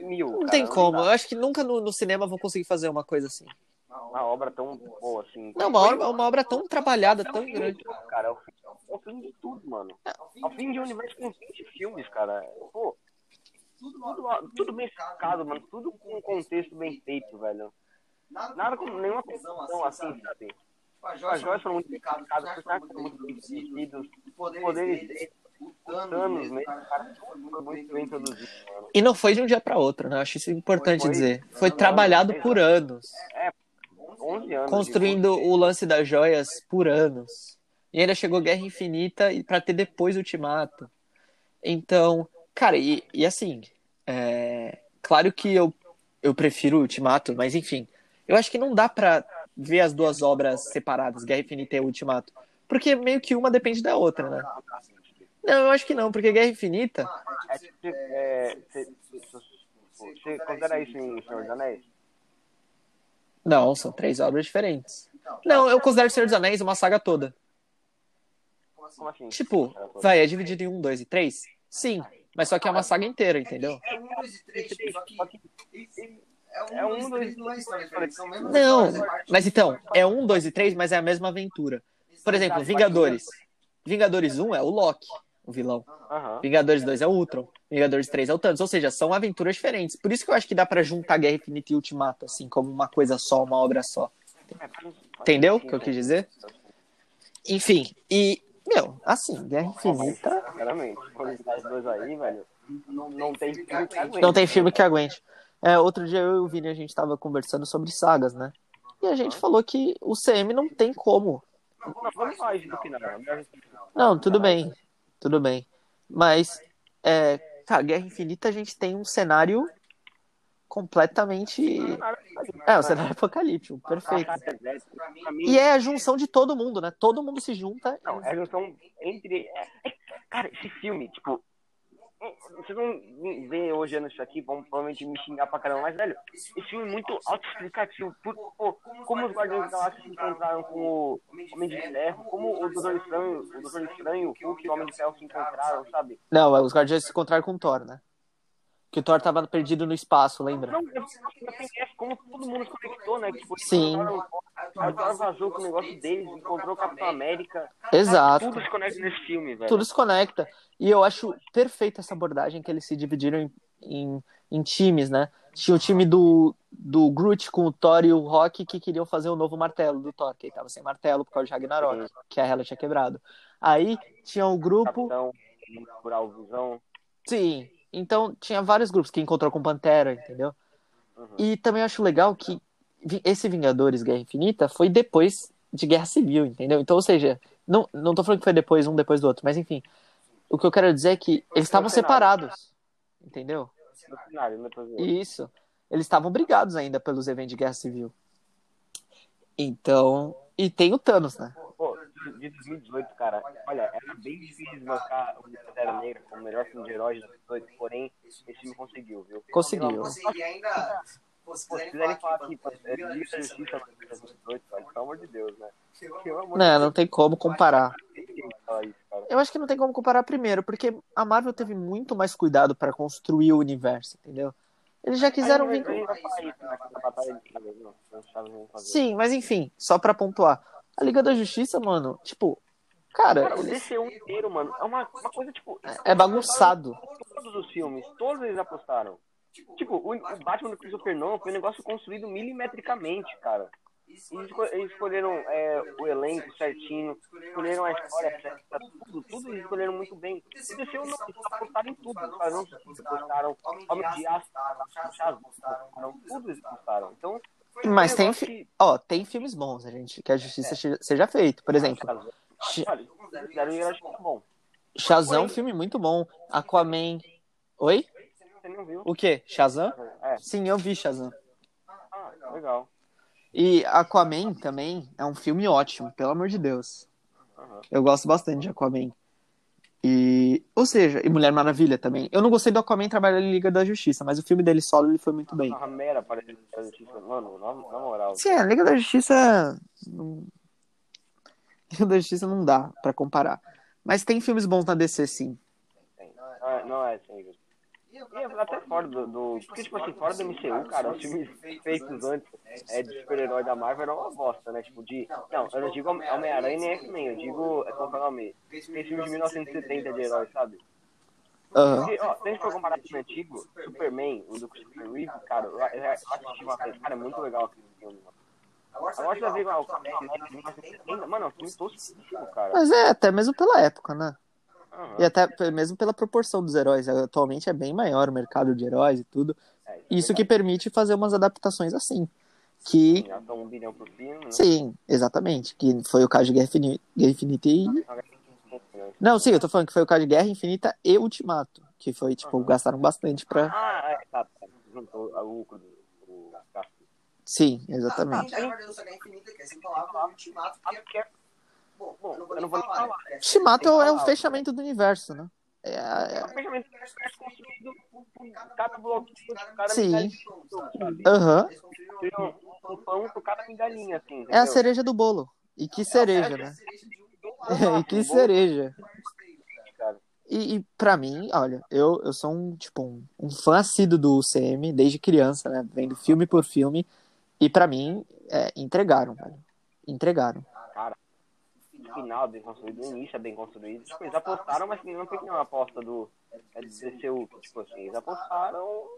Speaker 1: Não tem como. Eu acho que nunca no, no cinema vão conseguir fazer uma coisa assim.
Speaker 3: Uma obra tão boa assim.
Speaker 1: Não, uma obra, uma obra tão trabalhada, tão grande.
Speaker 3: Cara, é o, fim, é o fim de tudo, mano. É o fim de um universo com 20 filmes, cara. Pô, tudo, tudo bem explicado, mano. Tudo com um contexto bem feito, velho. Nada com nenhuma confusão assim, sabe? As joias foram muito explicadas, os personagens foram muito definidos, os poderes dele, o Thanos mesmo, cara, tudo foi muito bem introduzido, mano.
Speaker 1: E não foi de um dia pra outro, né? Acho isso importante
Speaker 3: Foi-
Speaker 1: dizer. Foi
Speaker 3: não,
Speaker 1: trabalhado
Speaker 3: não,
Speaker 1: por anos.
Speaker 3: 11 anos.
Speaker 1: Construindo o lance das joias por anos. E ainda chegou Guerra Infinita e pra ter depois Ultimato. Então, cara, e, e assim, é, claro que eu, eu prefiro Ultimato, mas enfim, eu acho que não dá pra ver as duas obras separadas, Guerra Infinita e Ultimato. Porque meio que uma depende da outra, né? Não, eu acho que não, porque Guerra Infinita.
Speaker 3: É, tipo, é, você, considera isso em Senhor dos Anéis?
Speaker 1: Não, são três obras diferentes. Não, eu considero Senhor dos Anéis uma saga toda.
Speaker 3: Como assim?
Speaker 1: Tipo, vai, é dividido em um, dois e três? Sim, mas só que é uma saga inteira, entendeu?
Speaker 2: É um, dois e três, tipo, só que
Speaker 3: Que
Speaker 2: é um, dois e três é diferente, são mesmas
Speaker 1: Não,
Speaker 2: é
Speaker 1: mas então, é um, dois e três, mas é a mesma aventura. Por exemplo, Vingadores. Vingadores 1 é o Loki, o vilão.
Speaker 3: Aham.
Speaker 1: Vingadores 2 é o Ultron. Vingadores 3 é o Thanos. Ou seja, são aventuras diferentes. Por isso que eu acho que dá pra juntar Guerra Infinita e Ultimato, assim, como uma coisa só, uma obra só. Entendeu o que eu quis dizer? Enfim, e, meu, assim, Guerra Infinita.
Speaker 3: Sinceramente, quando esses dois aí, velho, não, não tem filme que aguente.
Speaker 1: Não tem filme que aguente. É, outro dia eu e o Vini a gente tava conversando sobre sagas, né? E a gente falou que o CM não tem como.
Speaker 3: Não,
Speaker 1: tudo bem. Tudo bem. Mas, é, cara, Guerra Infinita a gente tem um cenário completamente. É, um cenário apocalíptico, perfeito. E é a junção de todo mundo, né? Todo mundo se junta.
Speaker 3: Não, é a junção entre. é- é- cara, esse filme, tipo. Vocês vão ver hoje isso aqui, vão provavelmente me xingar pra caramba, mas, velho, esse filme é muito autoexplicativo. Pô, como os Guardiões da Galáxia se encontraram com o Homem de Ferro, como o Doutor Estranho, o Doutor Estranho, o Hulk e o Homem de Ferro se encontraram, sabe?
Speaker 1: Não, os Guardiões se encontraram com o Thor, né? Que o Thor tava perdido no espaço, lembra?
Speaker 3: Não, eu eu- como todo mundo se conectou, né? Tipo,
Speaker 1: Sim.
Speaker 3: O Thor vazou com o negócio deles, encontrou o Capitão América.
Speaker 1: Exato.
Speaker 3: Tudo se conecta nesse filme, velho.
Speaker 1: Tudo se conecta. E eu acho perfeita essa abordagem que eles se dividiram em, em, em times, né? Tinha o time do, do Groot com o Thor e o Rock que queriam fazer o novo martelo do Thor, que ele tava sem martelo por causa de Ragnarok, que a Hela tinha quebrado. Aí tinha o grupo.
Speaker 3: Capitão, Visão.
Speaker 1: Sim. Então tinha vários grupos que encontrou com Pantera, entendeu?
Speaker 3: Uhum.
Speaker 1: E também acho legal que esse Vingadores Guerra Infinita foi depois de Guerra Civil, entendeu? Então, ou seja, não, não tô falando que foi depois, um depois do outro, mas enfim. O que eu quero dizer é que eles estavam separados, entendeu? Isso. Eles estavam brigados ainda pelos eventos de Guerra Civil. Então. E tem o Thanos, né?
Speaker 3: De 2018, cara, olha, era bem difícil desbancar o Pantera Negra como o melhor filme de heróis de 2018, porém, esse filme conseguiu, viu?
Speaker 1: Conseguiu.
Speaker 2: Ainda, pô, se quiserem falar
Speaker 3: falar
Speaker 2: aqui,
Speaker 3: que
Speaker 2: pô,
Speaker 3: é, Liga da Justiça na 2018, cara, pelo amor de Deus, né?
Speaker 1: Não, não tem como comparar. Eu acho que não tem como comparar primeiro, porque a Marvel teve muito mais cuidado para construir o universo, entendeu? Eles já quiseram vir
Speaker 3: fazer.
Speaker 1: Sim, mas enfim, só pra pontuar. A Liga da Justiça, mano, tipo, cara,
Speaker 3: Cara, o DCU inteiro, mano, é uma, uma coisa, tipo...
Speaker 1: é bagunçado.
Speaker 3: Todos os filmes, todos eles apostaram. Tipo, o, o Batman do Christopher Nolan foi um negócio construído milimetricamente, cara. Eles, esco- eles escolheram é, o elenco certinho, escolheram a história certa, tudo, tudo eles escolheram muito bem. O DCU não, apostaram em tudo, Esquadrão Suicida apostaram, Homem de Aço apostaram, tudo eles apostaram. Então, um
Speaker 1: Mas tem, fi- ó, tem filmes bons, a gente, que a justiça che- seja feita. Por exemplo,
Speaker 3: que- herói bom.
Speaker 1: Shazam é um filme muito bom. Aquaman. Oi?
Speaker 3: Você não viu?
Speaker 1: O quê? Shazam?
Speaker 3: É.
Speaker 1: Sim, eu vi Shazam.
Speaker 3: Ah, legal.
Speaker 1: E Aquaman também é um filme ótimo, pelo amor de Deus.
Speaker 3: Aham.
Speaker 1: Eu gosto bastante de Aquaman. E, ou seja, e Mulher Maravilha também. Eu não gostei do Aquaman trabalhar em Liga da Justiça, mas o filme dele solo ele foi muito bem.
Speaker 3: A Ramera apareceu no Justiça. Mano, na, na moral.
Speaker 1: Sim, a Liga da Justiça. não- Liga da Justiça não dá pra comparar. Mas tem filmes bons na DC, sim.
Speaker 3: Tem. Não é, não é sem dúvida. E é até fora do, do. Porque, tipo assim, fora do MCU, cara, os filmes feitos antes é, de super-herói da Marvel eram uma bosta, né? Tipo, de. Não, eu não digo Home- Homem-Aranha nem X-Men, eu digo. É como é o nome? Tem filme de 1970 de herói, sabe?
Speaker 1: Aham.
Speaker 3: Porque, ó, se a gente for comparar com o antigo, Superman, o do Christopher Reeve, cara, eu, assisti uma vez, cara, é muito legal aquele filme, mano. Agora você vai ver lá, o Capitão América de 1970, mano, é um filme tosquíssimo, cara.
Speaker 1: Mas é, até mesmo pela época, né?
Speaker 3: Aham.
Speaker 1: E até mesmo pela proporção dos heróis. Atualmente é bem maior o mercado de heróis e tudo.
Speaker 3: É,
Speaker 1: Isso que permite fazer umas adaptações assim. Que,
Speaker 3: Já estão um bilhão por filme, né?
Speaker 1: sim, exatamente. Que foi o caso de Guerra Infini- Guerra Infinita e. Não, sim, eu tô falando que foi o caso de Guerra Infinita e Ultimato. Que foi, tipo, gastaram bastante pra.
Speaker 3: Ah, é, tá, tá. Juntou a lucro do.
Speaker 1: Sim,
Speaker 2: Ah,
Speaker 1: exatamente.
Speaker 2: tá, verdade, eu só ganhei infinita, que é sem palavras, ultimato, bom,
Speaker 3: bom,
Speaker 2: eu não vou
Speaker 3: eu não vou
Speaker 2: falar.
Speaker 3: falar.
Speaker 2: né?
Speaker 1: É o
Speaker 3: falar,
Speaker 1: fechamento do universo, né? É,
Speaker 3: é
Speaker 1: é-
Speaker 3: um fechamento é construído por cada bloco, por cada
Speaker 1: Sim.
Speaker 3: migalhinha, sabe?
Speaker 1: Aham.
Speaker 3: Tira um, um pão por cada migalhinha, assim,
Speaker 1: É a
Speaker 3: entendeu?
Speaker 1: cereja do bolo. E que cereja, né?
Speaker 2: cereja um
Speaker 1: e que cereja. E, e para mim, olha, eu, eu sou um, tipo, um, um fã assíduo do UCM desde criança, né? Vendo filme por filme. E pra mim, é, entregaram, velho. Entregaram.
Speaker 3: O final bem construído, o início é bem construído. Tipo, eles apostaram, mas não foi uma aposta do é, o tipo assim, eles apostaram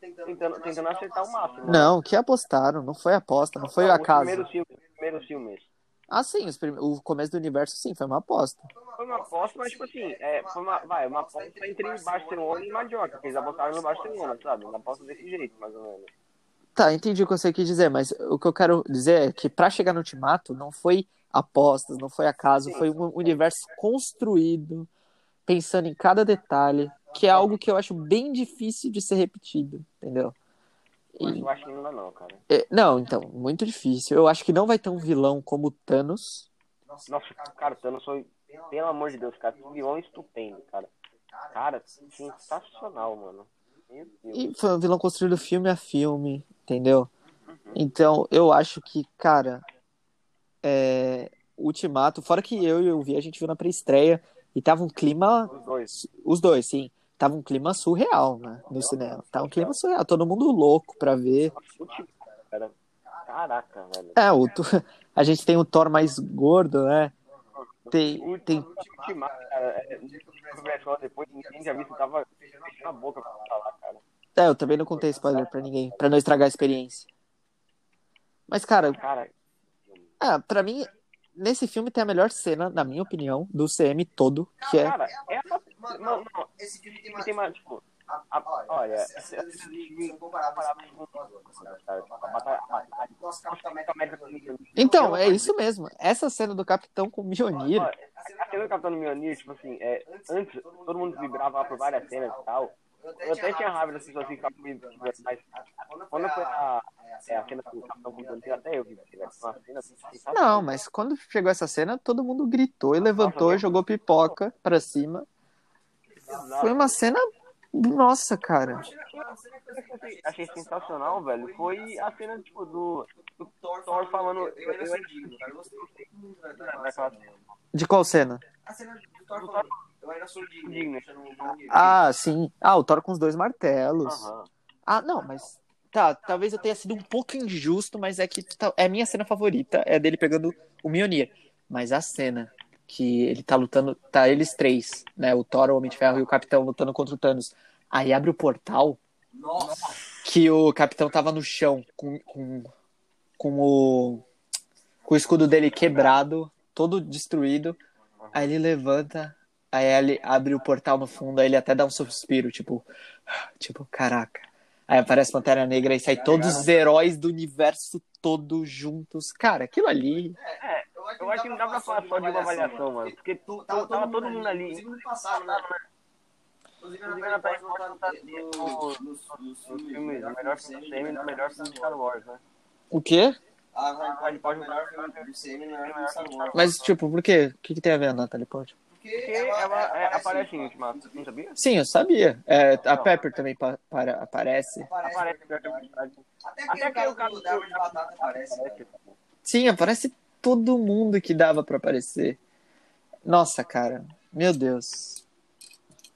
Speaker 3: tentando, tentando acertar o máximo. né?
Speaker 1: Não, que apostaram, não foi aposta, não foi
Speaker 3: Não,
Speaker 1: acaso.
Speaker 3: Os primeiros filmes, os primeiros filmes.
Speaker 1: Ah, sim, prime- o começo do universo, sim, foi uma aposta.
Speaker 3: Foi uma aposta, mas tipo assim, é, foi uma, vai, uma aposta entre Barcelona e Mallorca, porque eles apostaram no Barcelona, sabe? Uma aposta desse jeito, mais ou menos.
Speaker 1: Tá, entendi o que você quis dizer, mas o que eu quero dizer é que pra chegar no Ultimato não foi apostas, não foi acaso, foi um universo construído, pensando em cada detalhe, que é algo que eu acho bem difícil de ser repetido, entendeu? E-
Speaker 3: eu acho que não dá não, cara.
Speaker 1: é, não, então, muito difícil. Eu acho que não vai ter um vilão como o Thanos.
Speaker 3: Nossa, cara, o Thanos foi, pelo amor de Deus, cara, um vilão estupendo, cara. Cara, sensacional, mano.
Speaker 1: E foi um vilão construído filme a filme, entendeu? Então, eu acho que, cara, é, Ultimato, fora que eu e eu vi, a gente viu na pré-estreia e tava um clima,
Speaker 3: Os dois.
Speaker 1: os dois, sim, tava um clima surreal, né, no cinema. Tava um clima surreal, todo mundo louco pra ver.
Speaker 3: Caraca, velho.
Speaker 1: É, o, a gente tem o Thor mais gordo, né? Tem, tem,
Speaker 3: Ultimato, cara. É, conversou depois, ninguém já viu que tava fechando a boca pra falar, cara.
Speaker 1: é, eu também não contei spoiler pra ninguém, pra não estragar a experiência. Mas, cara,
Speaker 3: Cara,
Speaker 1: Ah, pra mim, nesse filme tem a melhor cena, na minha opinião, do CM todo, que é.
Speaker 3: cara, é uma.
Speaker 2: Mano,
Speaker 3: Não, não,
Speaker 2: esse filme tem mais...
Speaker 3: tem mais, tipo.
Speaker 2: a-
Speaker 3: a- olha,
Speaker 2: essa-
Speaker 3: essa-
Speaker 2: essas são comparáveis com as. América
Speaker 1: Então, é isso mesmo. Essa cena do Capitão com o.
Speaker 3: Olha, A cena do Capitão Mjolnir, tipo assim, é, antes todo mundo vibrava por várias cenas e tal. Eu até tinha raiva das pessoas que vibrando, mas quando foi a, é, a cena do Capitão com o Mjolnir, até eu vi, sensacional.
Speaker 1: Não, mas quando chegou essa cena, todo mundo gritou e levantou e jogou pipoca pra cima. Foi uma cena. Nossa, cara.
Speaker 3: achei sensacional, velho, foi a cena, tipo, do, do Thor falando... Eu, eu,
Speaker 2: sou digno, cara. Eu gostei muito da- daquela
Speaker 3: naquela
Speaker 2: cena.
Speaker 1: De qual cena?
Speaker 2: A cena do Thor falando, eu ainda sou digno.
Speaker 3: Digno.
Speaker 2: deixando um nome-
Speaker 1: Ah, sim. Ah, o Thor com os dois martelos.
Speaker 3: Aham.
Speaker 1: Ah, não, mas. Tá, talvez eu tenha sido um pouco injusto, mas é que tá- é a minha cena favorita, é dele pegando o Mjolnir. Mas a cena que ele tá lutando, tá eles três, né? O Thor, o Homem de Ferro e o Capitão lutando contra o Thanos. Aí abre o portal
Speaker 2: Nossa!
Speaker 1: que o Capitão tava no chão com, com, com o com o escudo dele quebrado, todo destruído. Aí ele levanta, aí ele abre o portal no fundo, aí ele até dá um suspiro, tipo, tipo, caraca. Aí aparece Pantera Negra e sai todos os heróis do universo todo juntos. Cara, aquilo ali.
Speaker 3: Eu acho que não dá pra falar só de uma avaliação, mano. Porque tava todo mundo ali.
Speaker 2: Inclusive no passado, né? Inclusive a Natália Portman tá nos filmes,
Speaker 3: o melhor filme do e melhor filme de Star Wars, né?
Speaker 1: O quê?
Speaker 2: A Natalie Portman é o melhor filme do CM e melhor filme de Star Wars.
Speaker 1: Mas, tipo, por quê? O que, que tem a ver a Natalie Portman?
Speaker 2: Porque
Speaker 3: ela é, aparece em Ultimato, você não sabia?
Speaker 1: Sim, eu sabia. É, a Pepper também pa para, aparece.
Speaker 2: Aparece, Até aquele cara do Débora de Batata aparece.
Speaker 1: Sim, aparece todo mundo que dava pra aparecer. Nossa, cara. Meu Deus.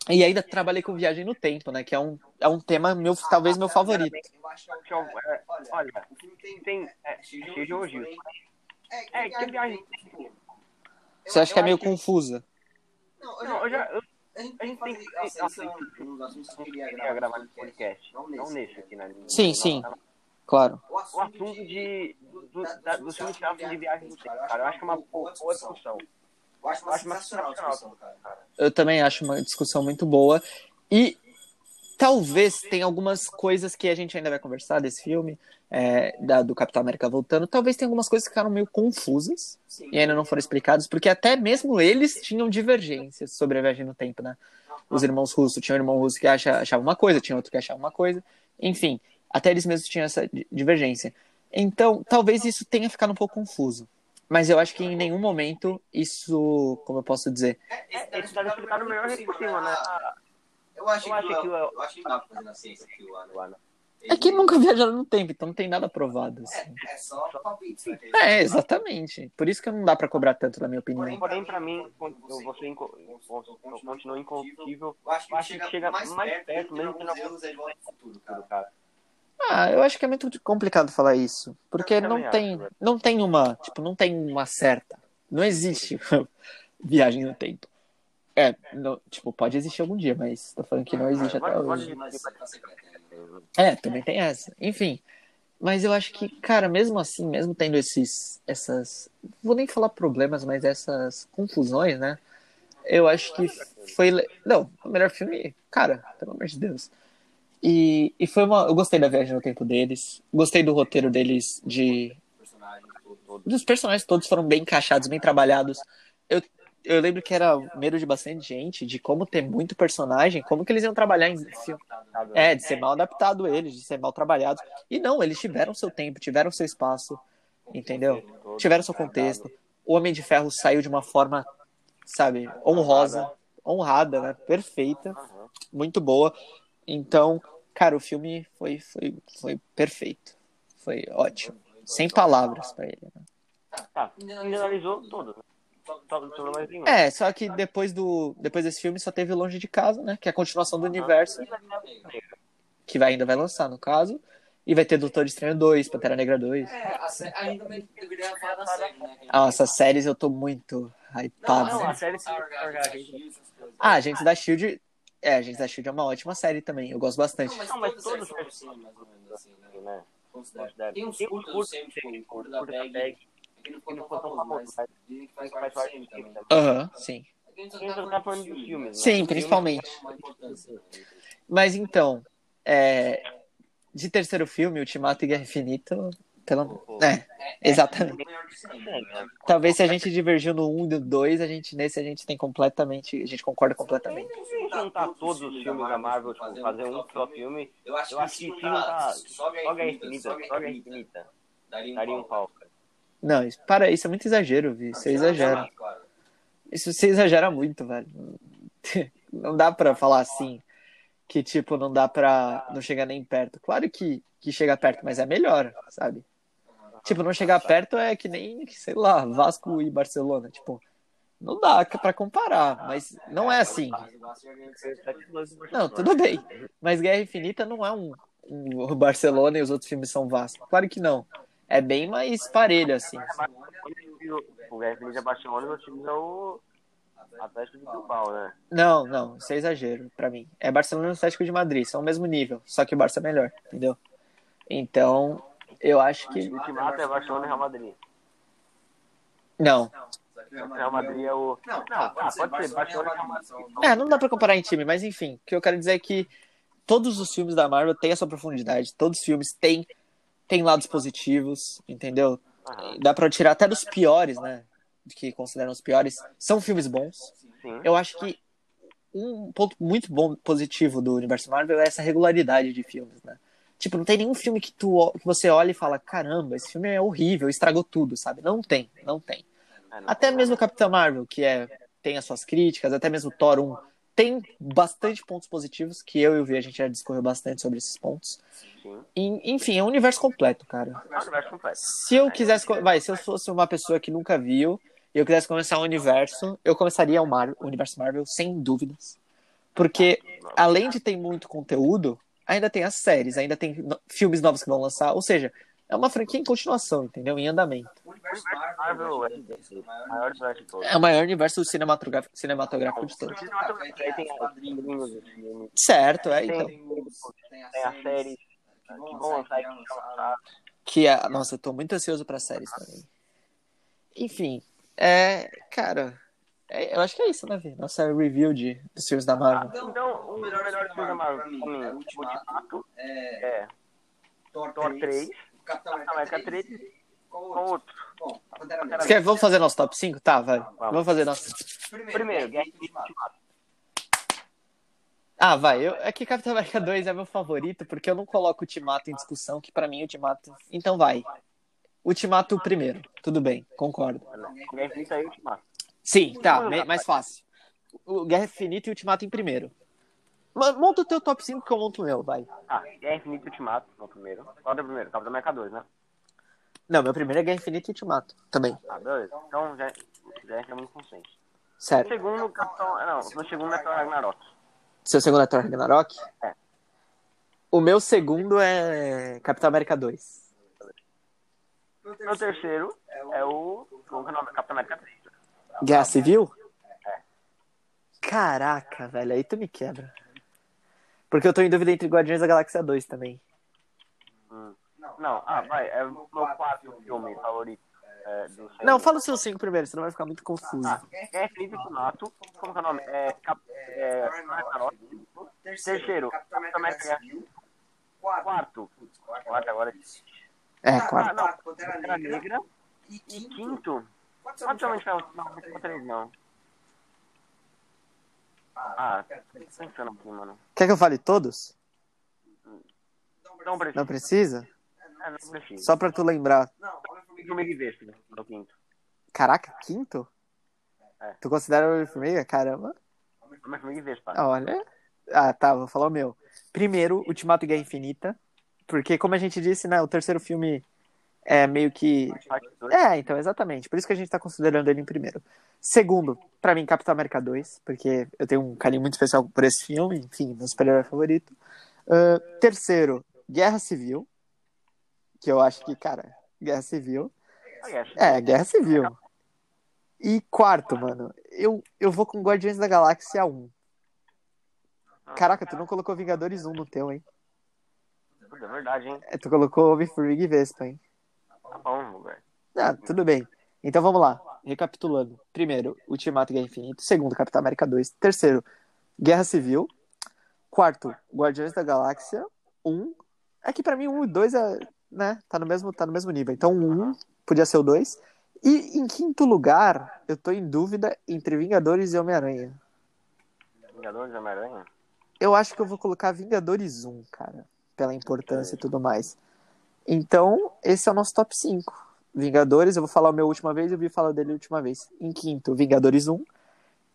Speaker 1: E ainda trabalhei com viagem no tempo, né? Que é um, é um tema meu, talvez meu favorito.
Speaker 2: Eu acho que é o- é, Olha, o filme tem.
Speaker 3: Tem. É, cheio de elogios.
Speaker 2: É,
Speaker 3: É, que viagem.
Speaker 1: Você acha que é meio
Speaker 3: que-
Speaker 1: confusa?
Speaker 2: Não, eu
Speaker 3: Não, eu já. Eu
Speaker 2: A gente tem
Speaker 3: tem
Speaker 2: que
Speaker 3: que- nossa,
Speaker 2: nos assuntos que eu
Speaker 3: queria gravar no podcast.
Speaker 2: Não
Speaker 3: Não
Speaker 2: nesse.
Speaker 3: aqui na linha.
Speaker 1: Sim, sim. Claro.
Speaker 2: O
Speaker 3: O assunto de. Do, da, do filme que de viagem do tempo, cara. Eu acho que é uma boa discussão.
Speaker 2: Eu acho uma
Speaker 3: Eu acho uma
Speaker 2: sensacional discussão, cara.
Speaker 1: Eu também acho uma discussão muito boa. E talvez tenha algumas coisas que a gente ainda vai conversar desse filme, é, da, do Capitão América voltando. Talvez tenha algumas coisas que ficaram meio confusas
Speaker 2: Sim.
Speaker 1: e ainda não foram explicadas, porque até mesmo eles tinham divergências sobre a viagem no tempo, né? Os irmãos russos, tinha um irmão russo que acha, achava uma coisa, tinha outro que achava uma coisa. Enfim, até eles mesmos tinham essa di- divergência. Então, talvez isso tenha ficado um pouco confuso. Mas eu acho que em nenhum momento isso, como eu posso dizer,
Speaker 3: É, Eles devem explicar no melhor jeito possível, né?
Speaker 2: Eu acho
Speaker 3: Eu acho
Speaker 2: que
Speaker 3: que
Speaker 2: eu
Speaker 3: o-
Speaker 2: eu acho que dá pra fazer na ciência né?
Speaker 3: Lá, né?
Speaker 1: é que nunca viajaram no tempo, então não tem nada provado. Assim.
Speaker 2: É só palpite, né?
Speaker 1: É, exatamente. Por isso que não dá pra cobrar tanto, na minha opinião.
Speaker 3: Porém, pra mim, eu vou ser inco- eu continuo inconfível.
Speaker 2: Eu acho que
Speaker 3: Eu acho que chega mais perto,
Speaker 2: mesmo que não Deus é de volta futuro, cara.
Speaker 1: Ah, eu acho que é muito complicado falar isso. Porque não tem,
Speaker 3: acho,
Speaker 1: não tem uma, tipo, não tem uma certa. Não existe viagem no tempo. É, não- tipo, pode existir algum dia, mas tô falando que não existe até hoje. É, também tem essa. Enfim. Mas eu acho que, cara, mesmo assim, mesmo tendo esses, essas, vou nem falar problemas, mas essas confusões, né? Eu acho que foi, le- não, o melhor filme, cara, pelo amor de Deus. E, e foi uma, eu gostei da viagem no tempo deles, gostei do roteiro deles de os personagens todos foram bem encaixados, bem trabalhados. Eu, eu lembro que era medo de bastante gente, de como ter muito personagem, como que eles iam trabalhar em filme. É, de ser mal adaptado eles, de ser mal trabalhados. E não, eles tiveram seu tempo, tiveram seu espaço, entendeu? Tiveram seu contexto. O Homem de Ferro saiu de uma forma, sabe, honrosa, honrada, né? Perfeita, muito boa. Então, cara, o filme foi, foi, foi perfeito. Foi ótimo. Sem palavras pra ele. Né?
Speaker 3: Tá, tudo. Só- só mais nenhum.
Speaker 1: É, só que depois do depois desse filme só teve Longe de Casa, né? Que é a continuação do universo, que vai, ainda vai lançar, no caso. E vai ter Doutor Estranho 2, Pantera Negra 2.
Speaker 2: É, a, sé- a gente também deveria falar da série, né?
Speaker 1: Ah, essas séries eu tô muito hypado.
Speaker 3: Não,
Speaker 1: né?
Speaker 3: a série
Speaker 2: coisas.
Speaker 1: Ah, Agentes da Shield. É, Agentes da Shield é uma ótima série também. Eu gosto bastante.
Speaker 2: Não, mas
Speaker 3: Não, mas
Speaker 2: todos
Speaker 3: todos
Speaker 2: são assim, mais ou menos assim, né?
Speaker 3: né?
Speaker 2: Considero.
Speaker 3: Considero.
Speaker 2: Tem uns curtos do Sam,
Speaker 3: que
Speaker 2: tipo,
Speaker 3: tem,
Speaker 2: o curto da Peg,
Speaker 3: Peg,
Speaker 2: que não
Speaker 3: não
Speaker 2: tão famoso, mas
Speaker 3: famoso,
Speaker 2: dizem que faz parte do filme também.
Speaker 1: Aham, sim.
Speaker 2: A gente
Speaker 3: A gente
Speaker 2: tá
Speaker 3: não falando de filmes, né?
Speaker 1: Sim,
Speaker 3: Filme
Speaker 1: principalmente.
Speaker 2: né?
Speaker 1: Mas então, é, de terceiro filme, Ultimato e Guerra Infinita, pelo... É, exatamente.
Speaker 2: É o do cinema,
Speaker 3: É,
Speaker 2: né?
Speaker 1: Talvez se a gente divergiu no 1 e no 2, a gente, nesse a gente tem completamente. A gente concorda completamente.
Speaker 3: Se a gente juntar todos os filmes da Marvel, tipo, fazer um só filme,
Speaker 2: Eu acho
Speaker 3: que se juntar só Guerra
Speaker 2: Infinita,
Speaker 3: Infinita, só Guerra Infinita,
Speaker 2: daria
Speaker 3: um pau, cara.
Speaker 1: Não, isso- para, isso é muito exagero, Vi. Você exagera. Isso você exagera muito, velho. Não dá pra falar assim. Que, tipo, não dá pra não chegar nem perto. Claro que, que chega perto, mas é melhor, sabe? Tipo, não chegar perto é que nem, sei lá, Vasco e Barcelona. Tipo, não dá pra comparar, mas não é assim. Não, tudo bem. Mas Guerra Infinita não é um, um o Barcelona e os outros filmes são Vasco. Claro que não. É bem mais parelho, assim.
Speaker 3: O Guerra Infinita Barcelona, o time é o Atlético de Bilbao, né?
Speaker 1: Não, não, isso é exagero pra mim. É Barcelona e Atlético de Madrid, são o mesmo nível, só que o Barça é melhor, entendeu? Então, eu acho que.
Speaker 3: O Ultimato é Barcelona e Real Madrid.
Speaker 1: Não.
Speaker 3: O Real Madrid é o...
Speaker 2: Não,
Speaker 3: Não,
Speaker 2: ah,
Speaker 3: pode ser, Barcelona e Real Madrid.
Speaker 1: É, não dá pra comparar em time, mas enfim, o que eu quero dizer é que todos os filmes da Marvel têm a sua profundidade, todos os filmes têm, têm lados positivos, entendeu?
Speaker 3: Aham.
Speaker 1: Dá pra tirar até dos piores, né? que consideram os piores, são filmes bons.
Speaker 3: Sim.
Speaker 1: Eu acho que um ponto muito bom, positivo do universo Marvel é essa regularidade de filmes, né? Tipo, não tem nenhum filme que, tu, que você olha e fala, caramba, esse filme é horrível, estragou tudo, sabe? Não tem, não tem.
Speaker 3: É,
Speaker 1: Até mesmo o Capitão Marvel, que é, tem as suas críticas, até mesmo Thor 1, tem bastante pontos positivos, que eu e o Vi, a gente já discorreu bastante sobre esses pontos. E, enfim, é um universo completo, cara.
Speaker 3: É um universo completo.
Speaker 1: Se eu quisesse. Vai, se eu fosse uma pessoa que nunca viu e eu quisesse começar um universo, eu começaria o, Mar o universo Marvel, sem dúvidas. Porque, além de ter muito conteúdo, ainda tem as séries, ainda tem no- filmes novos que vão lançar. Ou seja, é uma franquia em continuação, entendeu? Em andamento.
Speaker 2: O universo
Speaker 3: Marvel é
Speaker 2: o maior
Speaker 3: universo.
Speaker 1: É o maior universo cinematográfico, cinematográfico de todos.
Speaker 3: Filmes,
Speaker 1: Certo, é, então.
Speaker 3: tem, as séries que vão lançar que.
Speaker 1: Que é. Nossa, eu tô muito ansioso pra séries também. Enfim, é. Cara, eu acho que é isso, né, Vi? Nossa review de, dos filmes da Marvel.
Speaker 3: Então, o melhor filme da Marvel, pra mim, é Ultimato,
Speaker 2: É,
Speaker 3: é
Speaker 2: Thor
Speaker 3: Thor 3,
Speaker 2: 3, Capitão
Speaker 3: Capitão América
Speaker 2: América 3,
Speaker 3: 3,
Speaker 2: qual
Speaker 3: com
Speaker 2: outro?
Speaker 3: outro.
Speaker 2: Bom,
Speaker 1: quer, vamos fazer nosso top 5? Tá, vai. Vamos fazer nosso.
Speaker 3: Primeiro, Guerra Infinita Ultimato.
Speaker 1: Ah, vai. Eu, é que Capitão América 2 é meu favorito, porque eu não coloco Ultimato em discussão, que pra mim Ultimato. Então vai. Ultimato primeiro. Tudo bem, concordo.
Speaker 3: Guerra Infinita e Ultimato.
Speaker 1: Sim, tá, mais fácil. O Guerra Infinita e Ultimato em primeiro. Monta o teu top 5 que eu monto o meu, vai.
Speaker 3: Ah, Guerra Infinita e Ultimato, no primeiro. Qual é o primeiro? Capitão América 2, né?
Speaker 1: Não, meu primeiro é Guerra Infinita e Ultimato. Também.
Speaker 3: Ah, beleza. Então já, já entramos em consenso. No
Speaker 1: Sério.
Speaker 3: segundo, Capitão... ah, Não, no segundo é Thor Ragnarok.
Speaker 1: Seu segundo é Thor Ragnarok?
Speaker 3: É.
Speaker 1: O meu segundo é Capitão América 2.
Speaker 3: No terceiro é o... Como que é o nome? Capitão América 3.
Speaker 1: Guerra Civil? Caraca, velho, aí tu me quebra. Porque eu tô em dúvida entre Guardiões da Galáxia 2 também.
Speaker 3: Hum. Não, ah, vai. É o meu quarto filme favorito. É, do
Speaker 1: Não, fala os seus cinco primeiro, senão vai ficar muito confuso.
Speaker 3: Ah, Guerra Infinita e Ultimato. Como que é o nome? É... Cap... é. Terceiro,
Speaker 2: Capitão América. Quarto,
Speaker 3: Quarto. agora.
Speaker 1: É,
Speaker 2: Ah,
Speaker 1: quarto.
Speaker 2: não, Pantera Negra. E quinto,
Speaker 3: quinto...
Speaker 2: pode ser
Speaker 3: Quantos
Speaker 2: um
Speaker 3: homens falam? Não, não três não. Ah, tô pensando aqui, mano.
Speaker 1: Quer que eu fale todos?
Speaker 3: Não precisa.
Speaker 1: Não precisa?
Speaker 3: É, não precisa.
Speaker 1: Só pra tu lembrar.
Speaker 2: Não, Homem-Formiga
Speaker 3: Formiga e Vespa, né? no quinto.
Speaker 1: Caraca, quinto?
Speaker 3: É.
Speaker 1: Tu considera o Homem-Formiga? Caramba.
Speaker 3: Homem-Formiga e Vespa.
Speaker 1: Olha. Ah, tá, vou falar o meu. Primeiro, Ultimato e Guerra Infinita. Porque, como a gente disse, né, o terceiro filme é meio que. É, então, exatamente. Por isso que a gente tá considerando ele em primeiro. Segundo, pra mim, Capitão América 2, porque eu tenho um carinho muito especial por esse filme, enfim, meu super-herói favorito. Ah, terceiro, Guerra Civil, que eu acho que, cara, Guerra Civil. É, Guerra Civil. E quarto, mano, eu, eu vou com Guardiões da Galáxia 1. Caraca, tu não colocou Vingadores 1 no teu, hein?
Speaker 3: É verdade, hein?
Speaker 1: É, tu colocou Homem-Formiga e Vespa, hein?
Speaker 3: Tá bom, velho.
Speaker 1: Ah, tudo bem. Então vamos lá. Recapitulando. Primeiro, Ultimato e Guerra Infinita. Segundo, Capitão América 2. Terceiro, Guerra Civil. Quarto, Guardiões da Galáxia 1. É que pra mim 1 e 2 é, né, tá no mesmo, tá no mesmo nível. Então 1 podia ser o 2. E em quinto lugar, eu tô em dúvida entre Vingadores e Homem-Aranha.
Speaker 3: Vingadores de Homem-Aranha?
Speaker 1: Eu acho que eu vou colocar Vingadores 1, cara, pela importância e tudo mais. Então, esse é o nosso top 5. Vingadores, eu vou falar o meu última vez eu vi falar dele a última vez. Em quinto, Vingadores 1.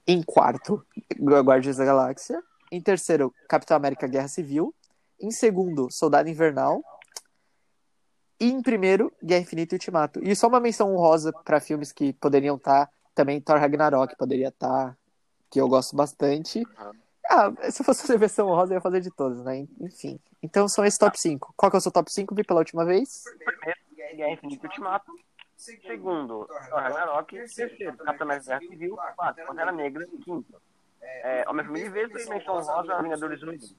Speaker 1: Em quarto, Guardiões da Galáxia. Em terceiro, Capitão América Guerra Civil. Em segundo, Soldado Invernal. E em primeiro, Guerra Infinita e Ultimato. E só uma menção honrosa para filmes que poderiam estar. também Thor Ragnarok poderia estar, que eu gosto bastante. Ah, se fosse fazer versão honrosa, eu ia fazer de todos, né? Enfim. Então são esses top 5. Qual que é o seu top 5? Vi pela última vez?
Speaker 3: Primeiro, Guerra Infinita Ultimato. Segundo, Thor Ragnarok. Terceiro, Capitão América Guerra Civil. Quarto, Pantera Negra. Quinto, é, Homem-Formiga e Vespa. E menção rosa, Vingadores Unidos.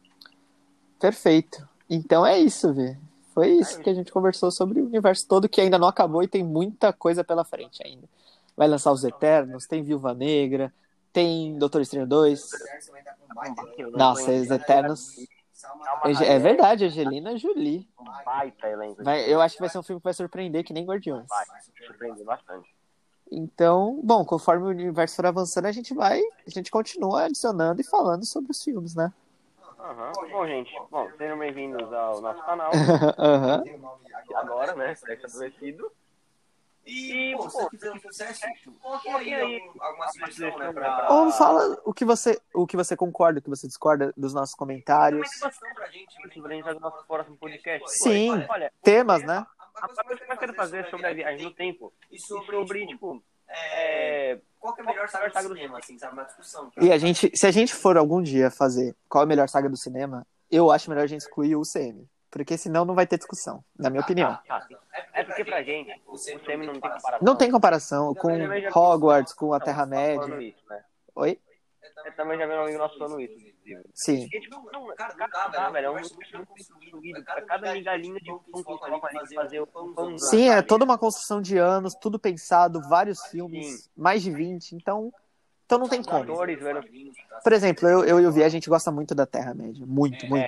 Speaker 1: Perfeito. Então é isso, Vi. Foi isso que a gente conversou sobre o universo todo, que ainda não acabou e tem muita coisa pela frente ainda. Vai lançar os Eternos, tem Viúva Negra, tem Doutor Estranho 2. Nossa, os Eternos. É verdade, Angelina Jolie. Vai, eu acho que vai ser um filme que vai surpreender, que nem Guardiões.
Speaker 3: Vai, surpreendeu bastante.
Speaker 1: Então, bom, conforme o universo for avançando, a gente vai, a gente continua adicionando e falando sobre os filmes, né?
Speaker 3: Aham. Bom, gente, bom, sejam bem-vindos ao nosso canal.
Speaker 1: Aham.
Speaker 3: Agora, né? Se é estabelecido.
Speaker 2: E, pô, se você quiser um sucesso, coloque aí
Speaker 3: aí
Speaker 2: algum- alguma sugestão, né?
Speaker 3: sugestão,
Speaker 2: Pra...
Speaker 1: Ou fala o que você, o que você concorda, o que você discorda dos nossos comentários.
Speaker 2: Motivação pra gente.
Speaker 3: Pra gente fazer o nosso próximo podcast.
Speaker 1: Sim.
Speaker 3: Olha, olha,
Speaker 1: Temas, né?
Speaker 3: a coisa que eu quero fazer sobre a viagem no tempo
Speaker 2: E
Speaker 3: e
Speaker 2: sobre, tipo,
Speaker 3: tipo,
Speaker 2: é,
Speaker 3: é,
Speaker 2: qual que é a melhor saga do cinema, assim, sabe? Uma discussão.
Speaker 1: E a gente, se a gente for algum dia fazer qual é a melhor saga do cinema, eu acho melhor a gente excluir o UCM. Porque senão não vai ter discussão, na minha opinião.
Speaker 3: ah, sim. é porque pra gente, o CM não tem comparação.
Speaker 1: Não tem comparação com Hogwarts, com a Terra-média.
Speaker 3: né?
Speaker 1: Oi?
Speaker 3: Eu também já vi um amigo nosso falando isso.
Speaker 1: Sim.
Speaker 3: Porque, não,
Speaker 2: Cara,
Speaker 3: cara,
Speaker 2: não dá, velho.
Speaker 3: é um
Speaker 2: universo
Speaker 3: universo
Speaker 2: muito
Speaker 3: muito
Speaker 2: construído.
Speaker 3: construído.
Speaker 2: Cada
Speaker 3: Pra cada
Speaker 2: migalhinha
Speaker 3: migalhinha
Speaker 2: de
Speaker 3: de
Speaker 2: pão
Speaker 3: pão
Speaker 2: que
Speaker 3: que
Speaker 2: eles
Speaker 3: colocam ali
Speaker 2: fazer
Speaker 3: fazer
Speaker 2: o
Speaker 3: o
Speaker 2: pãozão.
Speaker 3: pão.
Speaker 1: Sim, é toda uma construção de anos, tudo pensado, vários filmes,
Speaker 3: Sim.
Speaker 1: mais de 20, então, então não tem como. Por exemplo, eu, eu e o Vi, a gente gosta muito da Terra-média. Muito,
Speaker 2: É,
Speaker 1: muito.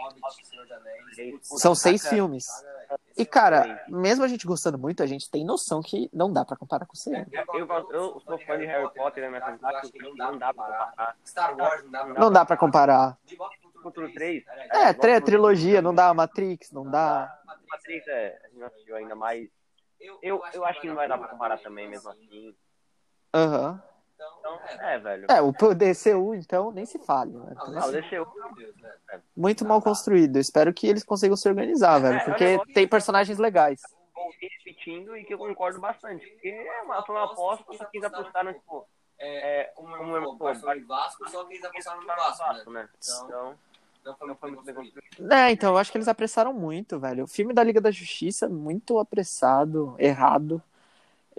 Speaker 3: São
Speaker 1: seis filmes. E, cara, mesmo a gente gostando muito, a gente tem noção que não dá pra comparar com o cinema.
Speaker 3: Eu, eu sou fã de Harry Potter, né? Mas acho que não dá pra comparar.
Speaker 2: Star Wars não dá pra
Speaker 1: Não dá pra comparar.
Speaker 3: Futuro 3.
Speaker 1: É, tri- trilogia, não dá. Matrix, não dá.
Speaker 3: Matrix é, a gente não assistiu ainda mais. Eu, eu acho que não vai dar pra comparar também, mesmo assim.
Speaker 1: Aham.
Speaker 3: Então, é, velho.
Speaker 1: É, o DCU, então, nem se fale. Né? Então,
Speaker 3: Ah, o DCU.
Speaker 1: Muito mal construído. Espero que eles consigam se organizar, velho. Porque tem personagens legais.
Speaker 3: Vou ir repetindo e que eu concordo bastante. Porque é uma, foi uma aposta que eles apostaram, tipo,
Speaker 2: É,
Speaker 3: é, é,
Speaker 2: pô,
Speaker 3: pô,
Speaker 2: Barcelona e Vasco, só que eles apostaram no Vasco, né?
Speaker 3: Né?
Speaker 2: Então,
Speaker 3: Então,
Speaker 2: não foi
Speaker 3: não foi
Speaker 2: muito.
Speaker 1: É, então, eu acho que eles apressaram muito, velho. O filme da Liga da Justiça, muito apressado, errado.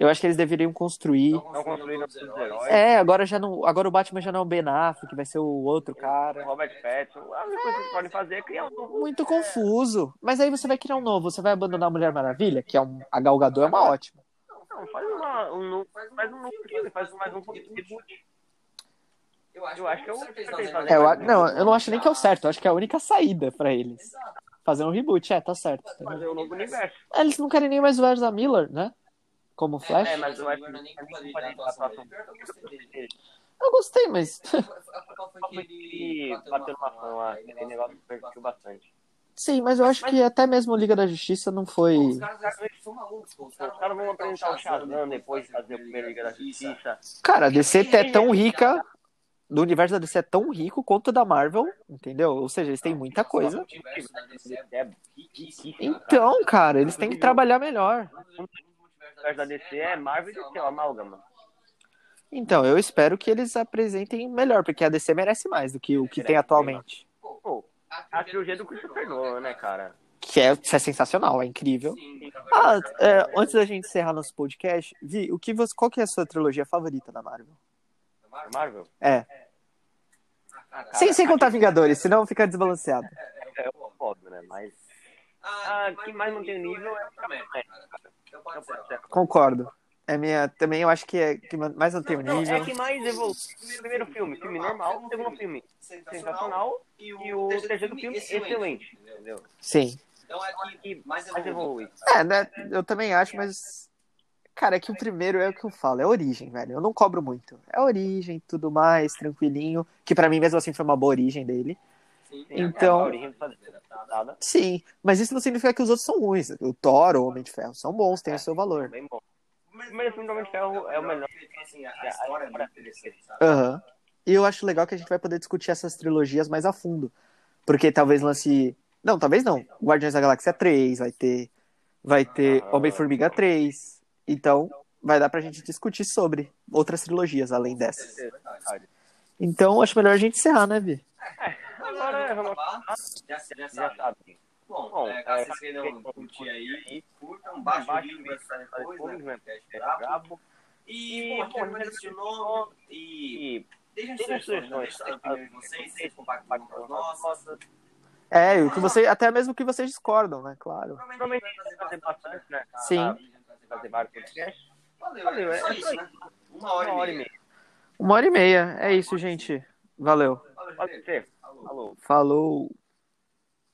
Speaker 1: Eu acho que eles deveriam construir.
Speaker 3: Não construíram os heróis.
Speaker 1: É, agora já não. Agora o Batman já não é o Ben Affleck, vai ser o outro cara.
Speaker 3: Robert Pattinson. A única coisa que eles podem fazer é criar um novo.
Speaker 1: Muito confuso. Mas aí você vai criar um novo. Você vai abandonar a Mulher Maravilha, que é um. A Gal Gadot é uma ótima.
Speaker 3: Não, faz uma, um novo. Faz um novo filme, faz mais um reboot.
Speaker 2: Eu acho,
Speaker 3: Eu acho que é o
Speaker 2: certo
Speaker 1: É, eu, não, eu não acho nem que é o certo. Eu acho que é a única saída pra eles. Fazer um reboot, é, tá certo.
Speaker 3: Fazer um novo universo.
Speaker 1: É, Eles não querem nem mais o Ezra Miller, né? Como Flash.
Speaker 3: É, mas eu acho que
Speaker 2: é nem
Speaker 3: é
Speaker 2: dele,
Speaker 3: dele.
Speaker 2: Pior que eu gostei
Speaker 1: mas.
Speaker 2: Qual foi que ele
Speaker 3: bateu numa fã lá, aquele negócio que permitiu bastante.
Speaker 1: Sim, mas eu acho que até mesmo Liga da Justiça não foi.
Speaker 2: Os caras são malucos, pô.
Speaker 3: Os caras vão apresentar o Shazam depois de fazer o primeiro Liga da Justiça.
Speaker 1: Cara, a DC é tão rica. Do universo da DC é tão rico quanto o da Marvel, entendeu? Ou seja, eles têm muita coisa.
Speaker 2: É
Speaker 3: É.
Speaker 1: Então, cara, eles têm que trabalhar melhor.
Speaker 3: Universo da DC é Marvel e DC, é amálgama.
Speaker 1: Então, eu espero que eles apresentem melhor, porque a DC merece mais do que o que tem atualmente.
Speaker 3: Pô, a trilogia do Christopher Nolan, né, cara?
Speaker 1: Que é, isso é sensacional, é incrível. Ah, é, antes da gente encerrar nosso podcast, Vi, o que você, qual que é a sua trilogia favorita da Marvel?
Speaker 3: Marvel?
Speaker 1: É.
Speaker 2: Cara,
Speaker 1: Sem, sem contar Vingadores, senão fica desbalanceado.
Speaker 3: É óbvio, né? Mas. Ah, quem mais não tem nível é o Capitão América, Não pode ser.
Speaker 1: Concordo. É minha, também eu acho que é que mais não tem o
Speaker 3: Não,
Speaker 1: nível.
Speaker 3: é que mais evoluiu. Primeiro filme, filme normal. Segundo filme, sensacional. E o terceiro filme, excelente. Entendeu?
Speaker 1: Sim.
Speaker 2: Então é que
Speaker 3: E
Speaker 2: mais
Speaker 3: mais
Speaker 2: evolui.
Speaker 3: evolui.
Speaker 1: É, né? Eu também acho, mas. Cara, é que o primeiro é o que eu falo, é origem, velho. Eu não cobro muito. É origem, tudo mais, tranquilinho. Que pra mim, mesmo assim, foi uma boa origem dele.
Speaker 2: Sim,
Speaker 1: Então-
Speaker 3: É.
Speaker 1: Sim, mas isso não significa que os outros são ruins. O Thor, o Homem de Ferro, são bons, têm o seu valor.
Speaker 3: Bem bom. O primeiro filme do Homem de Ferro é o melhor.
Speaker 2: Assim, a história é muito interessante, sabe?
Speaker 1: Aham. E eu acho legal que a gente vai poder discutir essas trilogias mais a fundo. Porque talvez lance. Não, talvez não. Guardiões da Galáxia 3, vai ter. Vai ter. Homem-Formiga 3. Então, vai dar pra gente discutir sobre outras trilogias além dessas. Então, acho melhor a gente encerrar, né, Vi?
Speaker 3: Agora vamos
Speaker 2: Já, já
Speaker 3: já
Speaker 2: sabe.
Speaker 3: sabe.
Speaker 2: Bom,
Speaker 3: Bom,
Speaker 2: é, caso
Speaker 3: é,
Speaker 2: vocês queiram curtir aí, curtam, baixem o
Speaker 3: o
Speaker 2: vídeo,
Speaker 3: vídeo,
Speaker 2: vai estar depois, né?
Speaker 3: né?
Speaker 2: podcast
Speaker 3: É
Speaker 2: brabo. E, bom, aqui é mais assistir o nome e
Speaker 3: E
Speaker 2: deixem
Speaker 3: deixa
Speaker 2: sugestões, né? Deixem a opinião de vocês, vocês compartilham com as nossas.
Speaker 1: É, o que você, até mesmo que vocês discordam, né? Claro.
Speaker 3: provavelmente vai fazer bastante, né?
Speaker 1: Sim.
Speaker 3: Ah, Fazer vários podcasts.
Speaker 2: Valeu,
Speaker 3: Valeu,
Speaker 2: é
Speaker 3: é
Speaker 2: só
Speaker 3: isso
Speaker 2: né? Uma hora,
Speaker 3: Uma hora
Speaker 2: e meia.
Speaker 1: Uma hora e meia. É isso, gente. Valeu.
Speaker 2: Valeu,
Speaker 3: Pode
Speaker 2: gente.
Speaker 3: Falou.
Speaker 1: Falou.